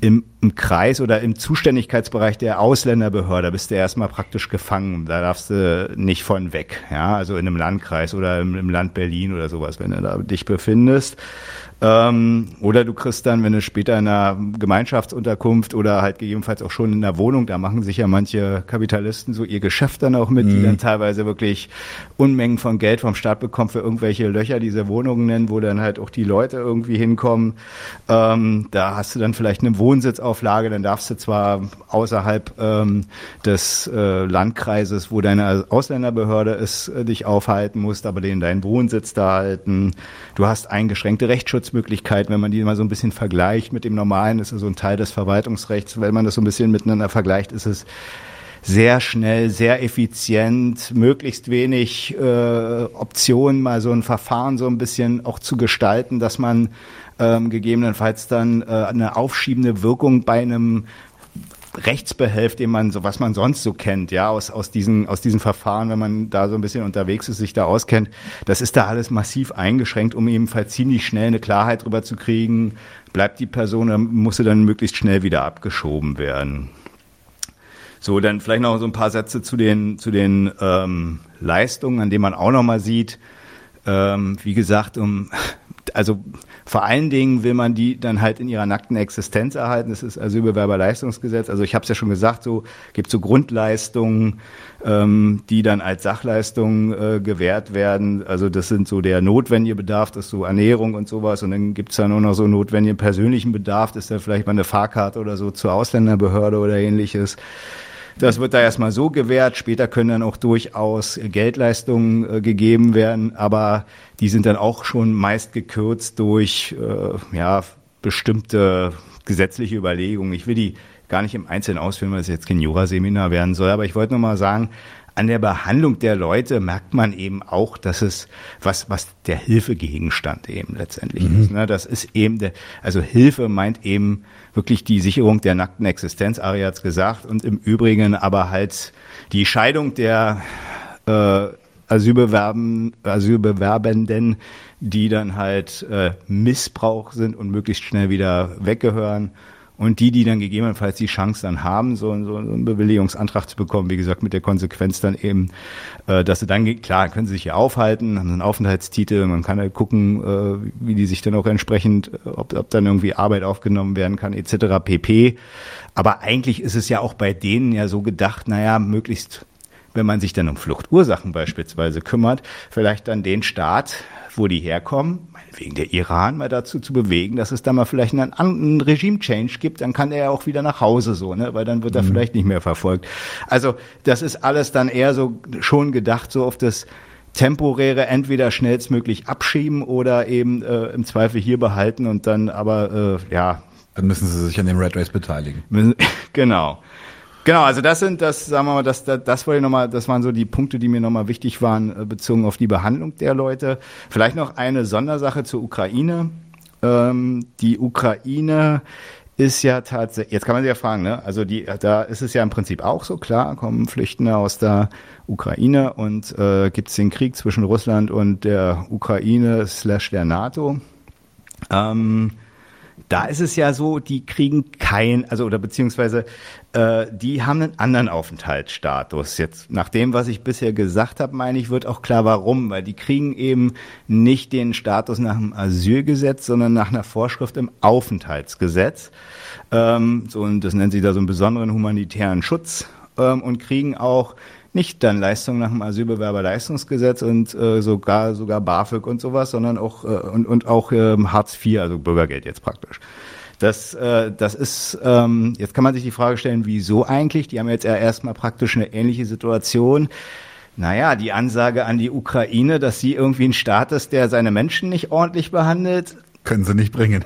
im, im Kreis oder im Zuständigkeitsbereich der Ausländerbehörde bist du erstmal praktisch gefangen. Da darfst du nicht von weg. Ja, also in einem Landkreis oder im, im Land Berlin oder sowas, wenn du da dich befindest. Ähm, oder du kriegst dann, wenn du später in einer Gemeinschaftsunterkunft oder halt gegebenenfalls auch schon in einer Wohnung, da machen sich ja manche Kapitalisten so ihr Geschäft dann auch mit, mhm. die dann teilweise wirklich Unmengen von Geld vom Staat bekommen für irgendwelche Löcher diese Wohnungen nennen, wo dann halt auch die Leute irgendwie hinkommen. Ähm, da hast du dann vielleicht eine Wohnsitzauflage, dann darfst du zwar außerhalb ähm, des äh, Landkreises, wo deine Ausländerbehörde ist, äh, dich aufhalten musst, aber den deinen Wohnsitz da halten. Du hast eingeschränkte Rechtsschutz Schutzmöglichkeiten, wenn man die mal so ein bisschen vergleicht mit dem normalen, ist es ein Teil des Verwaltungsrechts. Wenn man das so ein bisschen miteinander vergleicht, ist es sehr schnell, sehr effizient, möglichst wenig äh, Optionen, mal so ein Verfahren so ein bisschen auch zu gestalten, dass man ähm, gegebenenfalls dann äh, eine aufschiebende Wirkung bei einem Rechtsbehelf, den man so, was man sonst so kennt, ja, aus, aus diesen, aus diesen Verfahren, wenn man da so ein bisschen unterwegs ist, sich da auskennt, das ist da alles massiv eingeschränkt, um ebenfalls ziemlich schnell eine Klarheit drüber zu kriegen, bleibt die Person, dann muss sie dann möglichst schnell wieder abgeschoben werden. So, dann vielleicht noch so ein paar Sätze zu den, zu den ähm, Leistungen, an denen man auch nochmal sieht, ähm, wie gesagt, um also vor allen Dingen will man die dann halt in ihrer nackten Existenz erhalten. Das ist Asylbewerberleistungsgesetz. Also ich habe es ja schon gesagt, so gibt so Grundleistungen, ähm, die dann als Sachleistungen äh, gewährt werden. Also das sind so der notwendige Bedarf, das ist so Ernährung und sowas. Und dann gibt's dann auch noch so notwendigen persönlichen Bedarf, das ist dann vielleicht mal eine Fahrkarte oder so zur Ausländerbehörde oder ähnliches. Das wird da erstmal so gewährt. Später können dann auch durchaus Geldleistungen äh, gegeben werden, aber die sind dann auch schon meist gekürzt durch äh, ja, bestimmte gesetzliche Überlegungen. Ich will die gar nicht im Einzelnen ausführen, weil es jetzt kein Juraseminar werden soll, aber ich wollte nur mal sagen, an der Behandlung der Leute merkt man eben auch, dass es was, was der Hilfegegenstand eben letztendlich mhm. ist. Ne? Das ist eben der, also Hilfe meint eben wirklich die Sicherung der nackten Existenz, Ari hat's gesagt, und im Übrigen aber halt die Scheidung der äh, Asylbewerben, Asylbewerbenden, die dann halt äh, Missbrauch sind und möglichst schnell wieder weggehören und die, die dann gegebenenfalls die Chance dann haben, so, so, einen Bewilligungsantrag zu bekommen, wie gesagt, mit der Konsequenz dann eben, äh, dass sie dann, klar, können sie sich hier aufhalten, haben einen Aufenthaltstitel, man kann halt gucken, äh, wie die sich dann auch entsprechend, ob, ob dann irgendwie Arbeit aufgenommen werden kann, etc. pp. Aber eigentlich ist es ja auch bei denen ja so gedacht, naja, möglichst wenn man sich dann um Fluchtursachen beispielsweise kümmert, vielleicht dann den Staat, wo die herkommen, wegen der Iran mal dazu zu bewegen, dass es da mal vielleicht einen, einen Regime-Change gibt, dann kann er ja auch wieder nach Hause so, ne? weil dann wird er mhm. vielleicht nicht mehr verfolgt. Also das ist alles dann eher so schon gedacht so auf das temporäre entweder schnellstmöglich abschieben oder eben äh, im Zweifel hier behalten und dann aber äh, ja. Dann müssen sie sich an dem Red Race beteiligen. genau. Genau, also das sind das, sagen wir mal, das, das, das wollte ich nochmal, das waren so die Punkte, die mir nochmal wichtig waren, äh, bezogen auf die Behandlung der Leute. Vielleicht noch eine Sondersache zur Ukraine. Ähm, die Ukraine ist ja tatsächlich, jetzt kann man sich ja fragen, ne? Also die, da ist es ja im Prinzip auch so, klar, kommen Flüchtende aus der Ukraine und äh, gibt es den Krieg zwischen Russland und der Ukraine slash der NATO. Ähm, da ist es ja so, die kriegen kein, also oder beziehungsweise äh, die haben einen anderen Aufenthaltsstatus. Jetzt nach dem, was ich bisher gesagt habe, meine ich, wird auch klar, warum, weil die kriegen eben nicht den Status nach dem Asylgesetz, sondern nach einer Vorschrift im Aufenthaltsgesetz. Ähm, so, und das nennt sich da so einen besonderen humanitären Schutz ähm, und kriegen auch nicht dann Leistungen nach dem Asylbewerberleistungsgesetz und äh, sogar sogar BAföG und sowas, sondern auch äh, und, und auch äh, Hartz IV, also Bürgergeld jetzt praktisch. Das, äh, das ist, ähm, jetzt kann man sich die Frage stellen, wieso eigentlich? Die haben jetzt ja erstmal praktisch eine ähnliche Situation. Naja, die Ansage an die Ukraine, dass sie irgendwie ein Staat ist, der seine Menschen nicht ordentlich behandelt. Können sie nicht bringen.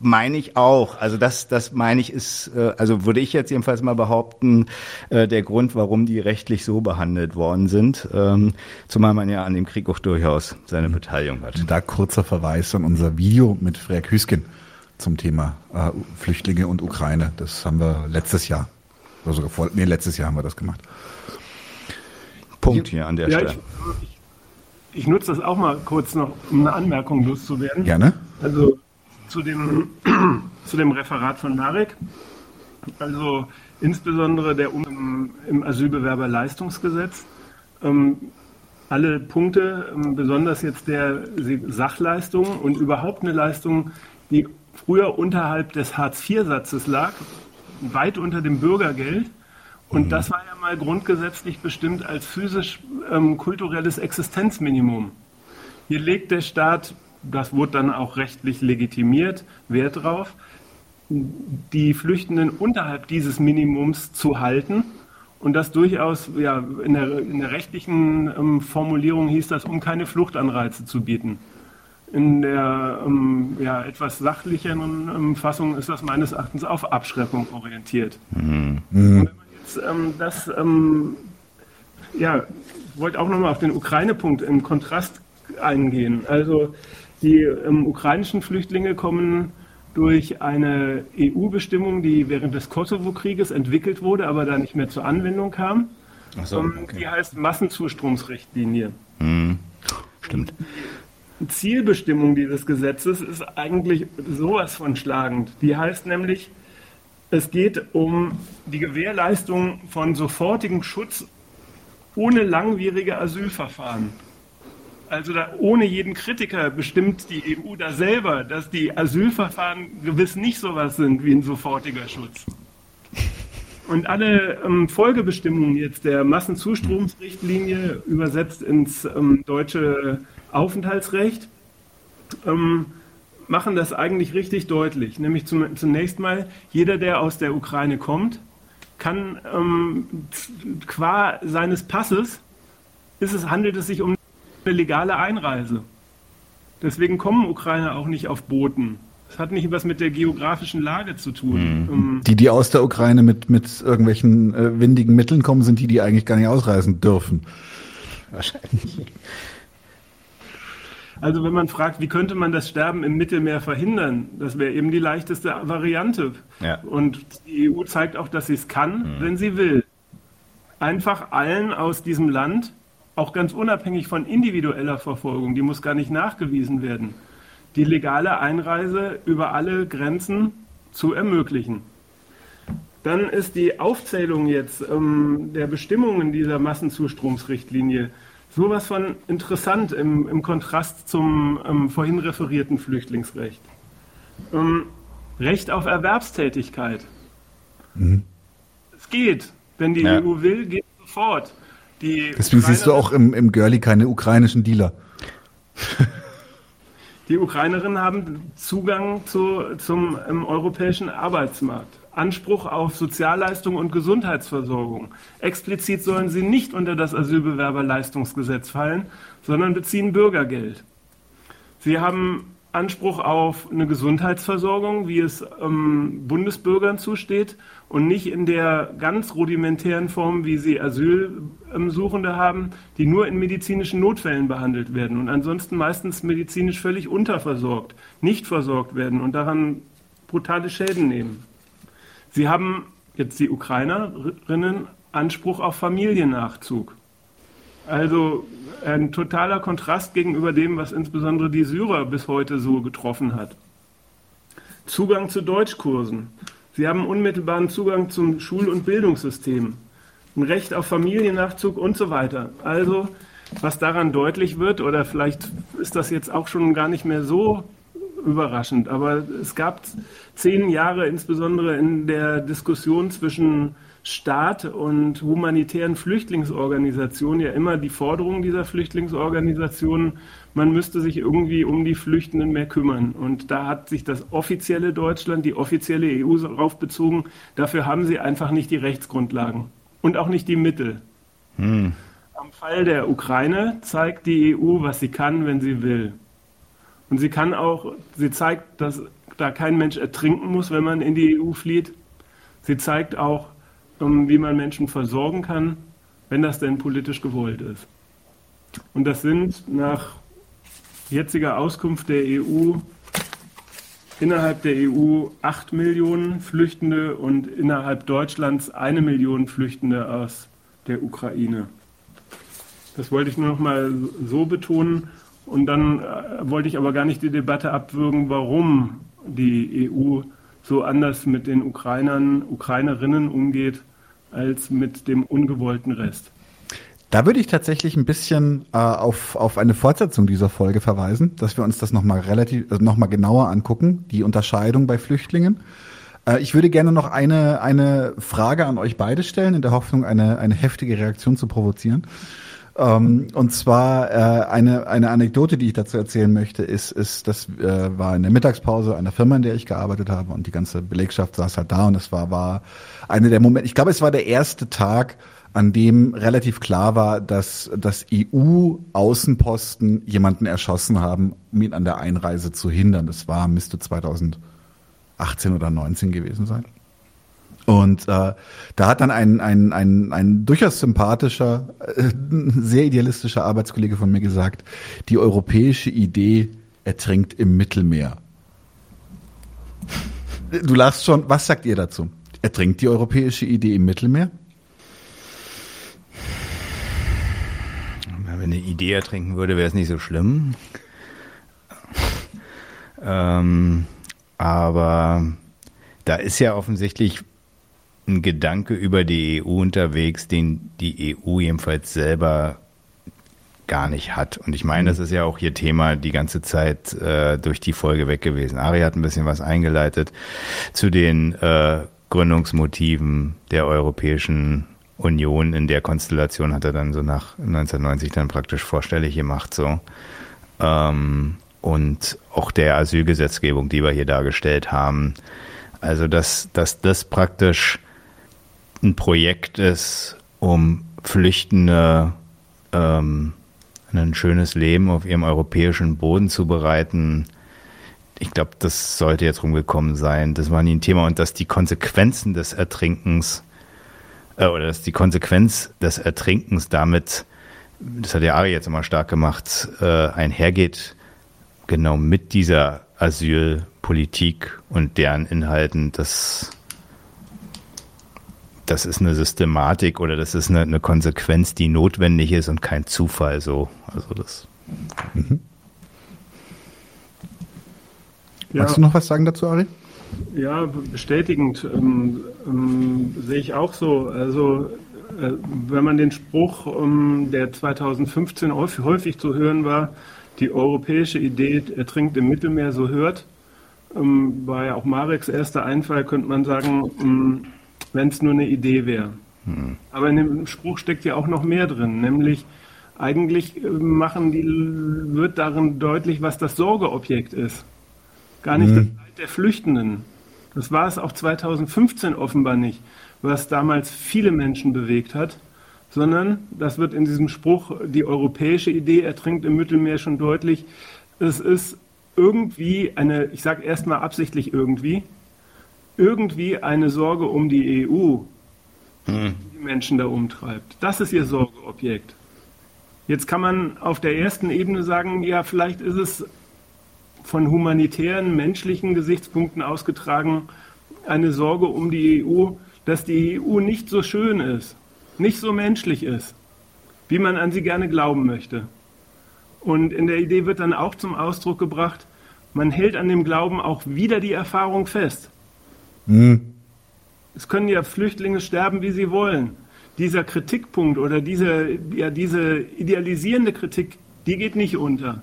Meine ich auch. Also das, das meine ich ist, äh, also würde ich jetzt jedenfalls mal behaupten, äh, der Grund, warum die rechtlich so behandelt worden sind. Ähm, zumal man ja an dem Krieg auch durchaus seine Beteiligung hat. Da kurzer Verweis an unser Video mit Freak Hüsken zum Thema äh, Flüchtlinge und Ukraine. Das haben wir letztes Jahr, oder sogar vor, nee, letztes Jahr haben wir das gemacht. Punkt hier an der ja, Stelle. Ich, ich, ich nutze das auch mal kurz noch, um eine Anmerkung loszuwerden. Gerne. Also zu dem, zu dem Referat von Marek. Also insbesondere der um, im Asylbewerberleistungsgesetz. Ähm, alle Punkte, ähm, besonders jetzt der Sachleistung und überhaupt eine Leistung, die früher unterhalb des Hartz-IV-Satzes lag, weit unter dem Bürgergeld. Und mhm. das war ja mal grundgesetzlich bestimmt als physisch-kulturelles ähm, Existenzminimum. Hier legt der Staat das wurde dann auch rechtlich legitimiert, Wert drauf, die Flüchtenden unterhalb dieses Minimums zu halten. Und das durchaus, ja, in der, in der rechtlichen ähm, Formulierung hieß das, um keine Fluchtanreize zu bieten. In der ähm, ja, etwas sachlicheren ähm, Fassung ist das meines Erachtens auf Abschreckung orientiert. Mhm. wenn man jetzt ähm, das, ähm, ja, ich wollte auch nochmal auf den Ukraine-Punkt im Kontrast eingehen. Also die ähm, ukrainischen Flüchtlinge kommen durch eine EU-Bestimmung, die während des Kosovo-Krieges entwickelt wurde, aber da nicht mehr zur Anwendung kam. So, ähm, okay. Die heißt Massenzustromsrichtlinie. Hm. Stimmt. Die Zielbestimmung dieses Gesetzes ist eigentlich sowas von schlagend. Die heißt nämlich, es geht um die Gewährleistung von sofortigem Schutz ohne langwierige Asylverfahren also da, ohne jeden Kritiker bestimmt die EU da selber, dass die Asylverfahren gewiss nicht sowas sind wie ein sofortiger Schutz. Und alle ähm, Folgebestimmungen jetzt der Massenzustromsrichtlinie übersetzt ins ähm, deutsche Aufenthaltsrecht ähm, machen das eigentlich richtig deutlich. Nämlich zum, zunächst mal, jeder, der aus der Ukraine kommt, kann ähm, qua seines Passes ist es, handelt es sich um eine legale Einreise. Deswegen kommen Ukrainer auch nicht auf Booten. Das hat nicht was mit der geografischen Lage zu tun. Mhm. Die, die aus der Ukraine mit, mit irgendwelchen äh, windigen Mitteln kommen, sind die, die eigentlich gar nicht ausreisen dürfen. Wahrscheinlich. Also wenn man fragt, wie könnte man das Sterben im Mittelmeer verhindern, das wäre eben die leichteste Variante. Ja. Und die EU zeigt auch, dass sie es kann, mhm. wenn sie will. Einfach allen aus diesem Land auch ganz unabhängig von individueller Verfolgung, die muss gar nicht nachgewiesen werden, die legale Einreise über alle Grenzen zu ermöglichen. Dann ist die Aufzählung jetzt ähm, der Bestimmungen dieser Massenzustromsrichtlinie sowas von interessant im, im Kontrast zum ähm, vorhin referierten Flüchtlingsrecht. Ähm, Recht auf Erwerbstätigkeit. Mhm. Es geht. Wenn die ja. EU will, geht es sofort. Die Deswegen siehst du auch im, im Girlie keine ukrainischen Dealer. Die Ukrainerinnen haben Zugang zu, zum europäischen Arbeitsmarkt. Anspruch auf Sozialleistung und Gesundheitsversorgung. Explizit sollen sie nicht unter das Asylbewerberleistungsgesetz fallen, sondern beziehen Bürgergeld. Sie haben Anspruch auf eine Gesundheitsversorgung, wie es ähm, Bundesbürgern zusteht und nicht in der ganz rudimentären Form, wie sie Asylsuchende haben, die nur in medizinischen Notfällen behandelt werden und ansonsten meistens medizinisch völlig unterversorgt, nicht versorgt werden und daran brutale Schäden nehmen. Sie haben jetzt die Ukrainerinnen Anspruch auf Familiennachzug. Also ein totaler Kontrast gegenüber dem, was insbesondere die Syrer bis heute so getroffen hat. Zugang zu Deutschkursen. Sie haben unmittelbaren Zugang zum Schul- und Bildungssystem, ein Recht auf Familiennachzug und so weiter. Also, was daran deutlich wird, oder vielleicht ist das jetzt auch schon gar nicht mehr so überraschend, aber es gab zehn Jahre insbesondere in der Diskussion zwischen Staat und humanitären Flüchtlingsorganisationen ja immer die Forderung dieser Flüchtlingsorganisationen, man müsste sich irgendwie um die Flüchtenden mehr kümmern. Und da hat sich das offizielle Deutschland, die offizielle EU darauf bezogen, dafür haben sie einfach nicht die Rechtsgrundlagen und auch nicht die Mittel. Hm. Am Fall der Ukraine zeigt die EU, was sie kann, wenn sie will. Und sie kann auch, sie zeigt, dass da kein Mensch ertrinken muss, wenn man in die EU flieht. Sie zeigt auch, ähm, wie man Menschen versorgen kann, wenn das denn politisch gewollt ist. Und das sind nach jetziger Auskunft der EU innerhalb der EU 8 Millionen Flüchtende und innerhalb Deutschlands eine Million Flüchtende aus der Ukraine. Das wollte ich nur noch mal so betonen. Und dann äh, wollte ich aber gar nicht die Debatte abwürgen, warum die EU so anders mit den Ukrainern, Ukrainerinnen umgeht, als mit dem ungewollten Rest. Da würde ich tatsächlich ein bisschen äh, auf, auf eine Fortsetzung dieser Folge verweisen, dass wir uns das nochmal relativ, also nochmal genauer angucken, die Unterscheidung bei Flüchtlingen. Äh, ich würde gerne noch eine, eine Frage an euch beide stellen, in der Hoffnung, eine, eine heftige Reaktion zu provozieren. Ähm, und zwar äh, eine, eine Anekdote, die ich dazu erzählen möchte, ist, ist das äh, war in der Mittagspause einer Firma, in der ich gearbeitet habe und die ganze Belegschaft saß halt da und es war, war eine der Momente, ich glaube, es war der erste Tag, an dem relativ klar war, dass das EU-Außenposten jemanden erschossen haben, um ihn an der Einreise zu hindern. Das war, müsste 2018 oder 19 gewesen sein. Und äh, da hat dann ein, ein, ein, ein durchaus sympathischer, äh, sehr idealistischer Arbeitskollege von mir gesagt, die europäische Idee ertrinkt im Mittelmeer. Du lachst schon, was sagt ihr dazu? Ertrinkt die europäische Idee im Mittelmeer? Wenn eine Idee ertrinken würde, wäre es nicht so schlimm. ähm, aber da ist ja offensichtlich ein Gedanke über die EU unterwegs, den die EU jedenfalls selber gar nicht hat. Und ich meine, das ist ja auch hier Thema die ganze Zeit äh, durch die Folge weg gewesen. Ari hat ein bisschen was eingeleitet zu den äh, Gründungsmotiven der Europäischen Union. In der Konstellation hat er dann so nach 1990 dann praktisch vorstellig gemacht, so. Ähm, und auch der Asylgesetzgebung, die wir hier dargestellt haben. Also, dass, dass das praktisch ein Projekt ist, um Flüchtende ähm, ein schönes Leben auf ihrem europäischen Boden zu bereiten. Ich glaube, das sollte jetzt rumgekommen sein. Das war nie ein Thema und dass die Konsequenzen des Ertrinkens äh, oder dass die Konsequenz des Ertrinkens damit, das hat der Ari jetzt immer stark gemacht, äh, einhergeht, genau mit dieser Asylpolitik und deren Inhalten, das das ist eine Systematik oder das ist eine, eine, Konsequenz, die notwendig ist und kein Zufall so. Also das. Mhm. Ja. Magst du noch was sagen dazu, Ari? Ja, bestätigend ähm, ähm, sehe ich auch so. Also äh, wenn man den Spruch, ähm, der 2015 häufig zu hören war, die europäische Idee ertrinkt im Mittelmeer, so hört, ähm, war ja auch Mareks erster Einfall, könnte man sagen, ähm, wenn es nur eine Idee wäre. Hm. Aber in dem Spruch steckt ja auch noch mehr drin, nämlich eigentlich äh, machen die, wird darin deutlich, was das Sorgeobjekt ist. Gar nicht hm. das Leid der Flüchtenden. Das war es auch 2015 offenbar nicht, was damals viele Menschen bewegt hat, sondern, das wird in diesem Spruch, die europäische Idee ertrinkt im Mittelmeer schon deutlich, es ist irgendwie eine, ich sage erstmal absichtlich irgendwie, irgendwie eine Sorge um die EU, hm. die, die Menschen da umtreibt. Das ist ihr Sorgeobjekt. Jetzt kann man auf der ersten Ebene sagen, ja, vielleicht ist es von humanitären, menschlichen Gesichtspunkten ausgetragen eine Sorge um die EU, dass die EU nicht so schön ist, nicht so menschlich ist, wie man an sie gerne glauben möchte. Und in der Idee wird dann auch zum Ausdruck gebracht, man hält an dem Glauben auch wieder die Erfahrung fest. Hm. Es können ja Flüchtlinge sterben, wie sie wollen. Dieser Kritikpunkt oder diese, ja, diese idealisierende Kritik, die geht nicht unter.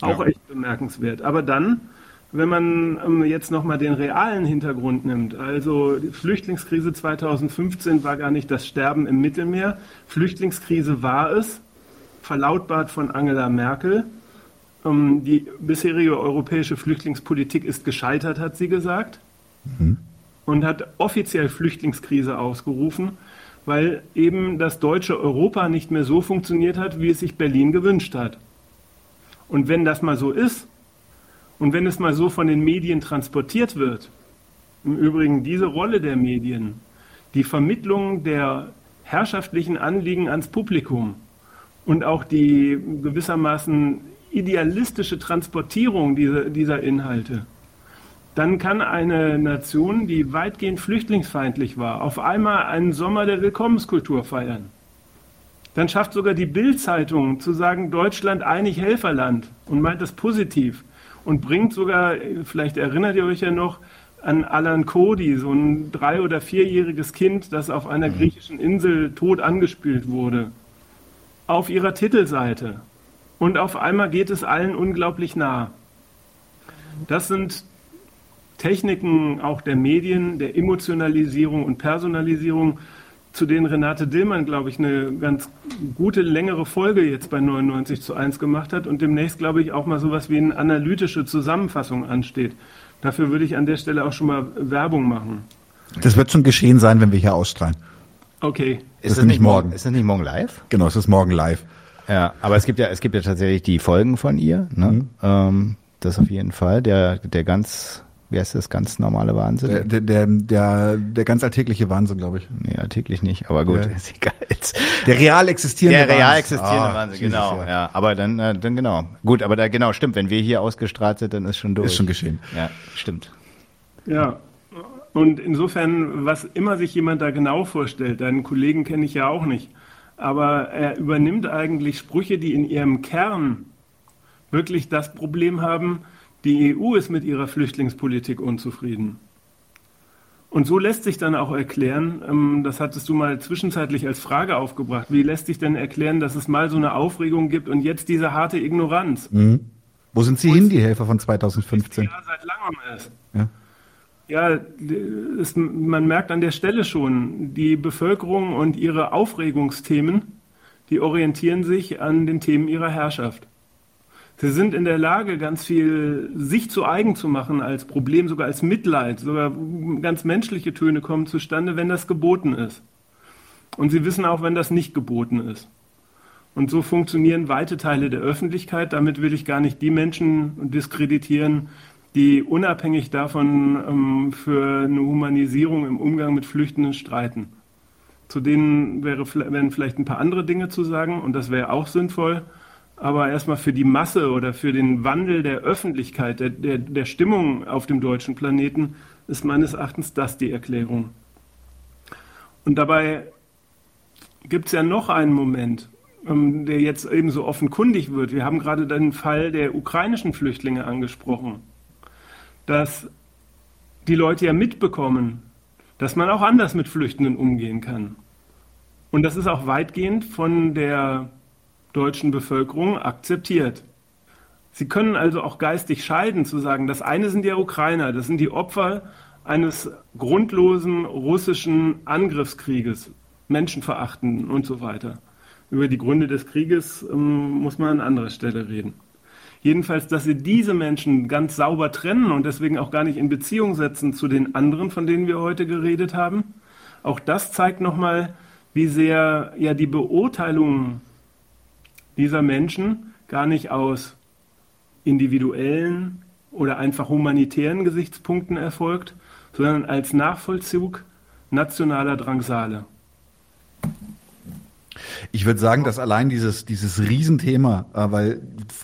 Auch ja. echt bemerkenswert. Aber dann, wenn man ähm, jetzt nochmal den realen Hintergrund nimmt, also die Flüchtlingskrise 2015 war gar nicht das Sterben im Mittelmeer. Flüchtlingskrise war es, verlautbart von Angela Merkel. Ähm, die bisherige europäische Flüchtlingspolitik ist gescheitert, hat sie gesagt mhm. und hat offiziell Flüchtlingskrise ausgerufen, weil eben das deutsche Europa nicht mehr so funktioniert hat, wie es sich Berlin gewünscht hat. Und wenn das mal so ist, Und wenn es mal so von den Medien transportiert wird, im Übrigen diese Rolle der Medien, die Vermittlung der herrschaftlichen Anliegen ans Publikum und auch die gewissermaßen idealistische Transportierung dieser, dieser Inhalte, dann kann eine Nation, die weitgehend flüchtlingsfeindlich war, auf einmal einen Sommer der Willkommenskultur feiern. Dann schafft sogar die Bild-Zeitung zu sagen, Deutschland einig Helferland und meint das positiv und bringt sogar, vielleicht erinnert ihr euch ja noch, an Alan Cody, so ein drei- oder vierjähriges Kind, das auf einer mhm. griechischen Insel tot angespült wurde, auf ihrer Titelseite. Und auf einmal geht es allen unglaublich nah. Das sind Techniken auch der Medien, der Emotionalisierung und Personalisierung, zu denen Renate Dillmann, glaube ich, eine ganz gute, längere Folge jetzt bei 99 zu 1 gemacht hat und demnächst, glaube ich, auch mal sowas wie eine analytische Zusammenfassung ansteht. Dafür würde ich an der Stelle auch schon mal Werbung machen. Das wird schon geschehen sein, wenn wir hier ausstrahlen. Okay. Ist das, das nicht morgen? Ist das nicht morgen live? Genau, es ist morgen live. Ja, aber es gibt ja, es gibt ja tatsächlich die Folgen von ihr. Ne? Mhm. Ähm, das auf jeden Fall. Der, der ganz wie heißt das, ganz normale Wahnsinn? Der, der, der, der ganz alltägliche Wahnsinn, glaube ich. Nee, alltäglich nicht, aber gut, ja. ist egal. Der real existierende Wahnsinn. Der real existierende oh, Wahnsinn, genau. Ja. ja. aber dann, äh, dann genau. Gut, aber da genau, stimmt, wenn wir hier ausgestrahlt sind, dann ist schon durch. Ist schon geschehen. Ja, stimmt. Ja, und insofern, was immer sich jemand da genau vorstellt, deinen Kollegen kenne ich ja auch nicht, aber er übernimmt eigentlich Sprüche, die in ihrem Kern wirklich das Problem haben, die EU ist mit ihrer Flüchtlingspolitik unzufrieden. Und so lässt sich dann auch erklären, ähm, das hattest du mal zwischenzeitlich als Frage aufgebracht, wie lässt sich denn erklären, dass es mal so eine Aufregung gibt und jetzt diese harte Ignoranz? Mhm. Wo sind sie Wo hin, die Helfer von 2015? Ja, seit langem ist. Ja. Ja, es, man merkt an der Stelle schon, die Bevölkerung und ihre Aufregungsthemen, die orientieren sich an den Themen ihrer Herrschaft. Sie sind in der Lage, ganz viel sich zu eigen zu machen als Problem, sogar als Mitleid, sogar ganz menschliche Töne kommen zustande, wenn das geboten ist. Und sie wissen auch, wenn das nicht geboten ist. Und so funktionieren weite Teile der Öffentlichkeit. Damit will ich gar nicht die Menschen diskreditieren, die unabhängig davon ähm, für eine Humanisierung im Umgang mit Flüchtenden streiten. Zu denen wäre, wären vielleicht ein paar andere Dinge zu sagen und das wäre auch sinnvoll. Aber erstmal für die Masse oder für den Wandel der Öffentlichkeit, der, der, der Stimmung auf dem deutschen Planeten, ist meines Erachtens das die Erklärung. Und dabei gibt es ja noch einen Moment, ähm, der jetzt eben so offenkundig wird. Wir haben gerade den Fall der ukrainischen Flüchtlinge angesprochen, dass die Leute ja mitbekommen, dass man auch anders mit Flüchtenden umgehen kann. Und das ist auch weitgehend von der deutschen Bevölkerung akzeptiert. Sie können also auch geistig scheiden, zu sagen, das eine sind die Ukrainer, das sind die Opfer eines grundlosen russischen Angriffskrieges, Menschenverachten und so weiter. Über die Gründe des Krieges ähm, muss man an anderer Stelle reden. Jedenfalls, dass sie diese Menschen ganz sauber trennen und deswegen auch gar nicht in Beziehung setzen zu den anderen, von denen wir heute geredet haben, auch das zeigt nochmal, wie sehr ja die Beurteilung dieser Menschen gar nicht aus individuellen oder einfach humanitären Gesichtspunkten erfolgt, sondern als Nachvollzug nationaler Drangsale. Ich würde sagen, dass allein dieses, dieses Riesenthema, äh, weil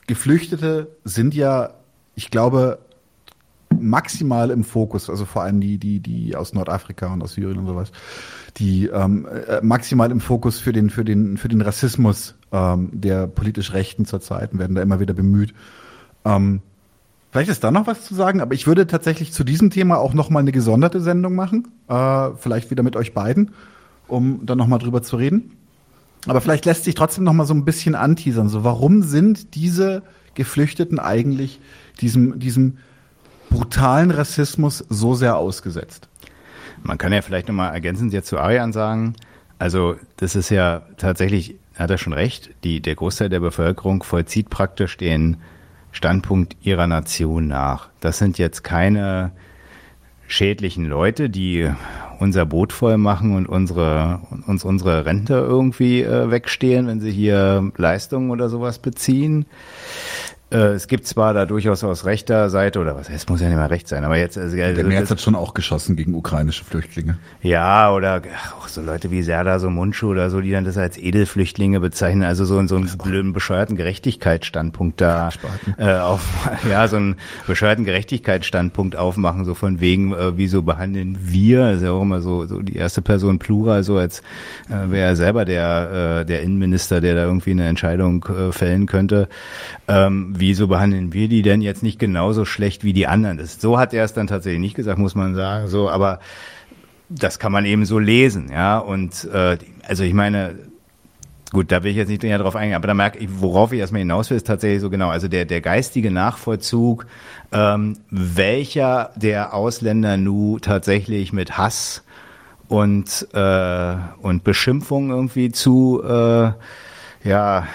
Geflüchtete sind ja, ich glaube, maximal im Fokus, also vor allem die, die, die aus Nordafrika und aus Syrien und sowas, die ähm, äh, maximal im Fokus für den, für den, für den Rassismus ähm, der politisch Rechten zurzeit und werden da immer wieder bemüht. Ähm, vielleicht ist da noch was zu sagen, aber ich würde tatsächlich zu diesem Thema auch noch mal eine gesonderte Sendung machen, äh, vielleicht wieder mit euch beiden, um dann noch mal drüber zu reden. Aber vielleicht lässt sich trotzdem noch mal so ein bisschen anteasern. So, warum sind diese Geflüchteten eigentlich diesem, diesem brutalen Rassismus so sehr ausgesetzt? Man kann ja vielleicht nochmal ergänzend jetzt zu Arian sagen, also das ist ja tatsächlich, hat er schon recht, die, der Großteil der Bevölkerung vollzieht praktisch den Standpunkt ihrer Nation nach. Das sind jetzt keine schädlichen Leute, die unser Boot voll machen und unsere, uns unsere Rente irgendwie äh, wegstehlen, wenn sie hier Leistungen oder sowas beziehen. Äh, es gibt zwar da durchaus aus rechter Seite, oder was heißt, muss ja nicht mal recht sein, aber jetzt. Also, der Merz hat schon auch geschossen gegen ukrainische Flüchtlinge. Ja, oder ach, auch so Leute wie Serda, so Mundschuh oder so, die dann das als Edelflüchtlinge bezeichnen, also so, so einen blöden, bescheuerten Gerechtigkeitsstandpunkt da äh, auf, ja, so einen bescheuerten Gerechtigkeitsstandpunkt aufmachen, so von wegen, äh, wieso behandeln wir, also auch immer so, so die erste Person Plural, so als äh, wäre er selber der, äh, der Innenminister, der da irgendwie eine Entscheidung äh, fällen könnte. Ähm, wieso behandeln wir die denn jetzt nicht genauso schlecht wie die anderen? Das, so hat er es dann tatsächlich nicht gesagt, muss man sagen. So, aber das kann man eben so lesen, ja. Und äh, also ich meine, gut, da will ich jetzt nicht näher drauf eingehen, aber da merke ich, worauf ich erstmal hinaus will, ist tatsächlich so genau, also der, der geistige Nachvollzug, ähm, welcher der Ausländer nu tatsächlich mit Hass und, äh, und Beschimpfung irgendwie zu äh, ja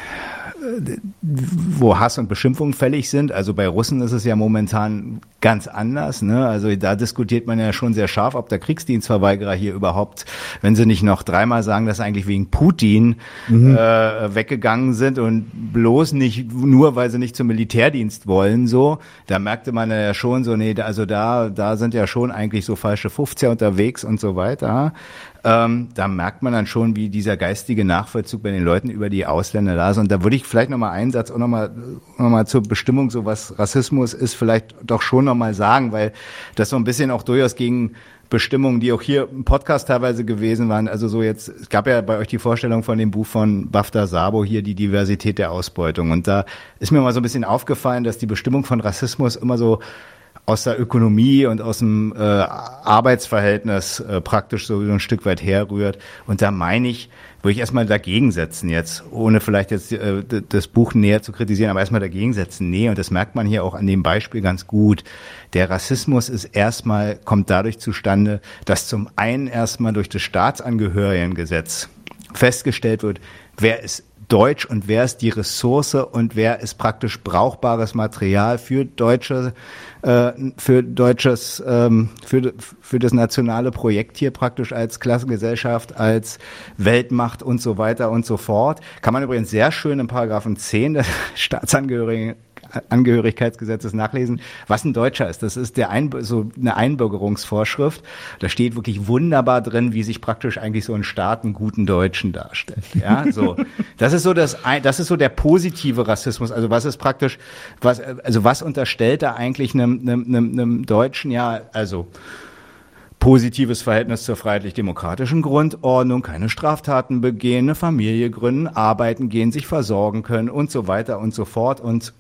wo Hass und Beschimpfung fällig sind. Also bei Russen ist es ja momentan ganz anders. Ne? Also da diskutiert man ja schon sehr scharf, ob der Kriegsdienstverweigerer hier überhaupt, wenn sie nicht noch dreimal sagen, dass eigentlich wegen Putin mhm. äh, weggegangen sind und bloß nicht nur, weil sie nicht zum Militärdienst wollen, so, da merkte man ja schon so, nee, also da, da sind ja schon eigentlich so falsche 50er unterwegs und so weiter ähm, da merkt man dann schon, wie dieser geistige Nachvollzug bei den Leuten über die Ausländer ist. Und da würde ich vielleicht nochmal einen Satz auch nochmal noch mal zur Bestimmung, so was Rassismus ist, vielleicht doch schon nochmal sagen, weil das so ein bisschen auch durchaus gegen Bestimmungen, die auch hier im Podcast teilweise gewesen waren. Also so jetzt, es gab ja bei euch die Vorstellung von dem Buch von Bafta Sabo hier, die Diversität der Ausbeutung. Und da ist mir mal so ein bisschen aufgefallen, dass die Bestimmung von Rassismus immer so aus der Ökonomie und aus dem äh, Arbeitsverhältnis äh, praktisch so ein Stück weit herrührt. Und da meine ich, würde ich erstmal dagegen setzen jetzt, ohne vielleicht jetzt äh, das Buch näher zu kritisieren, aber erstmal dagegen setzen. Nee, und das merkt man hier auch an dem Beispiel ganz gut. Der Rassismus ist erstmal, kommt dadurch zustande, dass zum einen erstmal durch das Staatsangehörigengesetz festgestellt wird, wer ist deutsch und wer ist die Ressource und wer ist praktisch brauchbares Material für deutsche äh, für deutsches ähm, für für das nationale Projekt hier praktisch als Klassengesellschaft als Weltmacht und so weiter und so fort? Kann man übrigens sehr schön im Paragraphen 10 der Staatsangehörigen Angehörigkeitsgesetzes nachlesen, was ein Deutscher ist. Das ist der Ein so eine Einbürgerungsvorschrift. Da steht wirklich wunderbar drin, wie sich praktisch eigentlich so ein Staat einen guten Deutschen darstellt. Ja, so. Das ist so das, das ist so der positive Rassismus. Also was ist praktisch, was, also was unterstellt da eigentlich einem, einem, einem, einem Deutschen? Ja, also, positives Verhältnis zur freiheitlich-demokratischen Grundordnung, keine Straftaten begehen, eine Familie gründen, arbeiten gehen, sich versorgen können und so weiter und so fort. Und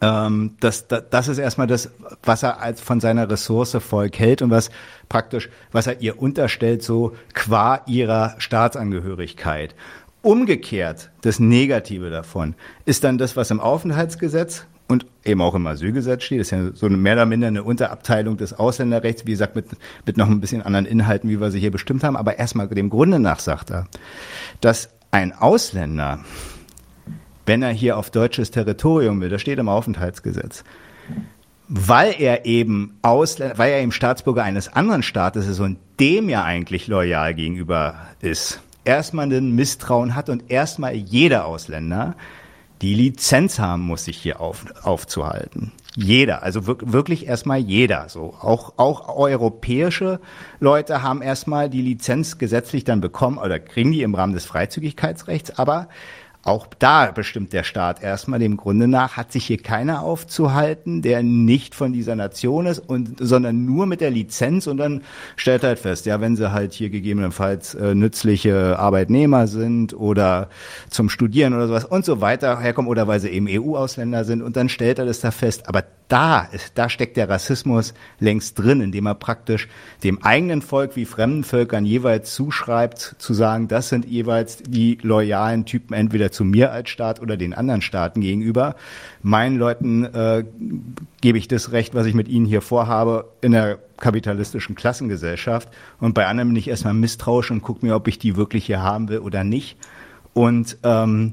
ähm, das, das, das ist erstmal das, was er als von seiner Ressource Volk hält und was praktisch, was er ihr unterstellt, so qua ihrer Staatsangehörigkeit. Umgekehrt, das Negative davon ist dann das, was im Aufenthaltsgesetz und eben auch im Asylgesetz steht. Das ist ja so eine, mehr oder minder eine Unterabteilung des Ausländerrechts, wie gesagt, mit, mit noch ein bisschen anderen Inhalten, wie wir sie hier bestimmt haben. Aber erstmal dem Grunde nach sagt er, dass ein Ausländer wenn er hier auf deutsches Territorium will, das steht im Aufenthaltsgesetz, weil er eben Ausländer, weil er eben Staatsbürger eines anderen Staates ist und dem ja eigentlich loyal gegenüber ist, erstmal ein Misstrauen hat und erstmal jeder Ausländer die Lizenz haben muss, sich hier auf, aufzuhalten. Jeder, also wirklich erstmal jeder. So auch auch europäische Leute haben erstmal die Lizenz gesetzlich dann bekommen oder kriegen die im Rahmen des Freizügigkeitsrechts, aber auch da bestimmt der Staat erstmal. Dem Grunde nach, hat sich hier keiner aufzuhalten, der nicht von dieser Nation ist und sondern nur mit der Lizenz. Und dann stellt halt fest, ja, wenn sie halt hier gegebenenfalls äh, nützliche Arbeitnehmer sind oder zum Studieren oder sowas und so weiter herkommen oder weil sie eben EU-Ausländer sind. Und dann stellt er das da fest. Aber da ist, da steckt der Rassismus längst drin, indem er praktisch dem eigenen Volk wie fremden Völkern jeweils zuschreibt, zu sagen, das sind jeweils die loyalen Typen entweder zu mir als Staat oder den anderen Staaten gegenüber. Meinen Leuten äh, gebe ich das Recht, was ich mit ihnen hier vorhabe, in der kapitalistischen Klassengesellschaft. Und bei anderen bin ich erstmal misstrauisch und gucke mir, ob ich die wirklich hier haben will oder nicht. Und ähm,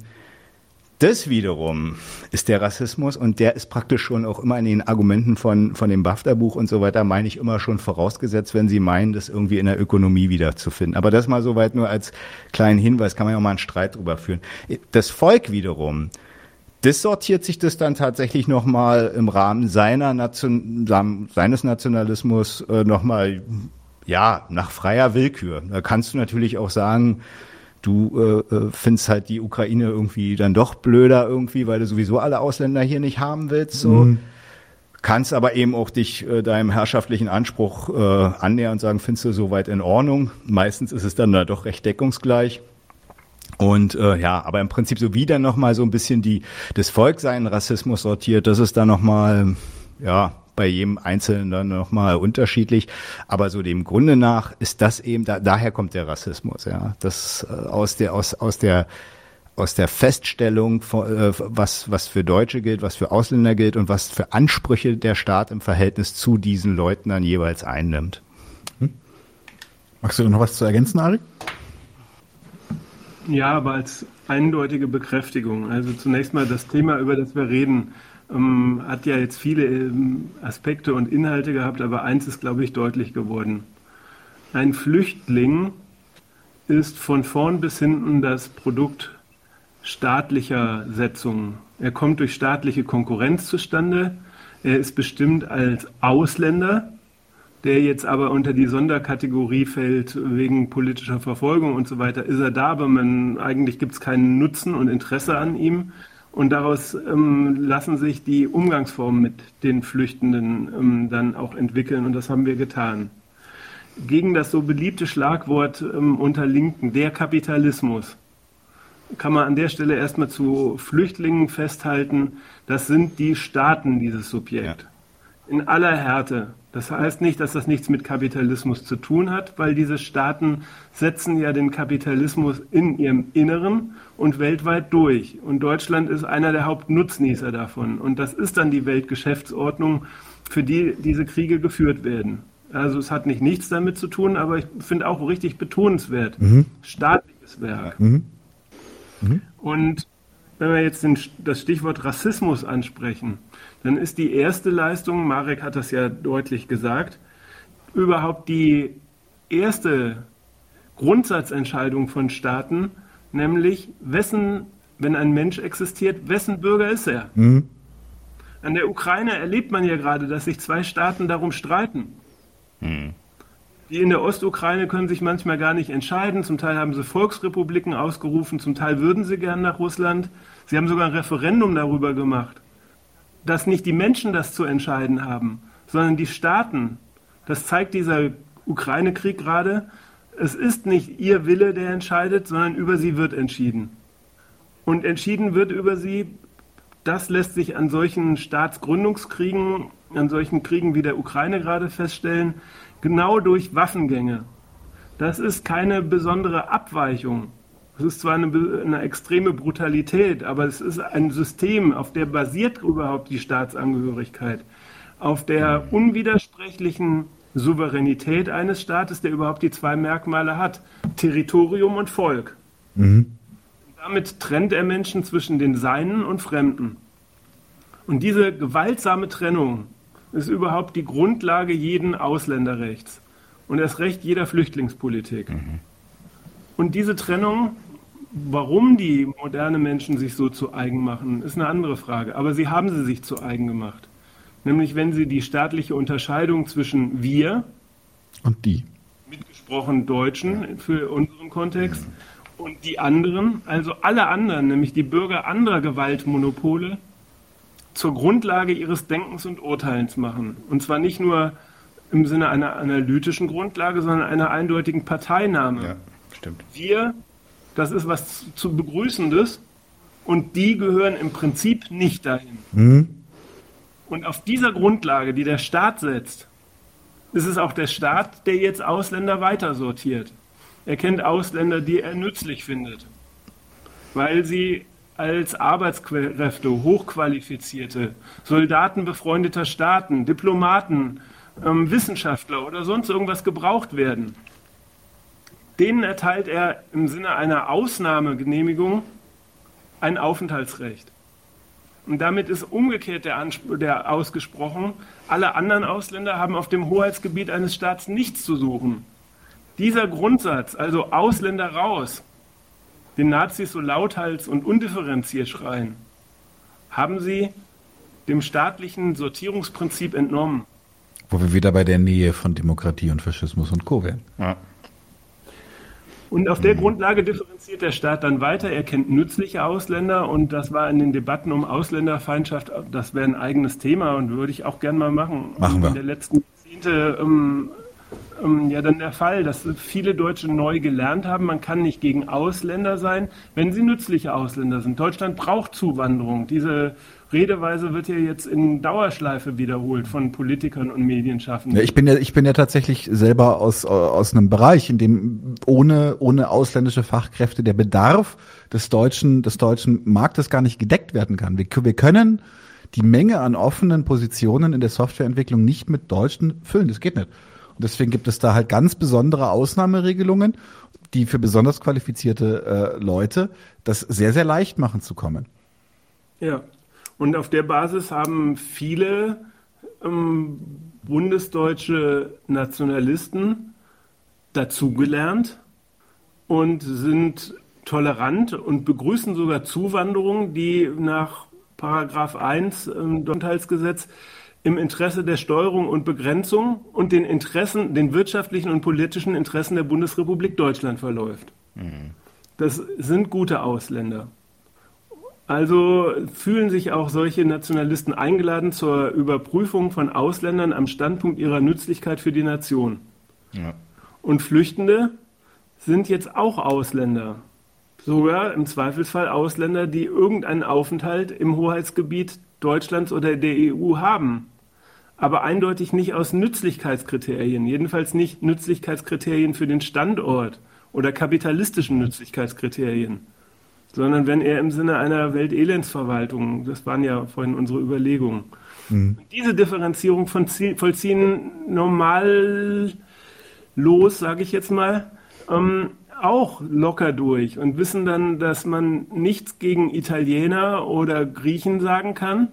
das wiederum ist der Rassismus und der ist praktisch schon auch immer in den Argumenten von, von dem BAFTA-Buch und so weiter, meine ich immer schon vorausgesetzt, wenn Sie meinen, das irgendwie in der Ökonomie wiederzufinden. Aber das mal soweit nur als kleinen Hinweis, kann man ja auch mal einen Streit drüber führen. Das Volk wiederum, dissortiert sich das dann tatsächlich nochmal im Rahmen seiner Nation, seines Nationalismus äh, nochmal, ja, nach freier Willkür. Da kannst du natürlich auch sagen, du äh, äh, findest halt die Ukraine irgendwie dann doch blöder irgendwie, weil du sowieso alle Ausländer hier nicht haben willst. So. Mhm. Kannst aber eben auch dich äh, deinem herrschaftlichen Anspruch äh, annähern und sagen, findest du soweit in Ordnung. Meistens ist es dann da doch recht deckungsgleich. Und äh, ja, aber im Prinzip so wieder nochmal so ein bisschen die das Volk seinen Rassismus sortiert, das ist dann nochmal, ja, bei jedem Einzelnen dann nochmal unterschiedlich. Aber so dem Grunde nach ist das eben, da, daher kommt der Rassismus, ja. Das äh, aus der, aus, aus der aus der Feststellung, äh, was, was für Deutsche gilt, was für Ausländer gilt und was für Ansprüche der Staat im Verhältnis zu diesen Leuten dann jeweils einnimmt. Hm? Magst du noch was zu ergänzen, Ari? Ja, aber als eindeutige Bekräftigung. Also zunächst mal das Thema, über das wir reden, ähm, hat ja jetzt viele ähm, Aspekte und Inhalte gehabt, aber eins ist, glaube ich, deutlich geworden. Ein Flüchtling ist von vorn bis hinten das Produkt staatlicher Setzungen. Er kommt durch staatliche Konkurrenz zustande. Er ist bestimmt als Ausländer der jetzt aber unter die Sonderkategorie fällt wegen politischer Verfolgung und so weiter, ist er da, aber man, eigentlich gibt es keinen Nutzen und Interesse an ihm. Und daraus ähm, lassen sich die Umgangsformen mit den Flüchtenden ähm, dann auch entwickeln und das haben wir getan. Gegen das so beliebte Schlagwort ähm, unter Linken, der Kapitalismus, kann man an der Stelle erstmal zu Flüchtlingen festhalten, das sind die Staaten dieses Subjekt. Ja. In aller Härte. Das heißt nicht, dass das nichts mit Kapitalismus zu tun hat, weil diese Staaten setzen ja den Kapitalismus in ihrem Inneren und weltweit durch. Und Deutschland ist einer der Hauptnutznießer davon. Und das ist dann die Weltgeschäftsordnung, für die diese Kriege geführt werden. Also es hat nicht nichts damit zu tun, aber ich finde auch richtig betonenswert. Mhm. Staatliches Werk. Mhm. Mhm. Und wenn wir jetzt den, das Stichwort Rassismus ansprechen, dann ist die erste Leistung, Marek hat das ja deutlich gesagt, überhaupt die erste Grundsatzentscheidung von Staaten, nämlich wessen, wenn ein Mensch existiert, wessen Bürger ist er? Mhm. An der Ukraine erlebt man ja gerade, dass sich zwei Staaten darum streiten. Mhm. Die in der Ostukraine können sich manchmal gar nicht entscheiden. Zum Teil haben sie Volksrepubliken ausgerufen, zum Teil würden sie gern nach Russland. Sie haben sogar ein Referendum darüber gemacht dass nicht die Menschen das zu entscheiden haben, sondern die Staaten. Das zeigt dieser Ukraine-Krieg gerade. Es ist nicht ihr Wille, der entscheidet, sondern über sie wird entschieden. Und entschieden wird über sie, das lässt sich an solchen Staatsgründungskriegen, an solchen Kriegen wie der Ukraine gerade feststellen, genau durch Waffengänge. Das ist keine besondere Abweichung es ist zwar eine, eine, extreme Brutalität, aber es ist ein System, auf der basiert überhaupt die Staatsangehörigkeit. Auf der unwidersprechlichen Souveränität eines Staates, der überhaupt die zwei Merkmale hat: Territorium und Volk. Mhm. Damit trennt er Menschen zwischen den Seinen und Fremden. Und diese gewaltsame Trennung ist überhaupt die Grundlage jeden Ausländerrechts und erst recht jeder Flüchtlingspolitik. Mhm. Und diese Trennung Warum die moderne Menschen sich so zu eigen machen, ist eine andere Frage. Aber sie haben sie sich zu eigen gemacht. Nämlich wenn sie die staatliche Unterscheidung zwischen wir und die, mitgesprochen Deutschen für unseren Kontext, und die anderen, also alle anderen, nämlich die Bürger anderer Gewaltmonopole, zur Grundlage ihres Denkens und Urteilens machen. Und zwar nicht nur im Sinne einer analytischen Grundlage, sondern einer eindeutigen Parteinahme. Ja, stimmt. Wir das ist was zu begrüßendes und die gehören im Prinzip nicht dahin. Mhm. Und auf dieser Grundlage, die der Staat setzt, ist es auch der Staat, der jetzt Ausländer weiter sortiert. Er kennt Ausländer, die er nützlich findet, weil sie als Arbeitskräfte, hochqualifizierte, Soldaten befreundeter Staaten, Diplomaten, ähm, Wissenschaftler oder sonst irgendwas gebraucht werden denen erteilt er im Sinne einer Ausnahmegenehmigung ein Aufenthaltsrecht. Und damit ist umgekehrt der, Anspruch, der ausgesprochen, alle anderen Ausländer haben auf dem Hoheitsgebiet eines Staats nichts zu suchen. Dieser Grundsatz, also Ausländer raus, den Nazis so lauthals und undifferenziert schreien, haben sie dem staatlichen Sortierungsprinzip entnommen. Wo wir wieder bei der Nähe von Demokratie und Faschismus und Co. wären. Ja. Und auf der mhm. Grundlage differenziert der Staat dann weiter. Er kennt nützliche Ausländer und das war in den Debatten um Ausländerfeindschaft, das wäre ein eigenes Thema und würde ich auch gern mal machen. Machen wir. In der letzten Jahrzehnte ähm, ähm, ja dann der Fall, dass viele Deutsche neu gelernt haben, man kann nicht gegen Ausländer sein, wenn sie nützliche Ausländer sind. Deutschland braucht Zuwanderung. Diese Redeweise wird ja jetzt in Dauerschleife wiederholt von Politikern und Medienschaffenden. Ja, ich bin ja, ich bin ja tatsächlich selber aus, aus einem Bereich, in dem ohne, ohne ausländische Fachkräfte der Bedarf des deutschen, des deutschen Marktes gar nicht gedeckt werden kann. Wir, wir können die Menge an offenen Positionen in der Softwareentwicklung nicht mit Deutschen füllen. Das geht nicht. Und deswegen gibt es da halt ganz besondere Ausnahmeregelungen, die für besonders qualifizierte äh, Leute das sehr, sehr leicht machen zu kommen. Ja, und auf der Basis haben viele ähm, bundesdeutsche Nationalisten dazugelernt und sind tolerant und begrüßen sogar Zuwanderung, die nach Paragraph 1 im Anteilsgesetz im Interesse der Steuerung und Begrenzung und den Interessen, den wirtschaftlichen und politischen Interessen der Bundesrepublik Deutschland verläuft. Mhm. Das sind gute Ausländer. Also fühlen sich auch solche Nationalisten eingeladen zur Überprüfung von Ausländern am Standpunkt ihrer Nützlichkeit für die Nation. Ja. Und Flüchtende sind jetzt auch Ausländer. Sogar im Zweifelsfall Ausländer, die irgendeinen Aufenthalt im Hoheitsgebiet Deutschlands oder der EU haben. Aber eindeutig nicht aus Nützlichkeitskriterien, jedenfalls nicht Nützlichkeitskriterien für den Standort oder kapitalistischen Nützlichkeitskriterien sondern wenn er im Sinne einer Weltelendsverwaltung, das waren ja vorhin unsere Überlegungen. Mhm. Diese Differenzierung von vollziehen normal los, sage ich jetzt mal, ähm, auch locker durch und wissen dann, dass man nichts gegen Italiener oder Griechen sagen kann,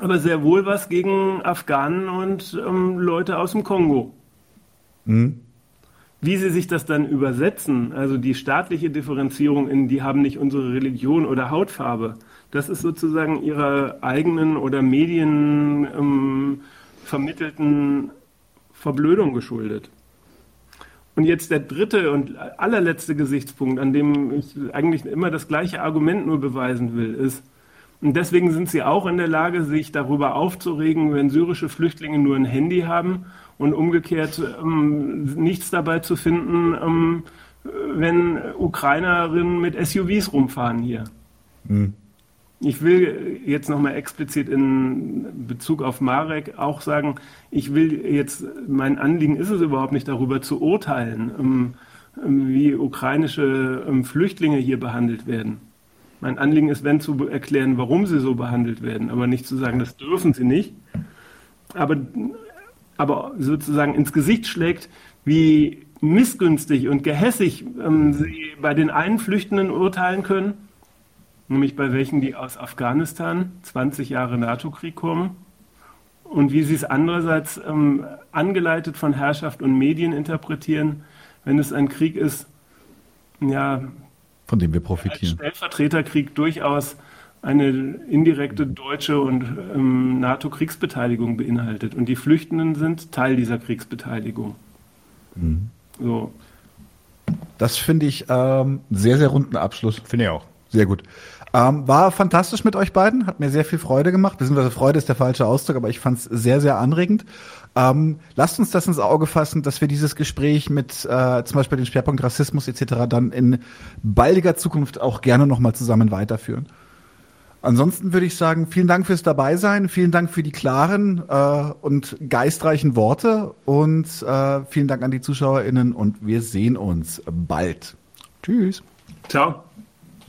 aber sehr wohl was gegen Afghanen und ähm, Leute aus dem Kongo. Mhm. Wie sie sich das dann übersetzen, also die staatliche Differenzierung in, die haben nicht unsere Religion oder Hautfarbe, das ist sozusagen ihrer eigenen oder Medien ähm, vermittelten Verblödung geschuldet. Und jetzt der dritte und allerletzte Gesichtspunkt, an dem ich eigentlich immer das gleiche Argument nur beweisen will, ist, und deswegen sind sie auch in der Lage, sich darüber aufzuregen, wenn syrische Flüchtlinge nur ein Handy haben und umgekehrt ähm, nichts dabei zu finden, ähm, wenn Ukrainerinnen mit SUVs rumfahren hier. Mhm. Ich will jetzt nochmal explizit in Bezug auf Marek auch sagen, ich will jetzt, mein Anliegen ist es überhaupt nicht darüber zu urteilen, ähm, wie ukrainische ähm, Flüchtlinge hier behandelt werden. Mein Anliegen ist, wenn zu erklären, warum sie so behandelt werden, aber nicht zu sagen, das dürfen sie nicht. Aber aber sozusagen ins Gesicht schlägt, wie missgünstig und gehässig ähm, sie bei den einen Flüchtenden urteilen können, nämlich bei welchen, die aus Afghanistan 20 Jahre NATO-Krieg kommen, und wie sie es andererseits ähm, angeleitet von Herrschaft und Medien interpretieren, wenn es ein Krieg ist, ja, von dem wir profitieren. Als Stellvertreterkrieg durchaus eine indirekte deutsche und ähm, NATO-Kriegsbeteiligung beinhaltet. Und die Flüchtenden sind Teil dieser Kriegsbeteiligung. Mhm. So. Das finde ich ähm, sehr, sehr runden Abschluss. Finde ich auch. Sehr gut. Ähm, war fantastisch mit euch beiden, hat mir sehr viel Freude gemacht. Beziehungsweise Freude ist der falsche Ausdruck, aber ich fand es sehr, sehr anregend. Ähm, lasst uns das ins Auge fassen, dass wir dieses Gespräch mit äh, zum Beispiel dem Schwerpunkt Rassismus etc. dann in baldiger Zukunft auch gerne nochmal zusammen weiterführen. Ansonsten würde ich sagen, vielen Dank fürs Dabeisein, vielen Dank für die klaren äh, und geistreichen Worte und äh, vielen Dank an die ZuschauerInnen und wir sehen uns bald. Tschüss. Ciao.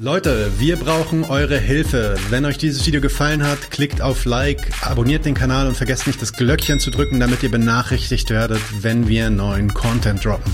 Leute, wir brauchen eure Hilfe. Wenn euch dieses Video gefallen hat, klickt auf Like, abonniert den Kanal und vergesst nicht das Glöckchen zu drücken, damit ihr benachrichtigt werdet, wenn wir neuen Content droppen.